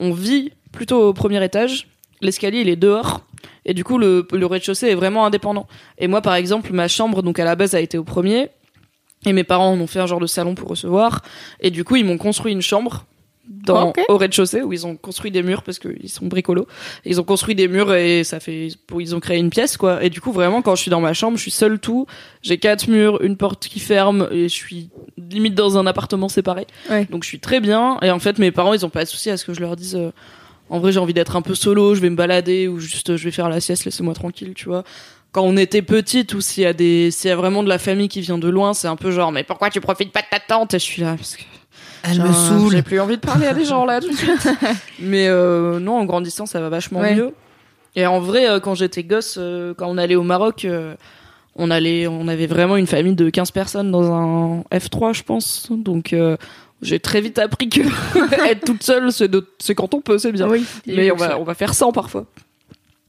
E: On vit plutôt au premier étage. L'escalier, il est dehors. Et du coup, le, le rez-de-chaussée est vraiment indépendant. Et moi, par exemple, ma chambre, donc à la base, a été au premier. Et mes parents en ont fait un genre de salon pour recevoir. Et du coup, ils m'ont construit une chambre dans, au rez-de-chaussée où ils ont construit des murs parce qu'ils sont bricolos. Ils ont construit des murs et ça fait, ils ont créé une pièce, quoi. Et du coup, vraiment, quand je suis dans ma chambre, je suis seule tout. J'ai quatre murs, une porte qui ferme et je suis limite dans un appartement séparé.
A: Ouais.
E: Donc je suis très bien. Et en fait, mes parents, ils ont pas de souci à ce que je leur dise, euh, en vrai, j'ai envie d'être un peu solo, je vais me balader ou juste euh, je vais faire la sieste, laissez-moi tranquille, tu vois. Quand on était petite ou s'il y a des, s'il y a vraiment de la famille qui vient de loin, c'est un peu genre, mais pourquoi tu profites pas de ta tante? Et je suis là, parce que
C: Elle
E: Genre,
C: me saoule.
E: J'ai plus envie de parler à des gens là tout de suite. Mais euh, non, en grandissant, ça va vachement
A: Ouais.
E: mieux. Et en vrai, euh, quand j'étais gosse, quand on allait au Maroc, on allait, on avait vraiment une famille de 15 personnes dans un F3, je pense. Donc euh, j'ai très vite appris que être toute seule, c'est de- c'est quand on peut, c'est bien.
A: Oui.
E: Mais on va, on va faire 100 parfois.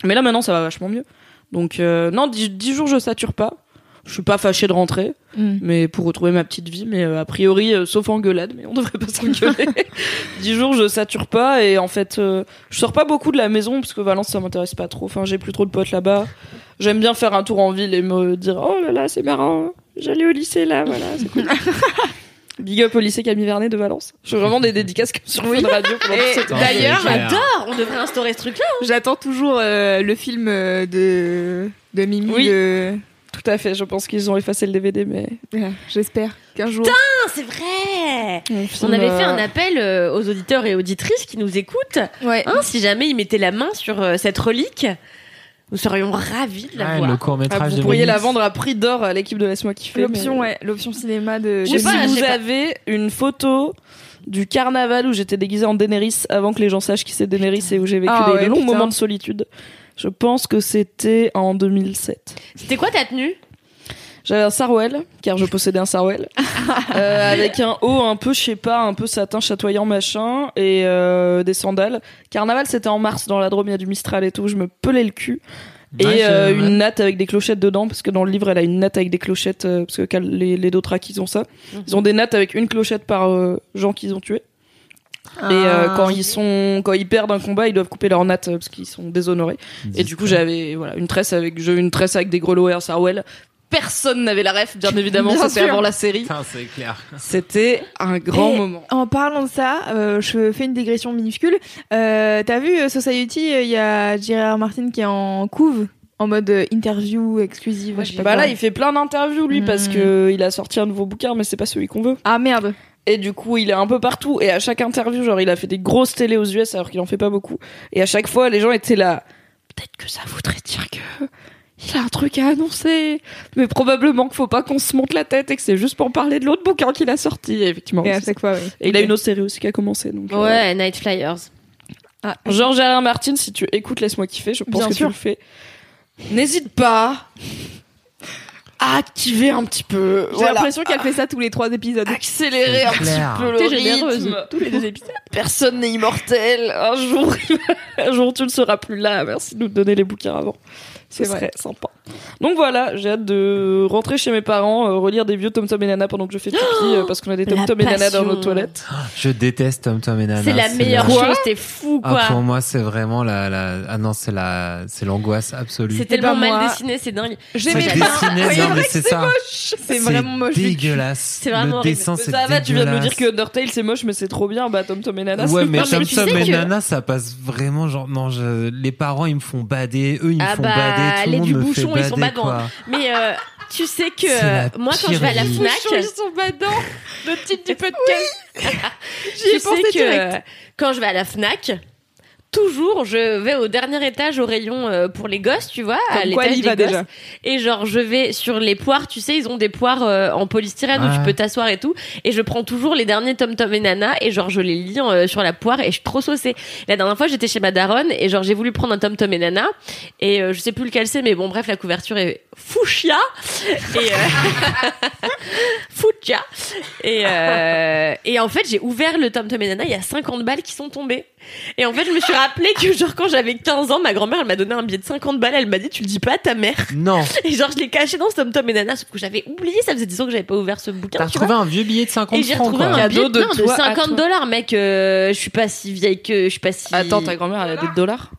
E: Mais là maintenant, ça va vachement mieux. Donc euh, non, 10, jours, je sature pas. Je suis pas fâchée de rentrer
A: Mm.
E: mais pour retrouver ma petite vie. Mais euh, a priori, euh, sauf engueulade, mais on devrait pas s'engueuler. Dix jours, je sature pas et en fait, euh, je sors pas beaucoup de la maison parce que Valence, ça m'intéresse pas trop. Enfin, j'ai plus trop de potes là-bas. J'aime bien faire un tour en ville et me dire oh là là, c'est marrant. J'allais au lycée là, voilà, c'est cool. Big up au lycée Camille Vernet de Valence. Je fais vraiment des dédicaces comme sur Fun Radio
A: d'ailleurs,
B: J'adore On devrait instaurer ce truc-là.
A: j'attends toujours euh, le film euh, de de Mimi.
E: Oui.
A: de-
E: Tout à fait. Je pense qu'ils ont effacé le DVD, mais
A: Ouais, J'espère qu'un jour.
B: Ah, c'est vrai
E: on,
B: avait fait
E: euh,
B: un appel euh, aux auditeurs et auditrices qui nous écoutent.
A: Ouais.
B: Hein, si jamais ils mettaient la main sur cette relique, nous serions ravis de la
C: Ouais,
B: voir.
C: le court
E: ah,
C: métrage
E: vous
C: de
E: pourriez la vendre à prix d'or à l'équipe de Laisse-moi kiffer.
A: L'option,
E: mais-
A: ouais, l'option cinéma de.
B: Je
E: Ou
B: sais pas,
E: si
B: je
E: vous avez une photo du carnaval où j'étais déguisée en Daenerys avant que les gens sachent qui c'est Daenerys et où j'ai vécu
A: Ah
E: des
A: ouais,
E: longs
A: putain.
E: moments de solitude. Je pense que c'était en 2007.
B: C'était quoi ta tenue?
E: J'avais un Sarwell, car je possédais un Sarwell, euh, avec un haut un peu, je sais pas, un peu satin chatoyant machin, et euh, des sandales. Carnaval, c'était en mars, dans la Drôme, il y a du Mistral et tout, je me pelais le cul. Et
C: Ouais,
E: euh, une natte avec des clochettes dedans, parce que dans le livre, elle a une natte avec des clochettes, euh, parce que les, les Dothrak, ils ont ça. Ils ont des nattes avec une clochette par euh, gens qu'ils ont tués. Et euh,
A: Ah.
E: quand ils sont, quand ils perdent un combat, ils doivent couper leur natte euh, parce qu'ils sont déshonorés. Et du coup, j'avais voilà une tresse avec, j'ai eu une tresse avec des grelots et un sarwell. Personne n'avait la ref, bien évidemment.
A: Bien
E: C'était
A: sûr.
E: avant la série.
C: C'est clair.
E: C'était un grand
A: Et
E: moment.
A: En parlant de ça, euh, je fais une digression minuscule. Euh, T'as vu euh, Society, euh, il y a Gérard Martin qui est en couve, en mode interview exclusive. je sais pas
E: Bah
A: quoi.
E: là, il fait plein d'interviews lui parce que il a sorti un nouveau bouquin, mais c'est pas celui qu'on veut.
A: Ah merde.
E: Et du coup, il est un peu partout. Et à chaque interview, genre, il a fait des grosses télés aux US alors qu'il en fait pas beaucoup. Et à chaque fois, les gens étaient là. Peut-être que ça voudrait dire que il a un truc à annoncer, mais probablement qu'il faut pas qu'on se monte la tête et que c'est juste pour parler de l'autre bouquin qu'il a sorti. Et effectivement.
A: Et à chaque fois, oui.
E: Et il a une autre série aussi qui a commencé. Donc, euh,
B: Ouais, Night Flyers.
A: Ah,
E: Georges Alain Martin, si tu écoutes Laisse-moi kiffer, je pense
A: Bien
E: que
A: sûr.
E: tu le fais. N'hésite pas à activer un petit peu.
A: J'ai
E: Voilà.
A: l'impression qu'elle fait ça tous les trois épisodes.
E: accélérer un
C: clair.
E: petit peu le
A: T'es généreuse.
E: rythme.
A: Tous les deux épisodes.
E: Personne n'est immortel. Un jour, un jour tu ne seras plus là. Merci de nous donner les bouquins avant. Ce
A: C'est vrai.
E: serait sympa. Donc voilà, j'ai hâte de rentrer chez mes parents, euh, relire des vieux Tom Tom et Nana pendant que je fais pipi euh, parce qu'on a des Tom
B: la
E: Tom et Nana dans
B: passion.
E: nos toilettes.
C: Je déteste Tom Tom et Nana.
B: C'est la meilleure
C: la-
B: chose, t'es fou quoi.
C: Ah, pour moi, c'est vraiment la, la, ah non, c'est la, c'est l'angoisse absolue.
B: c'est tellement
A: pas
B: mal
A: moi.
B: dessiné, c'est dingue.
A: J'aimais
C: C'est
A: bien.
C: dessiné, non, mais c'est ça.
A: C'est vraiment moche.
C: dégueulasse.
B: C'est vraiment
C: Le
B: horrible.
C: dessin, c'est
E: ça va, tu viens de me dire que Undertale c'est moche, mais c'est trop bien. Bah Tom Tom et Nana.
C: Ouais,
E: c'est
C: mais
E: moche.
B: mais
C: Tom
B: tu
C: Tom
B: sais
C: et
B: que-
C: Nana, ça passe vraiment genre, non, je, les parents, ils me font bader, eux, ils me
B: Ah
C: font
B: bah,
C: bader,
B: les
C: le monde
B: du bouchon, ils sont badants.
C: quoi.
B: Mais euh, tu sais que
C: la
B: euh, moi quand je vais à la
C: pire vie.
B: Fnac,
A: sont badants. Le titre du podcast.
B: tu
A: pensé
B: sais que
A: direct.
B: quand je vais à la Fnac, toujours je vais au dernier étage au rayon euh, pour les gosses, tu vois, à
A: quoi,
B: l'étage
A: y
B: des
A: va
B: gosses.
A: déjà.
B: Et genre je vais sur les poires, tu sais, ils ont des poires euh, en polystyrène où tu peux t'asseoir et tout. Et je prends toujours les derniers Tom Tom et Nana et genre je les lis euh, sur la poire et je suis trop saucée. La dernière fois j'étais chez ma daronne et genre j'ai voulu prendre un Tom Tom et Nana et euh, je sais plus lequel c'est mais bon bref la couverture est fuchsia et euh, fuchsia et euh, et en fait j'ai ouvert le Tom Tom et Nana il y a 50 balles qui sont tombées et en fait je me suis rappelé que genre quand j'avais 15 ans ma grand-mère elle m'a donné un billet de 50 balles elle m'a dit tu le dis pas à ta mère
C: Non.
B: et genre, je l'ai caché dans ce Tom Tom et Nana, sauf que j'avais oublié, ça faisait 10 ans que j'avais pas ouvert ce bouquin.
C: T'as retrouvé un vieux billet de 50
B: Et j'ai retrouvé
C: quoi.
B: un
E: Cadeau
B: billet
E: de
B: non, de
E: à
B: 50
E: toi.
B: dollars, mec. euh, je suis pas si vieille que, je suis pas si.
E: Attends, ta grand-mère elle a des dollars.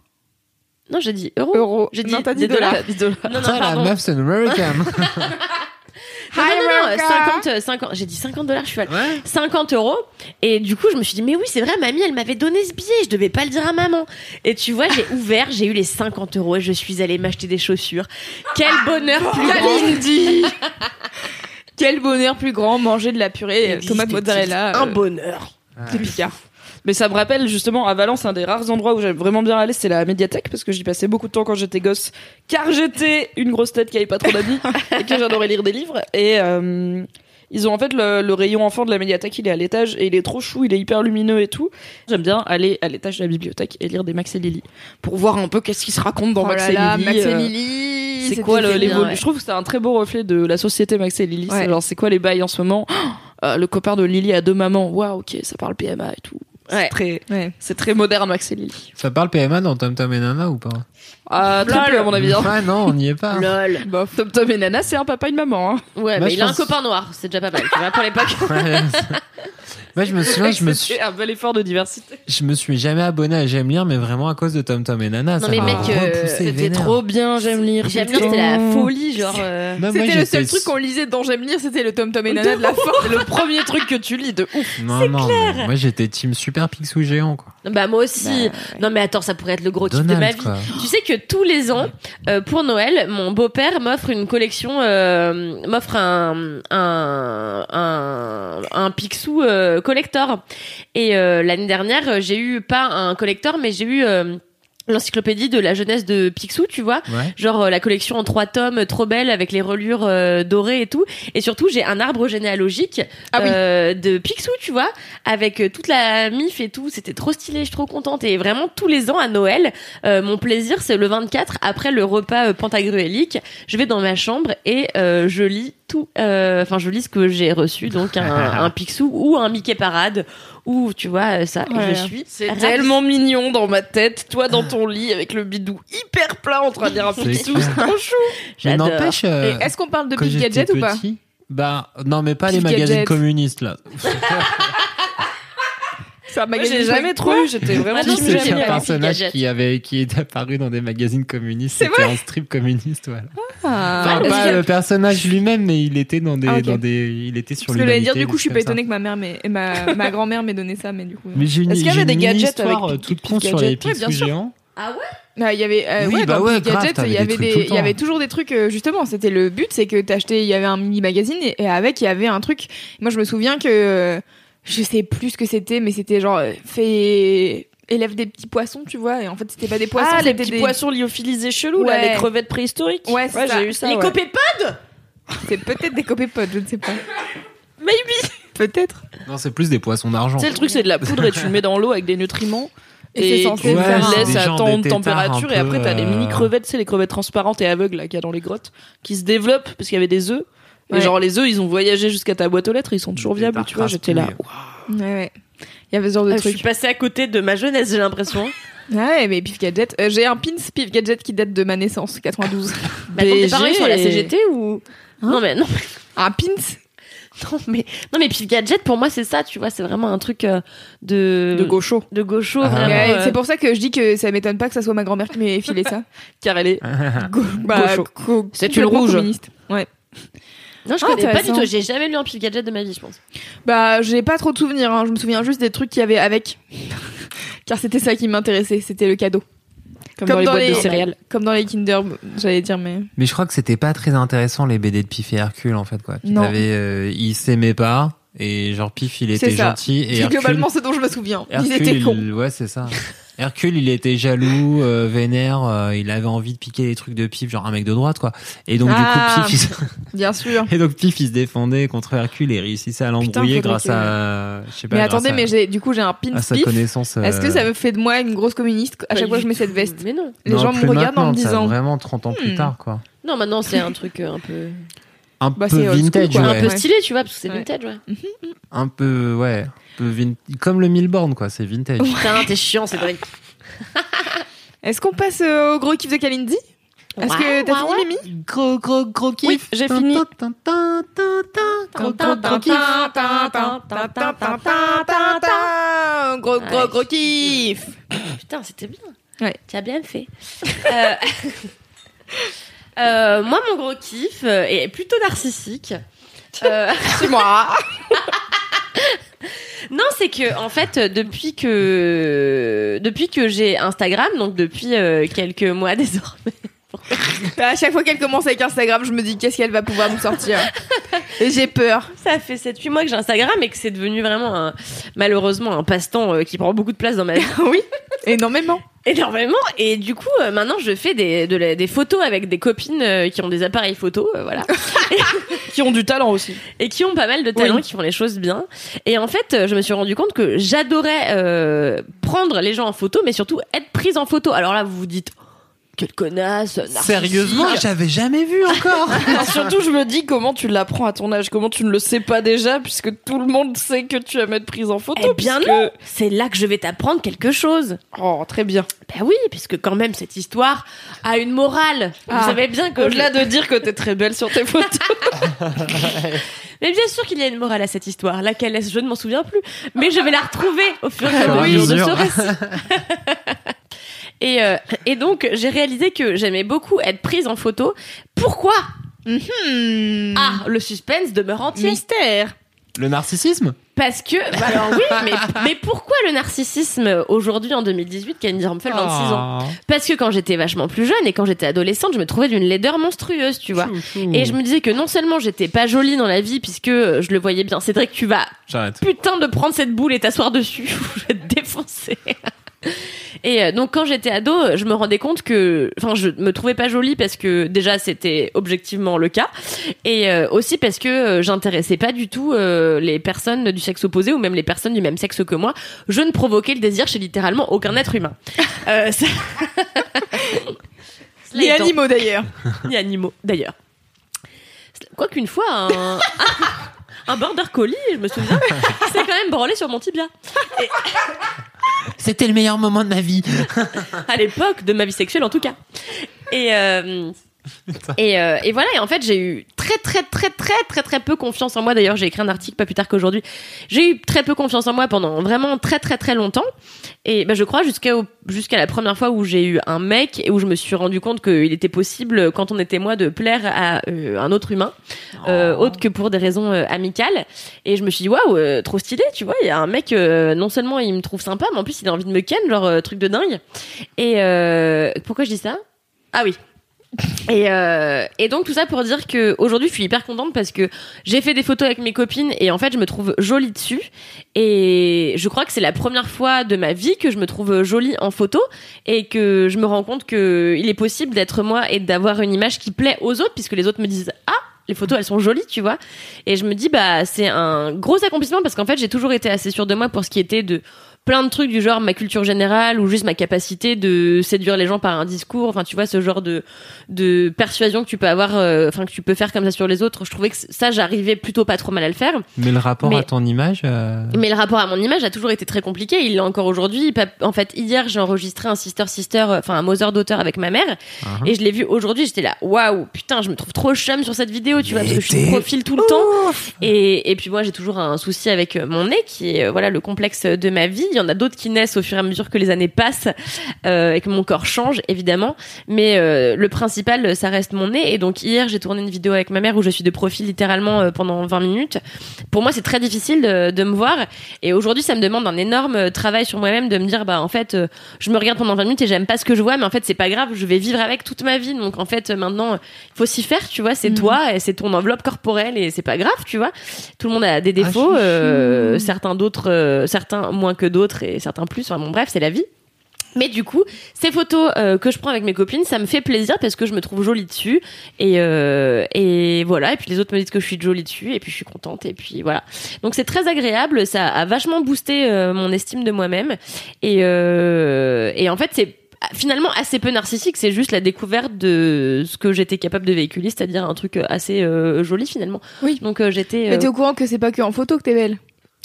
B: Non, j'ai dit euros.
A: Euro.
B: J'ai dit
A: Non, t'as dit
B: des dollars.
A: dollars.
E: T'as dit dollars.
B: Non, non,
C: Putain, la meuf, c'est une American.
B: Non, non, non,
A: America.
B: 50, euh, 50, j'ai dit 50 dollars, je suis à
C: ouais.
B: 50 euros. Et du coup, je me suis dit, mais oui, c'est vrai, mamie, elle m'avait donné ce billet, je devais pas le dire à maman. Et tu vois, j'ai ouvert, j'ai eu les 50 euros et je suis allée m'acheter des chaussures. Quel bonheur plus grand.
A: Quel bonheur plus grand, manger de la purée,
B: Existe
A: tomate mozzarella.
B: Un
A: euh,
B: bonheur.
A: C'est Picard.
E: Mais ça me rappelle justement à Valence un des rares endroits où j'aime vraiment bien aller, c'est la médiathèque parce que j'y passais beaucoup de temps quand j'étais gosse, car j'étais une grosse tête qui avait pas trop d'amis et que j'adorais lire des livres. Et euh, ils ont en fait le, le rayon enfant de la médiathèque, il est à l'étage et il est trop chou, il est hyper lumineux et tout. J'aime bien aller à l'étage de la bibliothèque et lire des Max et Lily pour voir un peu qu'est-ce qui se raconte dans
A: Oh
E: Max
A: là
E: et Lily.
A: Max et
E: euh,
A: Lily.
E: c'est quoi l'évolution
A: ouais.
E: Je trouve que c'est un très beau reflet de la société Max et Lily.
A: Ouais.
E: C'est genre c'est quoi les bails en ce moment? Euh, Le copain de Lily a deux mamans. Waouh, ok, ça parle PMA et tout. C'est
B: Ouais.
E: très,
A: Ouais.
E: c'est très moderne Max et Lily.
C: Ça parle PMA dans Tom Tom et Nana ou pas?
E: Ah, très peu à mon avis. hein.
C: Ouais, non, on n'y est pas.
B: Lol.
E: Bof. Tom Tom et Nana, c'est un papa et une maman. Hein.
B: Ouais, mais
C: je
B: il a un
C: pense-
B: copain noir, c'est déjà pas mal, tu vois, pour l'époque.
C: Ouais. Moi, je me souviens, je me suis,
E: un bel effort de diversité.
C: je me suis jamais abonné à J'aime lire, mais vraiment à cause de Tom Tom et Nana.
B: Non,
C: ça
B: mais
C: m'a
B: mec, euh,
E: C'était trop bien, j'aime lire.
B: J'aime lire, c'était la folie, genre. euh,
A: C'était le seul truc qu'on lisait dans J'aime lire, c'était le Tom Tom et Nana de la.
E: C'est le premier truc que tu lis de ouf.
C: Non, non, mais moi j'étais team super Picsou géant, quoi.
B: Bah moi aussi. Non mais attends, ça pourrait être le gros kiff de ma
C: Donald,
B: vie.
C: quoi.
B: Tu sais que tous les ans, euh, pour Noël, mon beau-père m'offre une collection, euh, m'offre un un un, un Picsou euh, collector. Et euh, l'année dernière, euh, j'ai eu pas un collector, mais j'ai eu euh, l'encyclopédie de la jeunesse de Picsou, tu vois.
C: Ouais.
B: Genre euh, la collection en trois tomes, trop belle, avec les relures euh, dorées et tout. Et surtout, j'ai un arbre généalogique
A: Ah oui.
B: euh, de Picsou, tu vois, avec euh, toute la mif et tout. C'était trop stylé, je suis trop contente. Et vraiment, tous les ans à Noël, euh, mon plaisir, c'est le 24, après le repas euh, pantagruélique, je vais dans ma chambre et euh, je lis tout, euh, enfin, je lis ce que j'ai reçu, donc un, un Picsou ou un Mickey Parade, ou tu vois, euh, ça,
A: Ouais.
B: je suis
F: C'est tellement mignon dans ma tête, toi dans ton lit avec le bidou hyper plat en train de lire un
C: C'est
F: Picsou,
C: clair.
F: c'est trop chou.
C: Mais
B: J'adore.
C: n'empêche, euh,
A: Est-ce qu'on parle de
C: j'étais
A: Gadget ou pas
C: petit, Bah non, mais pas les magazines
A: Gadget.
C: communistes là.
A: Un magazine
F: j'ai jamais trop eu, j'étais vraiment
B: Ah non,
C: c'est un personnage qui avait qui est apparu dans des magazines communistes.
A: C'est
C: C'était un strip communiste, voilà.
A: Ah.
C: Enfin, pas le personnage lui-même, mais il était dans des,
A: Ah, ok.
C: dans des, il était sur
A: Parce que j'allais dire, du coup, je suis pas étonnée que ma mère, et ma, ma grand-mère m'ait donné ça, mais du coup.
C: Mais j'ai une,
F: Est-ce qu'il y
C: j'ai
F: avait
C: une
F: des gadgets
C: histoire
F: avec
C: euh,
F: Pif-
C: toute con sur les géants.
B: Ah ouais?
A: Ah, il y avait, euh,
C: Oui,
A: ouais,
C: bah ouais,
A: Pif
C: grave,
A: Gadget,
C: t'avais
A: il y
C: des
A: avait des, il y avait toujours des trucs, euh, justement, c'était le but, c'est que t'achetais, il y avait un mini magazine et, et avec, il y avait un truc. Moi, je me souviens que, euh, je sais plus ce que c'était, mais c'était genre, euh, fait, élève des petits poissons, tu vois, et en fait, c'était pas des poissons,
F: ah, les
A: c'était
F: petits
A: des-
F: poissons lyophilisés chelous, là,
A: Ouais.
F: les crevettes préhistoriques.
A: Ouais, c'est ça.
F: j'ai eu ça.
B: Les
F: ouais.
B: copépodes
A: C'est peut-être des copépodes, je ne sais pas.
F: Maybe.
A: Peut-être.
C: Non, c'est plus des poissons d'argent.
F: Tu sais, le truc, c'est de la poudre et tu le mets dans l'eau avec des nutriments.
A: Et
F: Et,
A: c'est censé
F: tu
C: Ouais,
A: faire
F: le
A: un-
F: laisses
C: des
F: à tant
C: de
F: température et après t'as les
C: euh,
F: mini crevettes, c'est les crevettes transparentes et aveugles là qu'il y a dans les grottes qui se développent parce qu'il y avait des œufs. Et
A: Ouais.
F: genre les œufs, ils ont voyagé jusqu'à ta boîte aux lettres, ils sont toujours
C: Des
F: viables, tu vois. J'étais là.
C: raspouilles.
A: Ouais, ouais. Il y avait ce genre de
B: Ah, Je suis passée à côté de ma jeunesse, j'ai l'impression.
A: Ouais, mais Pif Gadget. euh, J'ai un pins Pif Gadget qui date de ma naissance, 92.
B: Mais attends, tes parents ils sont à la
F: et-
B: CGT ou Non mais non,
A: un pins
B: non mais non mais Pif Gadget pour moi c'est ça, tu vois, c'est vraiment un truc euh, de
F: de gaucho,
B: de gaucho
C: Ah.
B: vraiment.
A: Ouais,
B: euh,
A: C'est pour ça que je dis que ça m'étonne pas que ça soit ma grand-mère qui m'ait filé ça.
F: car elle est
A: Go- bah,
F: Gaucho.
A: co-
F: C'est une rouge.
A: communiste. Ouais.
B: Non, je
A: Ah,
B: connais pas du tout, j'ai jamais lu un Pif Gadget de ma vie, je pense.
A: Bah, j'ai pas trop de souvenirs. hein. Je me souviens juste des trucs qu'il y avait avec. Car c'était ça qui m'intéressait. C'était le cadeau.
F: comme, dans les boîtes de céréales.
A: Comme dans les Kinder, j'allais dire, mais.
C: Mais je crois que c'était pas très intéressant les BD de Pif et Hercule en fait quoi.
A: Non.
C: t'avais, euh, ils s'aimaient pas et genre Pif il
A: C'est
C: était gentil et
A: C'est
C: Hercule,
A: globalement ce dont je me souviens. Ils
C: Hercule,
A: étaient
C: il-
A: cons.
C: ouais c'est ça. Hercule il était jaloux, euh, vénère, euh, il avait envie de piquer les trucs de Pif genre un mec de droite quoi. Et donc
A: Ah.
C: du coup Pif il se...
A: Bien sûr.
C: et donc Pif il se défendait contre Hercule et réussissait à l'embrouiller grâce
A: que-
C: à je sais pas
A: Mais attendez,
C: à-
A: mais j'ai, du coup, j'ai un pins
C: à sa
A: Pif.
C: connaissance.
A: Est-ce que
C: euh,
A: ça me fait de moi une grosse communiste à
B: Pas
A: chaque fois que je mets cette veste
B: Mais non.
A: Les
C: non,
A: gens me regardent en me disant.
C: vraiment 30 ans plus
A: Hmm.
C: tard quoi.
B: Non, maintenant c'est un truc euh, un peu
C: Un
A: Bah,
C: peu
A: school,
C: vintage
A: quoi.
B: un peu stylé, tu vois, parce que c'est
A: Ouais.
B: vintage, ouais.
C: Un peu ouais, peu vin- comme le Milborn quoi, c'est vintage.
B: Putain, t'es chiant, Cédric.
A: Est-ce qu'on passe euh, au gros kiff de Kalindi Est-ce que t'as fini. Mimi
C: Gros gros gros kiff.
F: Oui, j'ai fini.
C: Gros gros gros kiff.
A: Gros, gros,
B: Ouais.
A: gros kiff
B: Putain, c'était bien.
A: Ouais.
B: Tu as bien fait. Euh, euh, moi, mon gros kiff euh, est plutôt narcissique. Euh,
A: C'est moi
B: non, c'est que en fait, depuis que depuis que j'ai Instagram, donc depuis euh, quelques mois désormais,
A: À chaque fois qu'elle commence avec Instagram, je me dis qu'est-ce qu'elle va pouvoir nous sortir. Et j'ai peur.
B: ça fait 7-8 mois que j'ai Instagram et que c'est devenu vraiment un, malheureusement un passe-temps euh, qui prend beaucoup de place dans ma vie.
A: oui, énormément.
B: Énormément. Et du coup, euh, maintenant, je fais des, de la- des photos avec des copines euh, qui ont des appareils photo, euh, voilà.
F: Qui ont du talent aussi.
B: et qui ont pas mal de talents,
A: Oui.
B: qui font les choses bien. Et en fait, je me suis rendu compte que j'adorais prendre les gens en photo, mais surtout être prise en photo. Alors là, vous vous dites, quelle connasse.
C: Sérieusement, j'avais jamais vu encore.
F: Surtout, je me dis comment tu l'apprends à ton âge, comment tu ne le sais pas déjà, puisque tout le monde sait que tu aimes être prise en photo.
B: Eh bien
F: puisque-
B: non, c'est là que je vais t'apprendre quelque chose.
F: Oh, très bien.
B: Ben oui, puisque quand même cette histoire a une morale.
A: Ah.
B: Vous savez bien que
F: Au-delà de dire que t'es très belle sur tes photos.
B: Mais bien sûr qu'il y a une morale à cette histoire. Laquelle est-ce Je ne m'en souviens plus. Mais je vais la retrouver au fur et à mesure de ce récit. Et, euh, et donc, j'ai réalisé que j'aimais beaucoup être prise en photo. Pourquoi?
A: Hmm.
B: Ah, le suspense demeure entier.
A: mystère.
C: Le narcissisme?
B: Parce que, bah alors oui, mais, mais pourquoi le narcissisme aujourd'hui en 2018, Candy Rumpel, 26
C: Ah.
B: ans? Parce que quand j'étais vachement plus jeune et quand j'étais adolescente, je me trouvais d'une laideur monstrueuse, tu vois. Et je me disais que non sellement j'étais pas jolie dans la vie, puisque euh, je le voyais bien, Cédric, tu vas
C: J'arrête.
B: putain de prendre cette boule et t'asseoir dessus, je vais te défoncer. Et euh, donc quand j'étais ado, je me rendais compte que, enfin, je me trouvais pas jolie parce que déjà c'était objectivement le cas, et euh, aussi parce que euh, j'intéressais pas du tout euh, les personnes du sexe opposé ou même les personnes du même sexe que moi. Je ne provoquais le désir chez littéralement aucun être humain. Ça-
A: Les animaux d'ailleurs.
B: ni animaux d'ailleurs. Quoi qu'une fois, un, un border collie, je me souviens, s'est quand même branlé sur mon tibia.
C: C'était le meilleur moment de ma vie.
B: à l'époque de ma vie sexuelle en tout cas. Et euh, et, euh, et voilà, et en fait, j'ai eu très, très, très, très, très, très peu confiance en moi. D'ailleurs, j'ai écrit un article pas plus tard qu'aujourd'hui. J'ai eu très peu confiance en moi pendant vraiment très, très, très longtemps. Et bah, je crois jusqu'à jusqu'à la première fois où j'ai eu un mec et où je me suis rendu compte qu'il était possible, quand on était moi, de plaire à euh, un autre humain, euh, autre que pour des raisons amicales. Et je me suis dit, waouh, trop stylé, tu vois. Il y a un mec, non seulement il me trouve sympa, mais en plus il a envie de me ken, genre truc de dingue. Et pourquoi je dis ça? Ah oui. Et, euh, et donc tout ça pour dire que aujourd'hui je suis hyper contente parce que j'ai fait des photos avec mes copines et en fait je me trouve jolie dessus. Et je crois que c'est la première fois de ma vie que je me trouve jolie en photo et que je me rends compte que il est possible d'être moi et d'avoir une image qui plaît aux autres puisque les autres me disent ah les photos elles sont jolies tu vois. Et je me dis bah c'est un gros accomplissement parce qu'en fait j'ai toujours été assez sûre de moi pour ce qui était de plein de trucs du genre ma culture générale ou juste ma capacité de séduire les gens par un discours enfin tu vois ce genre de de persuasion que tu peux avoir euh, enfin que tu peux faire comme ça sur les autres je trouvais que ça j'arrivais plutôt pas trop mal à le faire
C: Mais le rapport
B: Mais-
C: à ton image. euh,
B: mais le rapport à mon image a toujours été très compliqué. Il l'est encore aujourd'hui. En fait, hier, j'ai enregistré un sister sister, euh, enfin un Mother d'auteur avec ma mère,
C: Uh-huh.
B: et je l'ai vu aujourd'hui. J'étais là, waouh, putain, je me trouve trop chum sur cette vidéo, tu vois, parce que je suis profil tout le temps. Et, et puis moi, j'ai toujours un souci avec mon nez, qui est voilà le complexe de ma vie. Il y en a d'autres qui naissent au fur et à mesure que les années passent euh, et que mon corps change, évidemment. Mais euh, le principal, ça reste mon nez. Et donc hier, j'ai tourné une vidéo avec ma mère où je suis de profil littéralement euh, pendant 20 minutes. Pour moi, c'est très difficile de, de me voir. Et aujourd'hui, ça me demande un énorme travail sur moi-même de me dire, bah en fait, je me regarde pendant 20 minutes et j'aime pas ce que je vois, mais en fait, c'est pas grave. Je vais vivre avec toute ma vie. Donc en fait, maintenant, il faut s'y faire, tu vois. C'est toi et c'est ton enveloppe corporelle et c'est pas grave, tu vois. Tout le monde a des défauts,
C: chouchou.
B: euh, certains d'autres, certains moins que d'autres et certains plus. Enfin bon, bref, c'est la vie. Mais du coup, ces photos euh, que je prends avec mes copines, ça me fait plaisir parce que je me trouve jolie dessus et euh, et voilà. Et puis les autres me disent que je suis jolie dessus et puis je suis contente et puis voilà. Donc c'est très agréable, ça a vachement boosté euh, mon estime de moi-même et et en fait c'est finalement assez peu narcissique, c'est juste la découverte de ce que j'étais capable de véhiculer, c'est-à-dire un truc assez joli finalement.
A: Oui.
B: Donc j'étais
A: Mais t'es au courant que c'est pas que en photo que t'es belle?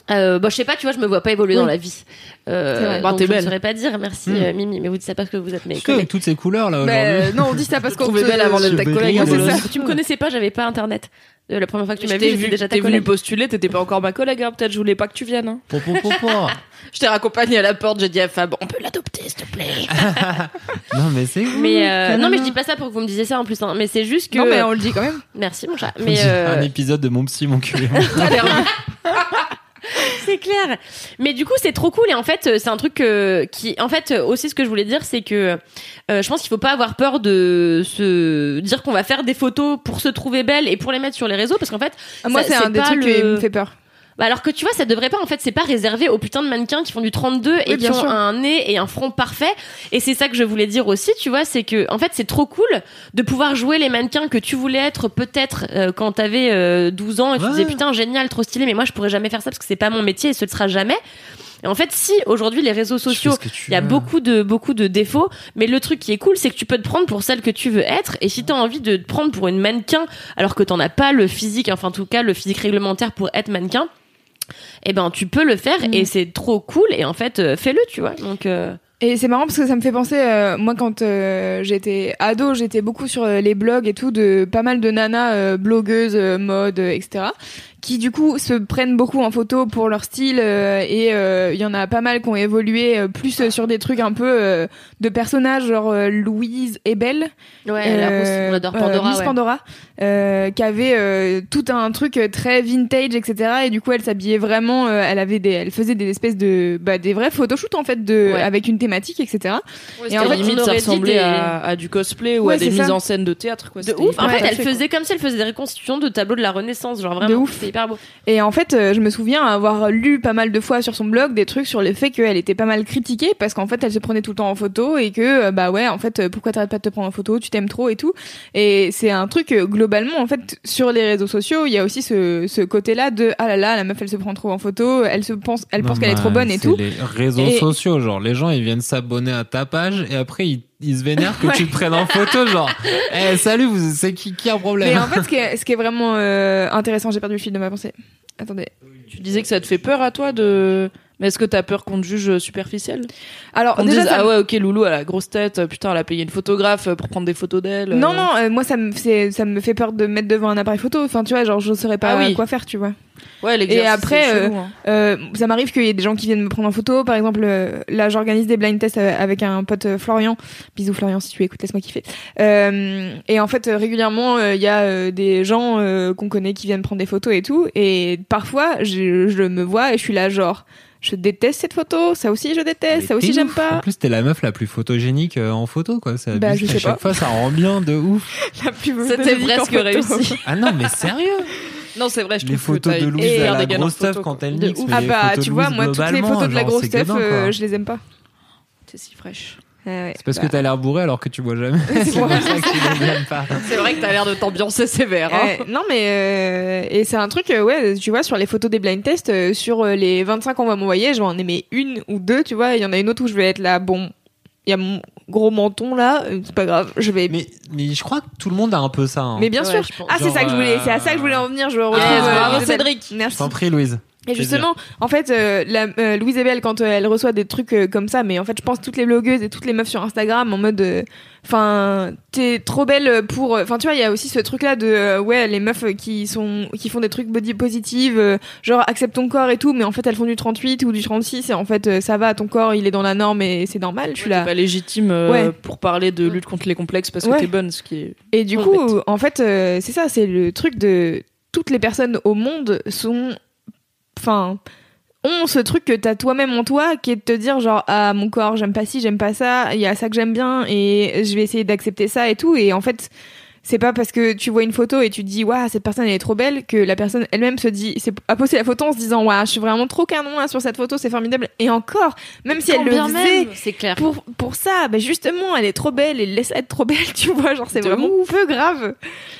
B: Euh, bah, je sais pas, tu vois, je me vois pas évoluer
A: Oui.
B: dans la vie. Euh.
F: Bah,
B: donc je ne saurais pas dire. Merci,
C: Hmm.
B: euh, Mimi, mais vous dites ça parce que vous êtes mes
C: Parce que avec
B: collègues.
C: toutes ces couleurs là aujourd'hui.
A: Euh, non, on dit ça parce qu'on
F: trouvais
A: te-
F: belle avant d'être ta collègue. hein,
A: c'est
F: Bologne.
A: ça.
B: Tu me connaissais pas, j'avais pas internet. Euh, La première fois que tu m'as vu, j'étais déjà ta
F: t'es venu
B: collègue.
F: postuler, t'étais pas encore ma collègue, hein. peut-être je voulais pas que tu viennes. hein.
C: Po, po, po, po.
F: Je t'ai raccompagné à la porte, j'ai dit à Fab, on peut l'adopter s'il te plaît.
C: non mais c'est.
B: Mais euh, non, mais je dis pas ça pour que vous me disiez ça en plus. hein. Mais c'est juste que.
A: Non, mais on le dit quand même.
B: Merci mon chat. Mais euh,
C: Un épisode de mon psy, mon culé.
B: Clair. Mais du coup, c'est trop cool et en fait, euh, c'est un truc euh, qui, en fait, euh, aussi ce que je voulais dire, c'est que euh, je pense qu'il faut pas avoir peur de se dire qu'on va faire des photos pour se trouver belle et pour les mettre sur les réseaux parce qu'en fait,
A: Ah, Moi, c'est
B: c'est
A: un des
B: pas
A: trucs
B: le-
A: qui me fait peur.
B: Bah alors que tu vois, ça devrait pas en fait, c'est pas réservé aux putains de mannequins qui font du 32 et
A: Oui,
B: qui ont
A: sûr.
B: un nez et un front parfait. Et c'est ça que je voulais dire aussi, tu vois, c'est que en fait, c'est trop cool de pouvoir jouer les mannequins que tu voulais être peut-être euh, quand t'avais euh, 12 ans et tu
C: Ouais.
B: disais putain génial, trop stylé, mais moi je pourrais jamais faire ça parce que c'est pas mon métier et ce ne sera jamais. Et en fait, si aujourd'hui les réseaux sociaux
C: tu
B: il y a
C: veux.
B: beaucoup de beaucoup de défauts, mais le truc qui est cool, c'est que tu peux te prendre pour celle que tu veux être. Et si t'as envie de te prendre pour une mannequin, alors que t'en as pas le physique, enfin en tout cas le physique réglementaire pour être mannequin, eh ben tu peux le faire
A: Mm.
B: et c'est trop cool. Et en fait, euh, fais-le, tu vois. Donc euh,
A: Et c'est marrant parce que ça me fait penser, euh, moi quand euh, j'étais ado, j'étais beaucoup sur euh, les blogs et tout de pas mal de nanas euh, blogueuses, euh, mode, euh, etc. qui du coup se prennent beaucoup en photo pour leur style euh, et euh, il y en a pas mal qui ont évolué euh, plus euh, sur des trucs un peu euh, de personnages genre euh, Louise et Belle
B: ouais, la on adore Pandora.
A: Miss
B: ouais.
A: Pandora, euh, qui avait euh, tout un truc euh, très vintage, etc. Et du coup, elle s'habillait vraiment. euh, elle avait des, elle faisait des espèces de, bah, des vrais photoshoots en fait, de,
B: Ouais.
A: avec une thématique, etc.
F: Et
A: en fait,
F: limite, ça ressemblait
B: des-
F: à, à du cosplay ou
A: Ouais,
F: à des mises
A: ça.
F: en scène de théâtre. Quoi.
B: De ouf. En fait, elle faisait comme si elle faisait des reconstitutions de tableaux de la Renaissance, genre
A: De
B: vraiment.
A: ouf.
B: C'est
E: hyper beau.
A: Et en fait, euh, je me souviens avoir lu pas mal de fois sur son blog des trucs sur le fait qu'elle était pas mal critiquée parce qu'en fait, elle se prenait tout le temps en photo et que euh, bah ouais, en fait, euh, pourquoi t'arrêtes pas de te prendre en photo? Tu t'aimes trop et tout. Et c'est un truc euh, globalement en fait sur les réseaux sociaux, il y a aussi ce, ce côté-là de ah là là, la meuf elle se prend trop en photo, elle se pense, elle pense qu'elle est
C: bah,
A: trop bonne et tout.
C: les réseaux
A: Et-
C: sociaux, genre les gens ils viennent s'abonner à ta page et après ils, ils se vénèrent que tu te prennes en photo, genre Eh salut, vous, c'est qui qui a un problème?
A: Mais en fait, ce qui est, ce qui est vraiment euh, intéressant, j'ai perdu le fil de ma pensée. Attendez.
E: Tu disais que ça te fait peur à toi de. Mais est-ce que t'as peur qu'on te juge superficiel?
A: Alors
E: On
A: déjà,
E: dise,
A: ça
E: ah ouais, ok, Loulou, elle a grosse tête, euh, putain, elle a payé une photographe euh, pour prendre des photos d'elle. euh.
A: Non, non, euh, moi ça me, ça me fait peur de me mettre devant un appareil photo. Enfin, tu vois, genre je saurais pas
E: Ah oui.
A: quoi faire, tu vois.
E: Ouais,
A: Et après, euh,
E: chelou, hein.
A: Euh, ça m'arrive qu'il y ait des gens qui viennent me prendre en photo. Par exemple, euh, là, j'organise des blind tests euh, avec un pote euh, Florian. Bisous Florian, si tu écoutes, laisse-moi kiffer. Euh, et en fait, euh, régulièrement, euh, il y a euh, des gens euh, qu'on connaît qui viennent prendre des photos et tout. Et parfois, je, je me vois et je suis là, genre, je déteste cette photo. Ça aussi, je déteste.
C: Mais
A: ça aussi, j'aime pas.
C: En plus, t'es la meuf la plus photogénique euh, en photo, quoi. Ça
A: Bah, je sais
C: à chaque
A: pas.
C: fois, ça rend bien de ouf.
A: La plus
E: C'était presque réussi.
C: Ah non, mais sérieux?
E: Non, c'est vrai, je
C: Les
E: trouve que
C: photos de Louise à la grosse
E: photo, quoi.
C: quand elle mais
A: Ah
C: les
A: bah,
C: photos de
A: tu vois,
C: Louise,
A: moi, toutes les
C: globalement,
A: photos de la grosse
C: gueudin, quoi.
A: euh, je les aime pas.
E: C'est si fraîche.
A: Ouais, ouais.
C: C'est parce
A: Bah,
C: que t'as l'air bourré alors que tu bois jamais. C'est
E: vrai que t'as l'air de t'ambiancer sévère. hein.
A: Ouais, non mais euh, et c'est un truc euh, ouais tu vois sur les photos des blind tests euh, sur euh, les 25 qu'on va m'envoyer je vais en aimer une ou deux tu vois il y en a une autre où je vais être là bon il y a mon gros menton là c'est pas grave je vais
C: Mais, mais je crois que tout le monde a un peu ça. hein.
A: mais bien
E: Ouais,
A: sûr
E: je pense.
A: ah c'est ça que je voulais c'est à ça que je voulais en venir je euh,
E: bravo. Cédric.
C: Je
A: merci
C: t'en prie, Louise.
A: Et justement en fait euh, la, euh, Louise Ebel quand euh, elle reçoit des trucs euh, comme ça mais en fait je pense toutes les blogueuses et toutes les meufs sur Instagram en mode euh, enfin t'es trop belle pour enfin tu vois il y a aussi ce truc là de euh, ouais les meufs qui sont qui font des trucs body positive euh, genre accepte ton corps et tout mais en fait elles font du 38 ou du 36 et en fait euh, ça va ton corps il est dans la norme et c'est normal je suis
E: Ouais,
A: là
E: pas légitime euh,
A: Ouais.
E: pour parler de lutte contre les complexes parce que
A: Ouais.
E: t'es bonne, ce qui est.
A: et du
E: Ouais,
A: coup en fait euh, c'est ça c'est le truc de toutes les personnes au monde sont enfin ont ce truc que t'as toi-même en toi qui est de te dire genre ah mon corps j'aime pas ci j'aime pas ça il y a ça que j'aime bien et je vais essayer d'accepter ça et tout. Et en fait c'est pas parce que tu vois une photo et tu te dis waouh cette personne elle est trop belle que la personne elle-même se dit c'est à poster la photo en se disant waouh je suis vraiment trop canon là sur cette photo c'est formidable et encore même si elle le
B: même, c'est clair.
A: pour pour ça bah justement elle est trop belle et laisse être trop belle tu vois genre c'est vraiment peu grave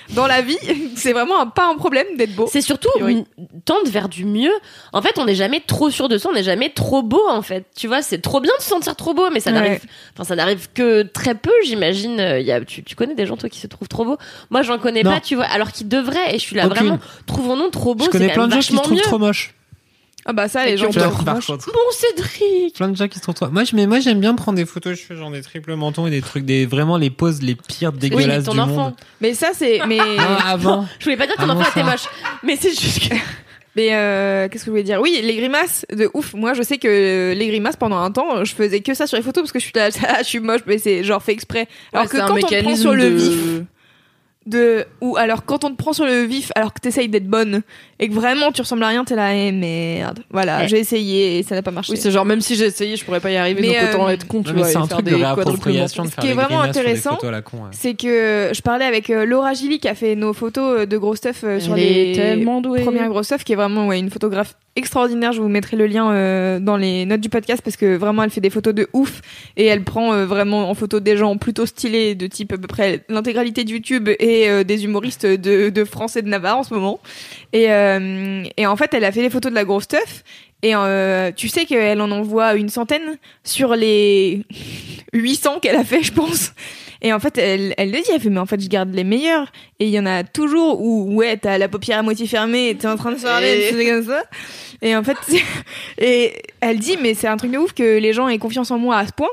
A: dans la vie c'est vraiment un- pas un problème d'être beau
B: C'est surtout une tente vers du mieux. En fait, on n'est jamais trop sûr de soi, on n'est jamais trop beau en fait. Tu vois, c'est trop bien de se sentir trop beau, mais ça
A: Ouais.
B: n'arrive, enfin ça n'arrive que très peu, j'imagine. Euh, Il y a, tu, tu connais des gens toi qui se trouvent trop beaux? Moi, j'en connais
C: Non.
B: pas, tu vois. Alors qu'ils devraient. Et je suis là
C: Aucune.
B: vraiment. Trouvons-nous trop beau.
C: Je connais plein de gens qui trouvent
B: mieux.
C: trop moches.
A: ah bah ça les gens trop
C: par
A: moches.
C: contre.
B: Bon Cédric.
C: Plein de gens qui se trouvent trop. Moi, je- mais moi, j'aime bien prendre des photos. Je fais genre des triples mentons et des trucs, des vraiment les poses les pires
B: Oui, mais
C: dégueulasses
B: ton
C: du
B: enfant.
C: monde.
A: mais ça c'est mais
C: Non, avant.
B: Je voulais pas dire que ton
C: Ah
B: enfant était moche, mais c'est juste que.
A: Mais euh, qu'est-ce que je voulais dire? Oui, les grimaces de ouf. Moi, je sais que les grimaces pendant un temps, je faisais que ça sur les photos parce que je suis là, je suis moche, mais c'est genre fait exprès. Alors
E: Ouais,
A: que quand on prend sur le
E: de-
A: vif, de ou alors quand on te prend sur le vif, alors que t'essayes d'être bonne et que vraiment tu ressembles à rien, t'es là, eh merde. Voilà,
B: Ouais.
A: j'ai essayé et ça n'a pas marché.
E: Oui, c'est genre, même si j'ai essayé, je pourrais pas y arriver,
A: Mais,
E: donc autant
A: euh,
E: être con, tu vois,
C: c'est un truc de réappropriation de
A: Ce qui est vraiment intéressant, c'est que je parlais avec euh, Laura Gilly qui a fait nos photos euh, de gros stuff euh, sur les premières gros stuff qui est vraiment ouais, une photographe extraordinaire je vous mettrai le lien euh, dans les notes du podcast parce que vraiment elle fait des photos de ouf et elle prend euh, vraiment en photo des gens plutôt stylés de type à peu près l'intégralité de YouTube et euh, des humoristes de, de France et de Navarre en ce moment et, euh, et en fait elle a fait les photos de la grosse stuff et euh, tu sais qu'elle en envoie une centaine sur les 800 qu'elle a fait je pense et en fait, elle, elle le dit, elle fait, mais en fait, je garde les meilleurs. Et il y en a toujours où, ouais, t'as la paupière à moitié fermée et t'es en train de parler,
E: Et-
A: comme ça. Et en fait, et elle dit, mais c'est un truc de ouf que les gens aient confiance en moi à ce point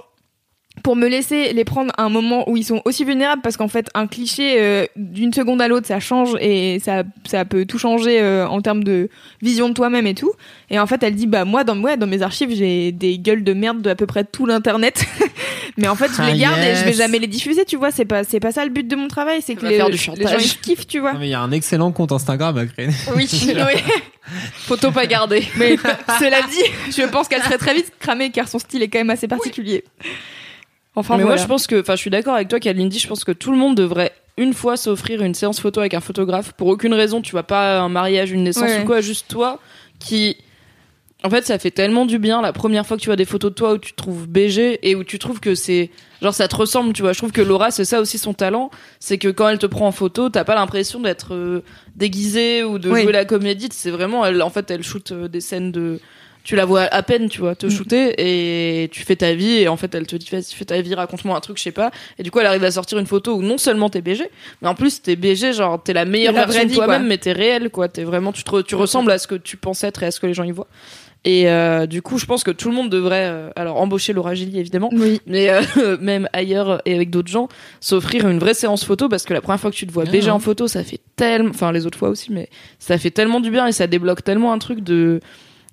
A: pour me laisser les prendre à un moment où ils sont aussi vulnérables parce qu'en fait un cliché euh, d'une seconde à l'autre ça change et ça ça peut tout changer euh, en termes de vision de toi-même et tout. Et en fait elle dit bah moi dans ouais, dans mes archives j'ai des gueules de merde de à peu près tout l'internet. Mais en fait je
C: Ah,
A: les garde et je vais jamais les diffuser tu vois. C'est pas c'est pas ça le but de mon travail c'est que les,
E: faire du
A: les gens ils kiffent tu vois.
C: Non, mais il y a un excellent compte Instagram à créer.
A: oui, oui.
E: Photo pas gardée.
A: mais cela dit je pense qu'elle serait très vite cramée car son style est quand même assez particulier enfin
E: mais
A: voilà.
E: moi, je pense que, enfin, je suis d'accord avec toi, Kalindi, je pense que tout le monde devrait une fois s'offrir une séance photo avec un photographe pour aucune raison. Tu vois pas un mariage, une naissance
A: Ouais.
E: ou quoi, juste toi qui. En fait, ça fait tellement du bien la première fois que tu vois des photos de toi où tu te trouves BG et où tu trouves que c'est genre ça te ressemble, tu vois. Je trouve que Laura, c'est ça aussi son talent, c'est que quand elle te prend en photo, t'as pas l'impression d'être euh, déguisée ou de
A: Oui.
E: jouer la comédie. C'est vraiment, elle, en fait, elle shoot euh, des scènes de tu la vois à peine, tu vois, te shooter et tu fais ta vie et en fait elle te dit fais ta vie, raconte-moi un truc, je sais pas. Et du coup elle arrive à sortir une photo où non seulement t'es BG, mais en plus t'es BG, genre t'es la meilleure
A: La
E: version de toi-même, mais t'es réel, quoi. T'es vraiment, tu, te tu ressembles à ce que tu penses être et à ce que les gens y voient. Et euh, du coup je pense que tout le monde devrait, euh, alors embaucher Laura Gilly évidemment,
A: Oui.
E: mais euh, même ailleurs et avec d'autres gens, s'offrir une vraie séance photo parce que la première fois que tu te vois BG en photo, ça fait tellement, enfin les autres fois aussi, mais ça fait tellement du bien et ça débloque tellement un truc de.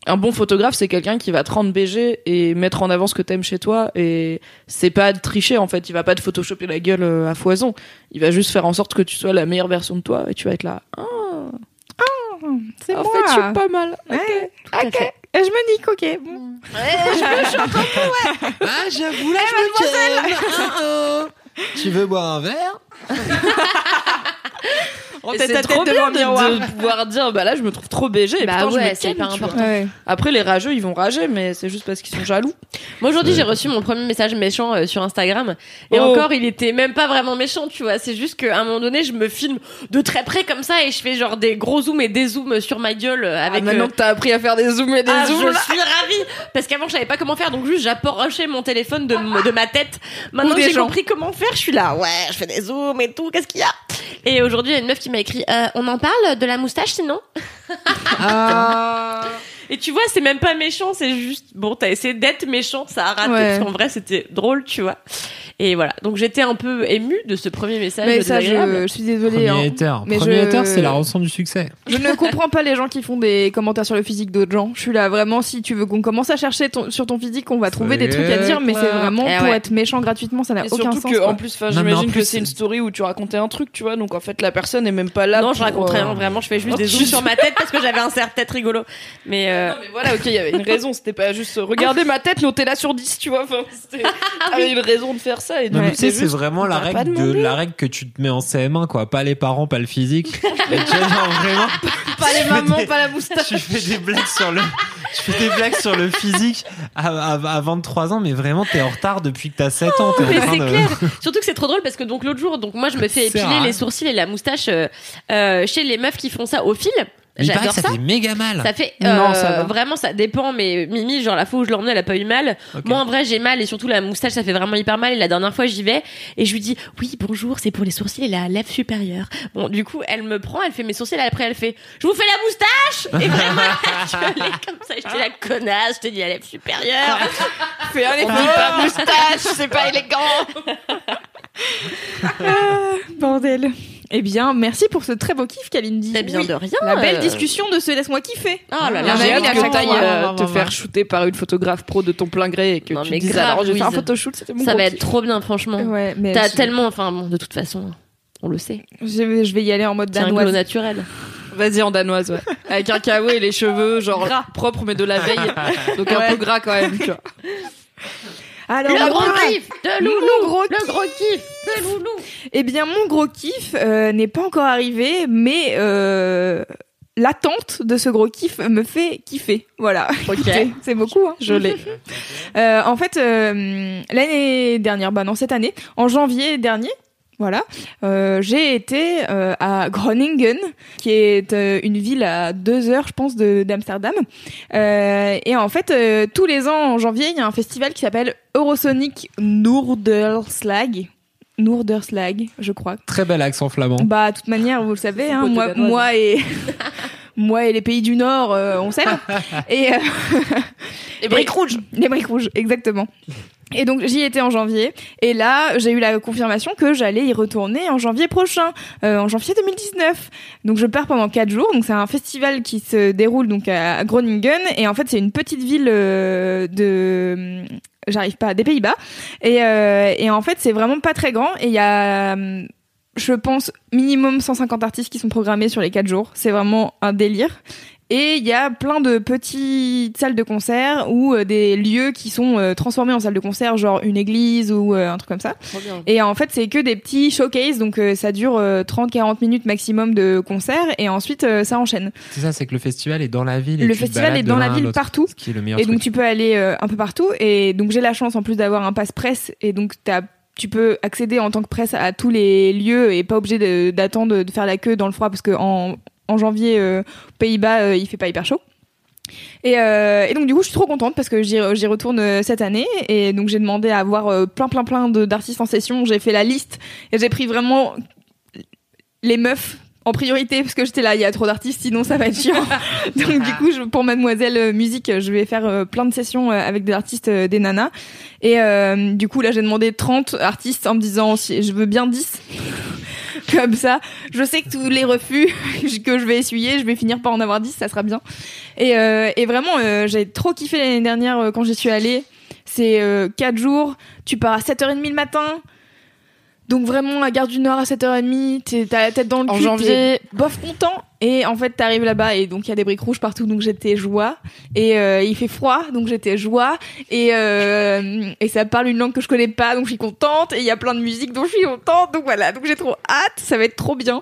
E: Un bon photographe, c'est quelqu'un qui va te rendre BG et mettre en avant ce que t'aimes chez toi. Et c'est pas de tricher en fait. Il va pas te photoshopper la gueule euh, à foison. Il va juste faire en sorte que tu sois la meilleure version de toi et tu vas être là. Ah,
A: C'est
E: en
A: moi.
E: fait, je suis pas mal.
A: Ouais. Ok. Et je me nique, ok. Bon.
G: Ah, j'avoue, là, je me calme. Ah, ah. Tu veux boire un verre?
A: Tête
E: c'est
A: à
E: trop
A: tête
E: bien de, de pouvoir dire bah là je me trouve trop BG et
B: Bah
E: putain, je
B: ouais,
E: me calme, tu vois.
B: important.
A: Ouais.
E: Après les rageux ils vont rager mais c'est juste parce qu'ils sont jaloux.
B: Moi aujourd'hui j'ai reçu mon premier message méchant euh, sur Instagram et
E: Oh.
B: encore il était même pas vraiment méchant tu vois c'est juste qu'à un moment donné je me filme de très près comme ça et je fais genre des gros zooms et des zooms sur ma gueule euh, avec
E: Avec maintenant
B: euh,
E: que t'as appris à faire des zooms et des
B: ah,
E: zooms
B: je
E: là.
B: suis ravie parce qu'avant je savais pas comment faire donc juste j'approchais mon téléphone de, de ma tête maintenant j'ai compris comment faire je suis là ouais je fais des zooms et tout qu'est-ce qu'il y a? Et aujourd'hui il y a une meuf qui m'a écrit Euh, on en parle de la moustache sinon?
A: Ah.
B: et tu vois c'est même pas méchant c'est juste bon t'as essayé d'être méchant ça a raté
A: Ouais.
B: parce qu'en vrai c'était drôle tu vois et voilà donc j'étais un peu émue de ce premier message
A: Mais ça, je, je suis désolée.
C: Premier
A: hein.
C: hater.
A: Mais
C: Premier
A: je-
C: hater, c'est la rançon du succès.
A: Je ne comprends pas les gens qui font des commentaires sur le physique d'autres gens. Je suis là vraiment si tu veux qu'on commence à chercher ton- sur ton physique, on va trouver des trucs à dire, mais c'est vraiment
B: Eh
A: pour
B: ouais.
A: être méchant gratuitement, ça n'a aucun
E: surtout
A: sens.
E: que
A: quoi.
E: en plus j'imagine que c'est une story où tu racontais un truc tu vois donc en fait la personne est même pas là
B: non je
E: pour,
B: raconte
E: euh,
B: rien vraiment je fais juste des zooms sur ma tête parce que j'avais un serre-tête rigolo mais euh,
E: Non mais voilà ok il y avait une raison c'était pas juste euh, regardez ma tête notez la sur 10 tu vois enfin c'était t'avais une raison de faire ça et donc
C: tu sais, c'est vraiment la règle de la règle que tu te mets en CM1, quoi. Pas les parents, pas le physique. Et tu vois, genre vraiment,
E: pas les mamans
C: des-
E: pas la moustache
C: tu fais des blagues sur le, tu fais des blagues sur le physique à, à, à 23 ans, mais vraiment, t'es en retard depuis que t'as 7 ans. En
B: Mais c'est
C: de-
B: clair. Surtout que c'est trop drôle parce que donc l'autre jour, donc moi je me fais épiler les sourcils et la moustache euh, euh, chez les meufs qui font ça au fil. J'adore
C: que ça,
B: ça.
C: fait méga mal.
B: Ça fait
E: Non,
B: euh,
E: ça va.
B: vraiment ça dépend mais Mimi genre la fois où je l'ai emmenée elle a pas eu mal. Moi en vrai j'ai mal et surtout la moustache ça fait vraiment hyper mal et la dernière fois j'y vais et je lui dis oui bonjour c'est pour les sourcils et la lèvre supérieure. Bon du coup elle me prend elle fait mes sourcils et après elle fait je vous fais la moustache et vraiment je l'ai comme ça j'étais la connasse je te dis la lèvre supérieure.
E: fais un effort la moustache c'est pas élégant
A: Bordel. Eh bien, merci pour ce très beau kiff, Kalindi.
B: C'est bien
A: Oui.
B: de rien.
A: La belle
B: euh.
A: discussion de ce laisse-moi kiffer.
B: Oh là
A: Il y
B: là.
E: J'ai hâte
A: à
E: que t'ailles euh, te faire shooter par une photographe pro de ton plein gré et que
B: Non,
E: tu
B: mais
E: dises
B: grave,
E: alors je vais faire un photoshoot c'était mon
B: Ça
E: gros
B: va
E: kiff.
B: être trop bien franchement.
A: Ouais, mais
B: T'as tellement enfin bon de toute façon on le sait.
A: Je vais, je vais y aller en mode
B: C'est un
A: danoise.
B: naturel.
E: Vas-y en danoise, ouais. Avec un kawaii et les cheveux, genre propres mais de la veille. Donc un peu gras quand même, tu vois.
A: Alors,
B: le gros kiff de
A: Mon
B: Loulou.
A: gros
B: le gros kiff de Loulou.
A: Eh bien, mon gros kiff euh, n'est pas encore arrivé, mais euh, l'attente de ce gros kiff me fait kiffer. Voilà. C'est beaucoup, hein.
E: Je l'ai.
A: Euh, en fait, l'année dernière, bah non, cette année, en janvier dernier, voilà, euh, j'ai été euh, à Groningen, qui est euh, une ville à deux heures, je pense, de d'Amsterdam. Euh, et en fait, euh, tous les ans en janvier, il y a un festival qui s'appelle Eurosonic Noorderslag. Noorderslag, je crois.
C: Très bel accent flamand.
A: Bah, de toute manière, vous le savez, hein, moi, moi et moi et les pays du Nord, euh, on s'aime. et euh,
E: Les briques rouges.
A: les briques rouges, exactement. Et donc j'y étais en janvier et là j'ai eu la confirmation que j'allais y retourner en janvier prochain, euh, en janvier 2019. Donc je pars pendant quatre jours. Donc c'est un festival qui se déroule donc à Groningen et en fait c'est une petite ville euh, de j'arrive pas des Pays-Bas et, euh, et en fait c'est vraiment pas très grand et il y a hum, je pense minimum 150 artistes qui sont programmés sur les quatre jours. C'est vraiment un délire. Et il y a plein de petites salles de concert ou euh, des lieux qui sont euh, transformés en salle de concert, genre une église ou euh, un truc comme ça. Et en fait, c'est que des petits showcases, donc euh, ça dure 30-40 minutes maximum de concert et ensuite euh, ça enchaîne.
C: C'est ça, c'est que le festival est dans la ville. Et
A: Le festival est dans la ville partout.
C: Ce qui est le meilleur
A: Et donc
C: truc.
A: tu peux aller euh, un peu partout. Et donc j'ai la chance en plus d'avoir un passe presse et donc t'as tu peux accéder en tant que presse à tous les lieux et pas obligé d'attendre de, faire la queue dans le froid parce que en, janvier euh, aux Pays-Bas euh, il fait pas hyper chaud. Et, euh, et donc du coup je suis trop contente parce que j'y retourne euh, cette année et donc j'ai demandé à avoir euh, plein plein plein d'artistes en session. J'ai fait la liste et j'ai pris vraiment les meufs en priorité parce que j'étais là il y a trop d'artistes sinon ça va être chiant. Donc du coup je, pour mademoiselle euh, musique je vais faire euh, plein de sessions euh, avec des artistes euh, des nanas. Et euh, du coup là j'ai demandé 30 artistes en me disant si je veux bien 10 comme ça je sais que tous les refus que je vais essuyer je vais finir par en avoir 10 ça sera bien. Et, euh, et vraiment j'ai trop kiffé l'année dernière quand j'y suis allée. C'est 4 jours. Tu pars à 7h30 le matin donc vraiment à Gare du Nord à 7h30, t'es- t'as la tête dans le
E: En
A: cul,
E: janvier.
A: bof content. Et en fait t'arrives là-bas et donc il y a des briques rouges partout donc j'étais joie. Et euh, il fait froid donc j'étais joie. Et euh, et ça parle une langue que je connais pas donc je suis contente. Et il y a plein de musique donc je suis contente. Donc voilà donc j'ai trop hâte ça va être trop bien.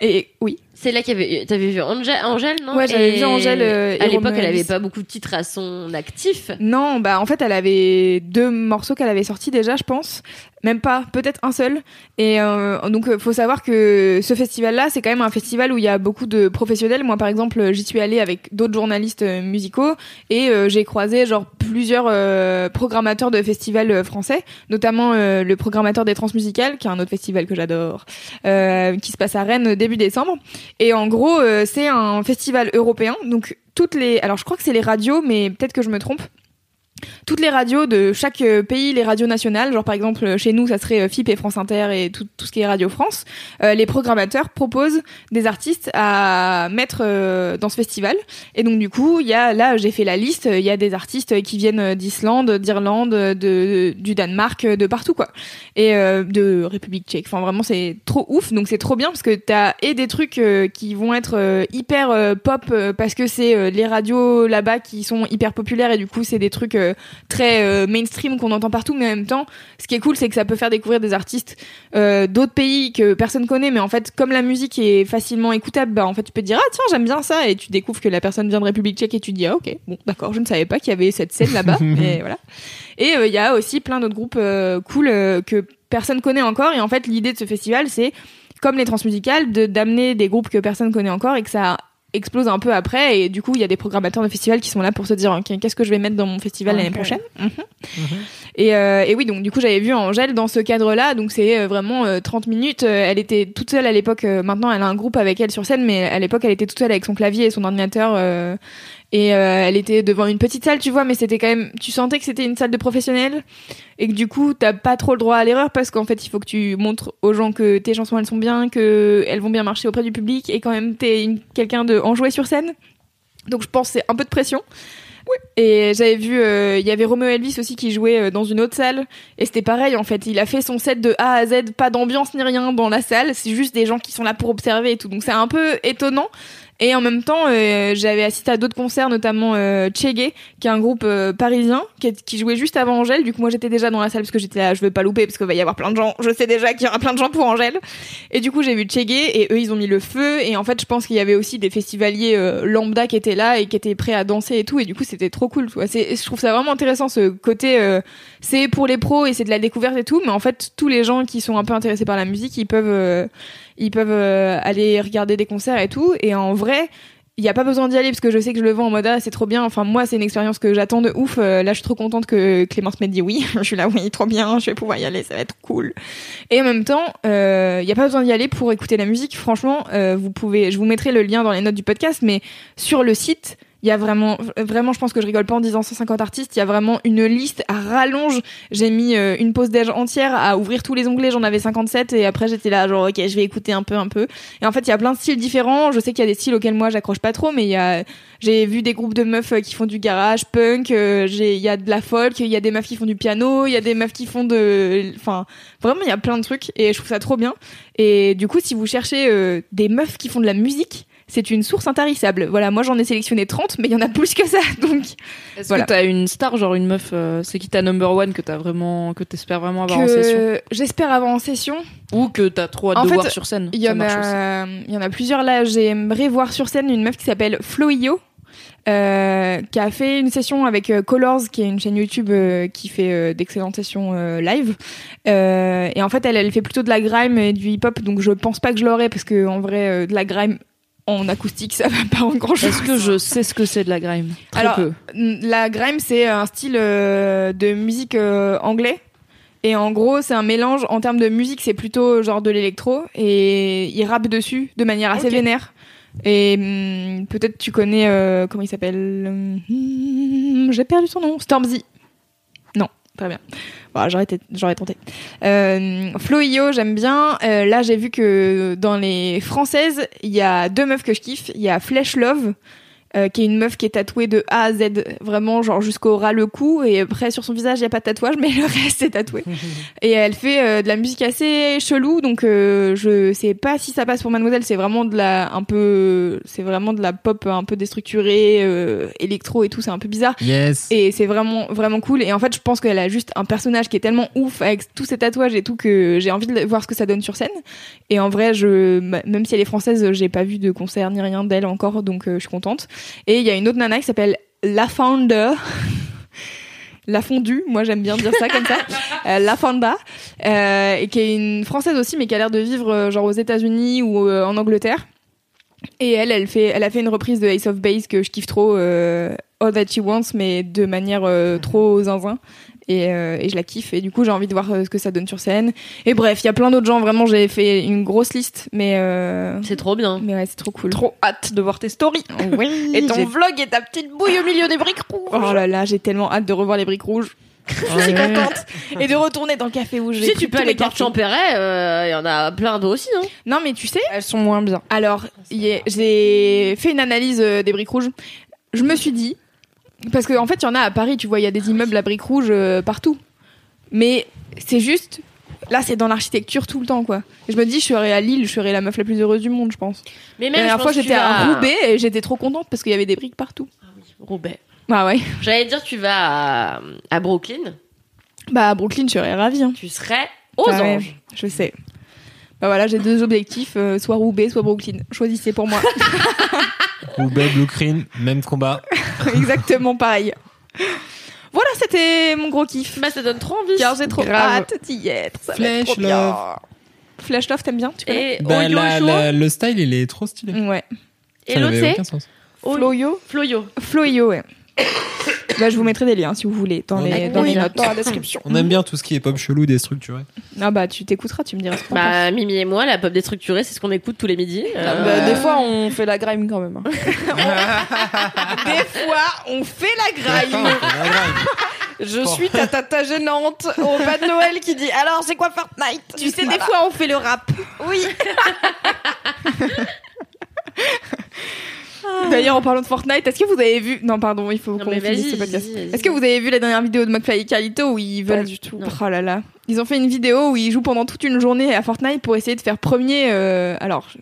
A: Et oui
B: C'est là qu'il y avait, t'avais vu Angèle, Angèle non?
A: Ouais, j'avais vu Angèle, euh,
B: à l'époque, elle avait pas beaucoup de titres à son actif.
A: Non, bah en fait, elle avait deux morceaux qu'elle avait sortis déjà, je pense. Même pas, peut-être un seul. Et euh, donc, euh, faut savoir que ce festival-là, c'est quand même un festival où il y a beaucoup de professionnels. Moi, par exemple, j'y suis allée avec d'autres journalistes euh, musicaux et euh, j'ai croisé genre plusieurs euh, programmateurs de festivals français, notamment euh, le programmateur des Transmusicales, qui est un autre festival que j'adore, euh, qui se passe à Rennes début décembre. Et en gros, euh, c'est un festival européen. Donc toutes les, alors je crois que c'est les radios, mais peut-être que je me trompe. Toutes les radios de chaque euh, pays, les radios nationales, genre par exemple chez nous ça serait euh, FIP et France Inter et tout, tout ce qui est Radio France, euh, les programmateurs proposent des artistes à mettre dans ce festival. Et donc du coup, y a là j'ai fait la liste, il y a des artistes qui viennent d'Islande, d'Irlande, de du Danemark, de partout quoi, et de République Tchèque. Enfin vraiment c'est trop ouf, donc c'est trop bien parce que t'as et des trucs qui vont être hyper pop parce que c'est les radios là-bas qui sont hyper populaires et du coup c'est des trucs euh, très euh, mainstream qu'on entend partout, mais en même temps, ce qui est cool, c'est que ça peut faire découvrir des artistes euh, d'autres pays que personne connaît, mais en fait, comme la musique est facilement écoutable, bah en fait, tu peux te dire ah tiens j'aime bien ça et tu découvres que la personne vient de République Tchèque et tu dis ah ok bon d'accord je ne savais pas qu'il y avait cette scène là-bas, et voilà. Et il y a aussi plein d'autres groupes cool que personne connaît encore et en fait l'idée de ce festival c'est comme les transmusicales de d'amener des groupes que personne connaît encore et que ça explose un peu après. Et du coup il y a des programmateurs de festivals qui sont là pour se dire qu'est-ce que je vais mettre dans mon festival l'année prochaine Mhm. et, euh, et oui donc du coup j'avais vu Angèle dans ce cadre là donc c'est euh, vraiment euh, 30 minutes. Euh, elle était toute seule à l'époque maintenant elle a un groupe avec elle sur scène mais à l'époque elle était toute seule avec son clavier et son ordinateur et euh, elle était devant une petite salle tu vois mais c'était quand même tu sentais que c'était une salle de professionnels et que du coup t'as pas trop le droit à l'erreur parce qu'en fait il faut que tu montres aux gens que tes chansons elles sont bien que elles vont bien marcher auprès du public et quand même t'es quelqu'un de enjoué sur scène. Donc je pense que c'est un peu de pression. Et j'avais vu euh, il y avait Romeo Elvis aussi qui jouait euh, dans une autre salle. Et c'était pareil en fait. Il a fait son set de A à Z pas d'ambiance ni rien dans la salle. C'est juste des gens qui sont là pour observer et tout. Donc c'est un peu étonnant et en même temps, euh, j'avais assisté à d'autres concerts, notamment euh, Chege, qui est un groupe euh, parisien, qui, est- qui jouait juste avant Angèle. Du coup, moi, j'étais déjà dans la salle parce que j'étais là, je veux pas louper parce qu'il va y avoir plein de gens. Je sais déjà qu'il y aura plein de gens pour Angèle. Et du coup, j'ai vu Chege et eux, ils ont mis le feu. Et en fait, je pense qu'il y avait aussi des festivaliers euh, lambda qui étaient là et qui étaient prêts à danser et tout. Et du coup, c'était trop cool. tu. C'est- Je trouve ça vraiment intéressant ce côté. euh, c'est pour les pros et c'est de la découverte et tout. Mais en fait, tous les gens qui sont un peu intéressés par la musique, ils peuvent, euh, ils peuvent euh, aller regarder des concerts et tout. Et en vrai, il n'y a pas besoin d'y aller parce que je sais que je le vends en mode ah, c'est trop bien. Enfin, moi, c'est une expérience que j'attends de ouf. Euh, là, je suis trop contente que Clémence m'ait dit oui. je suis là, oui, trop bien, je vais pouvoir y aller, ça va être cool. Et en même temps, il n'y a pas besoin d'y aller pour écouter la musique. Franchement, euh, vous pouvez, je vous mettrai le lien dans les notes du podcast, mais sur le site, il y a vraiment, vraiment, je pense que je rigole pas en disant 150 artistes. Il y a vraiment une liste à rallonge. J'ai mis euh, une pause déj entière à ouvrir tous les onglets. J'en avais 57 et après j'étais là genre ok, je vais écouter un peu, un peu. Et en fait, il y a plein de styles différents. Je sais qu'il y a des styles auxquels moi j'accroche pas trop, mais il y a, j'ai vu des groupes de meufs euh, qui font du garage punk. euh, j'ai, il y a de la folk. Il y a des meufs qui font du piano. Il y a des meufs qui font de, enfin, vraiment il y a plein de trucs et je trouve ça trop bien. Et du coup, si vous cherchez des meufs qui font de la musique c'est une source intarissable. Voilà, moi j'en ai sélectionné 30, mais il y en a plus que ça. Donc,
E: Est-ce
A: Voilà.
E: que t'as une star, genre une meuf, euh, c'est qui ta number one que t'as vraiment, que t'espères vraiment avoir en session
A: j'espère avoir en session.
E: Ou que t'as trop hâte
A: En
E: de
A: fait,
E: voir sur scène
A: Il y, y en a plusieurs là. J'aimerais voir sur scène une meuf qui s'appelle Floio. euh, qui a fait une session avec euh, Colors, qui est une chaîne YouTube euh, qui fait d'excellentes sessions live. Et en fait, elle, elle fait plutôt de la grime et du hip-hop, donc je pense pas que je l'aurai parce que en vrai, de la grime en acoustique, ça va pas en grand chose.
E: Est-ce que je sais ce que c'est de la grime? Très
A: Alors,
E: peu.
A: La grime, c'est un style euh, de musique euh, anglais. Et en gros, c'est un mélange. En termes de musique, c'est plutôt genre de l'électro. Et il rappe dessus de manière assez vénère. Et hum, peut-être tu connais. euh, comment il s'appelle? Hum, J'ai perdu son nom. Stormzy. Non, très bien. Voilà, j'aurais, tenté. Euh, j'aime bien. Euh, là, j'ai vu que dans les françaises, il y a deux meufs que je kiffe. Il y a Flesh Love, euh, qui est une meuf qui est tatouée de A à Z, vraiment genre jusqu'au ras le cou. Et après, sur son visage, il n'y a pas de tatouage, mais le reste est tatoué. et elle fait euh, de la musique assez chelou, donc euh, je sais pas si ça passe pour Mademoiselle. C'est vraiment de la un peu, c'est vraiment de la pop un peu déstructurée, électro et tout. C'est un peu bizarre.
C: Yes.
A: Et c'est vraiment vraiment cool. Et en fait, je pense qu'elle a juste un personnage qui est tellement ouf avec tous ses tatouages et tout que j'ai envie de voir ce que ça donne sur scène. Et en vrai, je même si elle est française, j'ai pas vu de concert ni rien d'elle encore, donc euh, je suis contente. Et il y a une autre nana qui s'appelle La Founder. La fondue, moi j'aime bien dire ça comme ça. Euh, la Fonda, euh, et qui est une française aussi, mais qui a l'air de vivre euh, genre aux États-Unis ou euh, en Angleterre. Et elle, elle fait, elle a fait une reprise de Ace of Base que je kiffe trop, euh, All That She Wants, mais de manière euh, trop zinzin. Et, euh, et je la kiffe. Et du coup, j'ai envie de voir euh, ce que ça donne sur scène. Et bref, il y a plein d'autres gens. Vraiment, j'ai fait une grosse liste, mais euh,
B: C'est trop bien.
A: mais ouais, c'est trop cool.
E: Trop hâte de voir tes stories.
A: Oui.
E: Et ton vlog et ta petite bouille au milieu des briques rouges.
A: Oh là là, j'ai tellement hâte de revoir les briques rouges. Je suis contente. Et de retourner dans le café où
B: sais,
A: pris
B: tu peux aller
A: cafés.
B: Champéret, euh, il y en a plein d'autres aussi. Hein.
A: Non, mais tu sais,
E: Elles sont moins bien.
A: Alors, j'ai fait une analyse euh, des briques rouges. Je me suis dit, parce qu'en en fait, il y en a à Paris, tu vois, il y a des immeubles à briques rouges euh, partout. Mais c'est juste, là, c'est dans l'architecture tout le temps, quoi. Et je me dis, je serais à Lille, je serais la meuf la plus heureuse du monde, je pense.
B: Mais
A: La
B: même, je
A: dernière fois, j'étais à Roubaix et j'étais trop contente parce qu'il y avait des briques partout.
B: Roubaix.
A: Bah ouais.
B: J'allais dire, tu vas à, à Brooklyn,
A: Bah à Brooklyn, je serais ravie. hein.
B: tu serais aux
A: Bah ouais,
B: anges.
A: je sais. Bah voilà, j'ai deux objectifs, euh, soit Roubaix, soit Brooklyn. Choisissez pour moi.
C: Roubaix, Blue Green, même combat.
A: Exactement pareil. Voilà, c'était mon gros kiff.
B: Bah, ça donne trop envie.
A: Car j'ai trop
E: Grave.
A: hâte d'y être. Ça va être
C: Flash
A: bien. Flash Love, t'aimes bien tu connais
B: Et
C: Bah,
B: Oyo
C: la-
B: Show,
C: la- le style, il est trop stylé.
A: Ouais.
B: et
C: Ça
B: l'autre
C: n'avait
B: c'est
C: aucun sens.
A: Floyo
B: Floyo.
A: Floyo, ouais. bah, je vous mettrai des liens si vous voulez dans
C: On
A: les, dans les notes.
E: Dans la description.
C: On aime bien tout ce qui est pop chelou, déstructuré.
A: Ah bah tu t'écouteras, tu me diras ce que t'en
B: Bah, Mimi et moi, la pop déstructurée, c'est ce qu'on écoute tous les midis. Euh,
E: Bah, des fois, on fait la grime quand même. hein.
A: Des fois, on fait la graille.
E: Je suis ta tata gênante au pas de Noël qui dit alors c'est quoi Fortnite?
A: Tu sais, des fois, on fait le rap.
E: Oui.
A: D'ailleurs, en parlant de Fortnite, est-ce que vous avez vu Non, pardon, il faut qu'on finisse ce podcast. Est-ce que vous avez vu la dernière vidéo de McFly et Carlito où ils veulent
E: du tout.
A: Oh là là. Ils ont fait une vidéo où ils jouent pendant toute une journée à Fortnite pour essayer de faire premier. euh, Alors, je...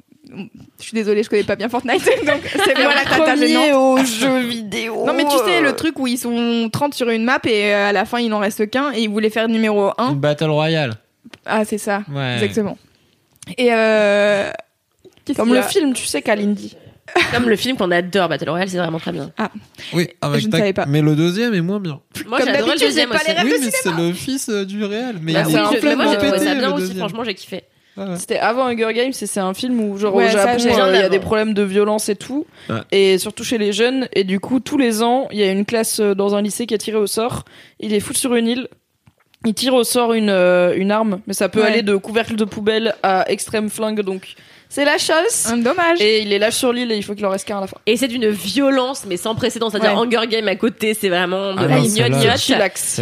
A: je suis désolée, je connais pas bien Fortnite, donc c'est moi la tata gênante.
E: aux jeux vidéo.
A: Non mais tu sais le truc où ils sont 30 sur une map et euh, à la fin il en reste qu'un et ils voulaient faire numéro 1.
C: Une Battle Royale.
A: Ah c'est ça,
C: Ouais.
A: exactement. Et euh... qu'est-ce
E: Comme
A: qu'il y
E: le
A: a
E: film, tu sais, Kalindi.
B: Comme le film qu'on adore, Battle Royale, c'est vraiment très bien.
H: Oui, avec
A: Je ne savais pas.
H: Mais le deuxième est moins bien.
B: Moi, j'ai adoré le deuxième
A: pas
B: aussi.
A: les rêves
H: oui,
A: de
H: mais c'est le fils euh, du réel. Mais
B: Bah
H: il
B: oui,
H: est
B: je- mais moi, j'ai trouvé
H: pété,
B: ça
H: le
B: bien aussi, franchement, j'ai kiffé.
H: Ah ouais.
E: C'était avant Hunger Games et c'est un film où genre
A: Ouais,
E: au Japon euh, il y a des problèmes de violence et tout
H: Ouais.
E: et surtout chez les jeunes et du coup tous les ans il y a une classe euh, dans un lycée qui est tirée au sort il est foutu sur une île il tire au sort une, euh, une arme mais ça peut
A: Ouais.
E: aller de couvercle de poubelle à extrême flingue donc c'est la chasse
A: Un dommage.
E: et il est lâche sur l'île et il faut qu'il en reste qu'un à la fin
B: Et c'est d'une violence, mais sans précédent. C'est-à-dire
A: Ouais.
B: Hunger Game à côté, c'est vraiment de
C: Ah
B: la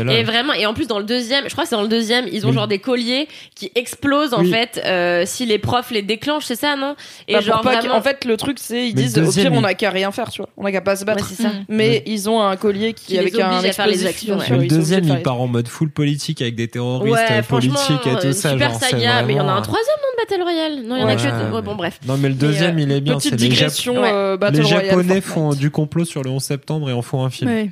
C: là.
B: Et vraiment, et en plus dans le deuxième, je crois que c'est dans le deuxième, ils ont
C: Oui.
B: genre des colliers qui explosent en
C: Oui.
B: fait euh, si les profs les déclenchent, c'est ça non? Et
E: Bah,
B: genre
E: pas que-
B: vraiment,
E: en fait le truc c'est ils
C: Mais
E: disent au
C: deuxième,
E: pire on a qu'à rien faire tu vois on a qu'à pas se battre
B: ça.
E: mais ils ont un collier qui,
B: Qui les
E: avec un
B: à faire les
E: explosif,
B: actions, ouais.
C: le deuxième, il
E: les-
C: part en mode full politique avec des terroristes euh, politiques et
B: euh,
C: tout ça.
B: super
C: genre, c'est
B: saga, mais il y en a un troisième non de Battle Royale? Non, il y en a bon, bref.
C: Non, mais le deuxième, euh, il est bien.
F: Petite digression. Euh,
C: les,
F: les
C: Japonais font du complot sur le 11 septembre et en font un film.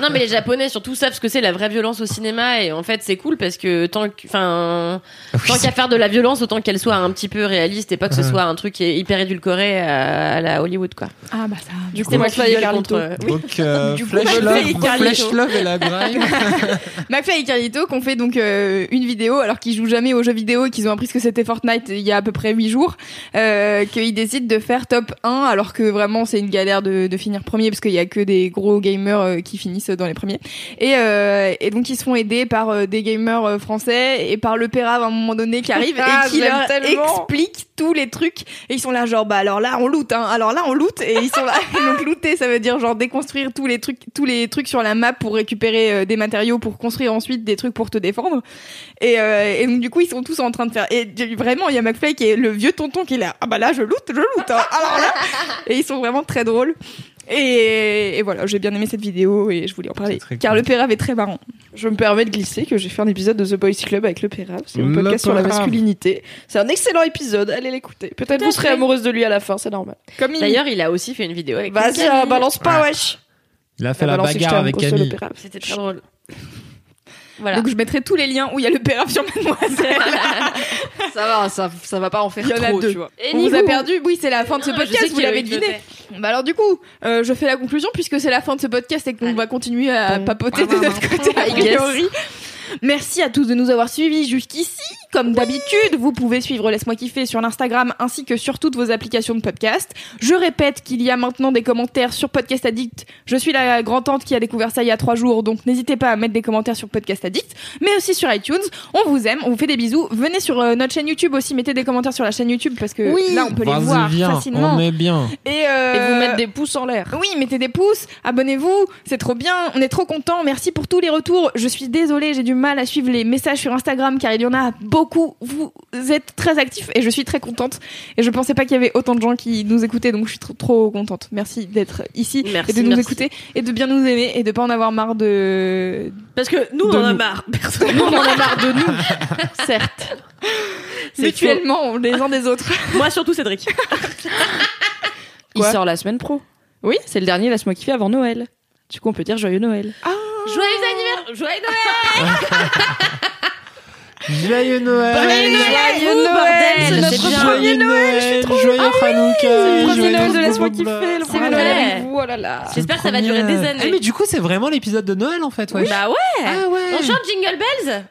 B: Non, mais les Japonais surtout savent ce que c'est la vraie violence au cinéma et en fait c'est cool parce que tant enfin, ah oui, tant qu'à faire de la violence, autant qu'elle soit un petit peu réaliste et pas que ce soit un truc hyper édulcoré à, à la Hollywood quoi.
A: Ah bah ça.
F: Du coup,
B: moi je
F: suis
B: contre. Euh,
C: donc euh,
A: du coup,
C: Flash, Love,
A: et
C: Love et la grime.
A: McFly et Carlito qu'on fait donc euh, une vidéo alors qu'ils jouent jamais aux jeux vidéo et qu'ils ont appris ce que c'était Fortnite il y a à peu près 8 jours, euh, qu'ils décident de faire top 1 alors que vraiment c'est une galère de, de finir premier parce qu'il y a que des gros gamers euh, qui finissent dans les premiers. Et, euh, donc ils seront aidés par euh, des gamers français et par le Pérave à un moment donné qui arrive
F: ah,
A: et qui leur explique tous les trucs. Et ils sont là genre bah alors là on loot, hein, alors là on loot et ils sont là. donc looter ça veut dire genre déconstruire tous les trucs, tous les trucs sur la map pour récupérer des matériaux pour construire ensuite des trucs pour te défendre. Et, et donc du coup ils sont tous en train de faire. Et vraiment il y a McFly qui est le vieux tonton qui est là ah bah là je loot, je loot. Hein. Alors là et ils sont vraiment très drôles. Et, voilà, j'ai bien aimé cette vidéo et je voulais en parler. Car
C: cool.
A: le Pérave est très marrant.
F: Je me permets de glisser que j'ai fait un épisode de The Boys Club avec le Pérave. C'est un podcast sur la masculinité. C'est un excellent épisode, allez l'écouter. Peut-être vous serez amoureuse de lui à la fin, c'est normal.
A: Comme il...
B: D'ailleurs, il a aussi fait une vidéo avec
F: Vas-y, euh, balance pas, ouais. wesh
C: Il a fait la, bagarre avec Camille.
B: C'était très drôle. Voilà.
A: Donc je mettrai tous les liens où il y a le péraphe sur Mademoiselle.
E: ça va, ça, ça va pas en faire
A: il y en a deux.
E: tu vois.
B: Et
A: On vous a perdu. Oui, c'est la fin de ce
B: ah,
A: podcast, vous l'avez deviné. Bah alors du coup, euh, je fais la conclusion puisque c'est la fin de ce podcast et qu'on va continuer à papoter de notre côté, a priori. Merci à tous de nous avoir suivis jusqu'ici comme d'habitude, vous pouvez suivre Laisse-moi kiffer sur l'Instagram ainsi que sur toutes vos applications de podcast. Je répète qu'il y a maintenant des commentaires sur Podcast Addict. Je suis la grand-tante qui a découvert ça il y a trois jours, donc n'hésitez pas à mettre des commentaires sur Podcast Addict, mais aussi sur iTunes. On vous aime, on vous fait des bisous. Venez sur euh, notre chaîne YouTube aussi, mettez des commentaires sur la chaîne YouTube parce que là on peut les voir facilement.
C: On bien.
A: Euh,
F: Et, vous mettre des pouces en l'air.
A: Oui, mettez des pouces, abonnez-vous, c'est trop bien, on est trop content. Merci pour tous les retours. Je suis désolée, j'ai du mal à suivre les messages sur Instagram car il y en a beaucoup beaucoup. Vous êtes très actifs et je suis très contente. Et je pensais pas qu'il y avait autant de gens qui nous écoutaient, donc je suis trop, contente. Merci d'être ici et de nous écouter et de bien nous aimer et de pas en avoir marre de.
B: Parce que nous, on en a marre.
A: Personnellement, on en a marre de nous, certes. Mutuellement, les uns des autres.
B: Moi, surtout Cédric.
F: Il sort la semaine pro.
A: Oui,
F: c'est le dernier Laisse-moi kiffer avant Noël. Du coup, on peut dire Joyeux Noël. Ah.
B: Joyeux anniversaire Joyeux Noël
C: Joyeux Noël
B: Joyeux Noël, C'est notre
C: Noël, Joyeux Hanouka Joyeux
F: Noël de Laisse-moi kiffer Le premier Noël
B: J'espère que ça va durer des années.
C: Mais du coup, c'est vraiment l'épisode de Noël en fait, ouais.
B: Bah ouais On chante Jingle Bells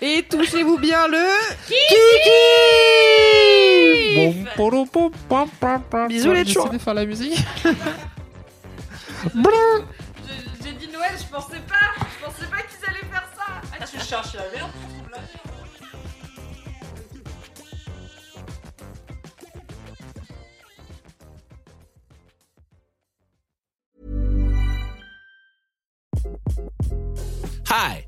A: et touchez-vous bien le. Bisous les chouans.
C: de faire la musique.
F: J'ai dit Noël, je pensais pas, je pensais pas qu'ils allaient faire ça. Ah, tu cherches la merde, tu trouves la merde.
I: Hi,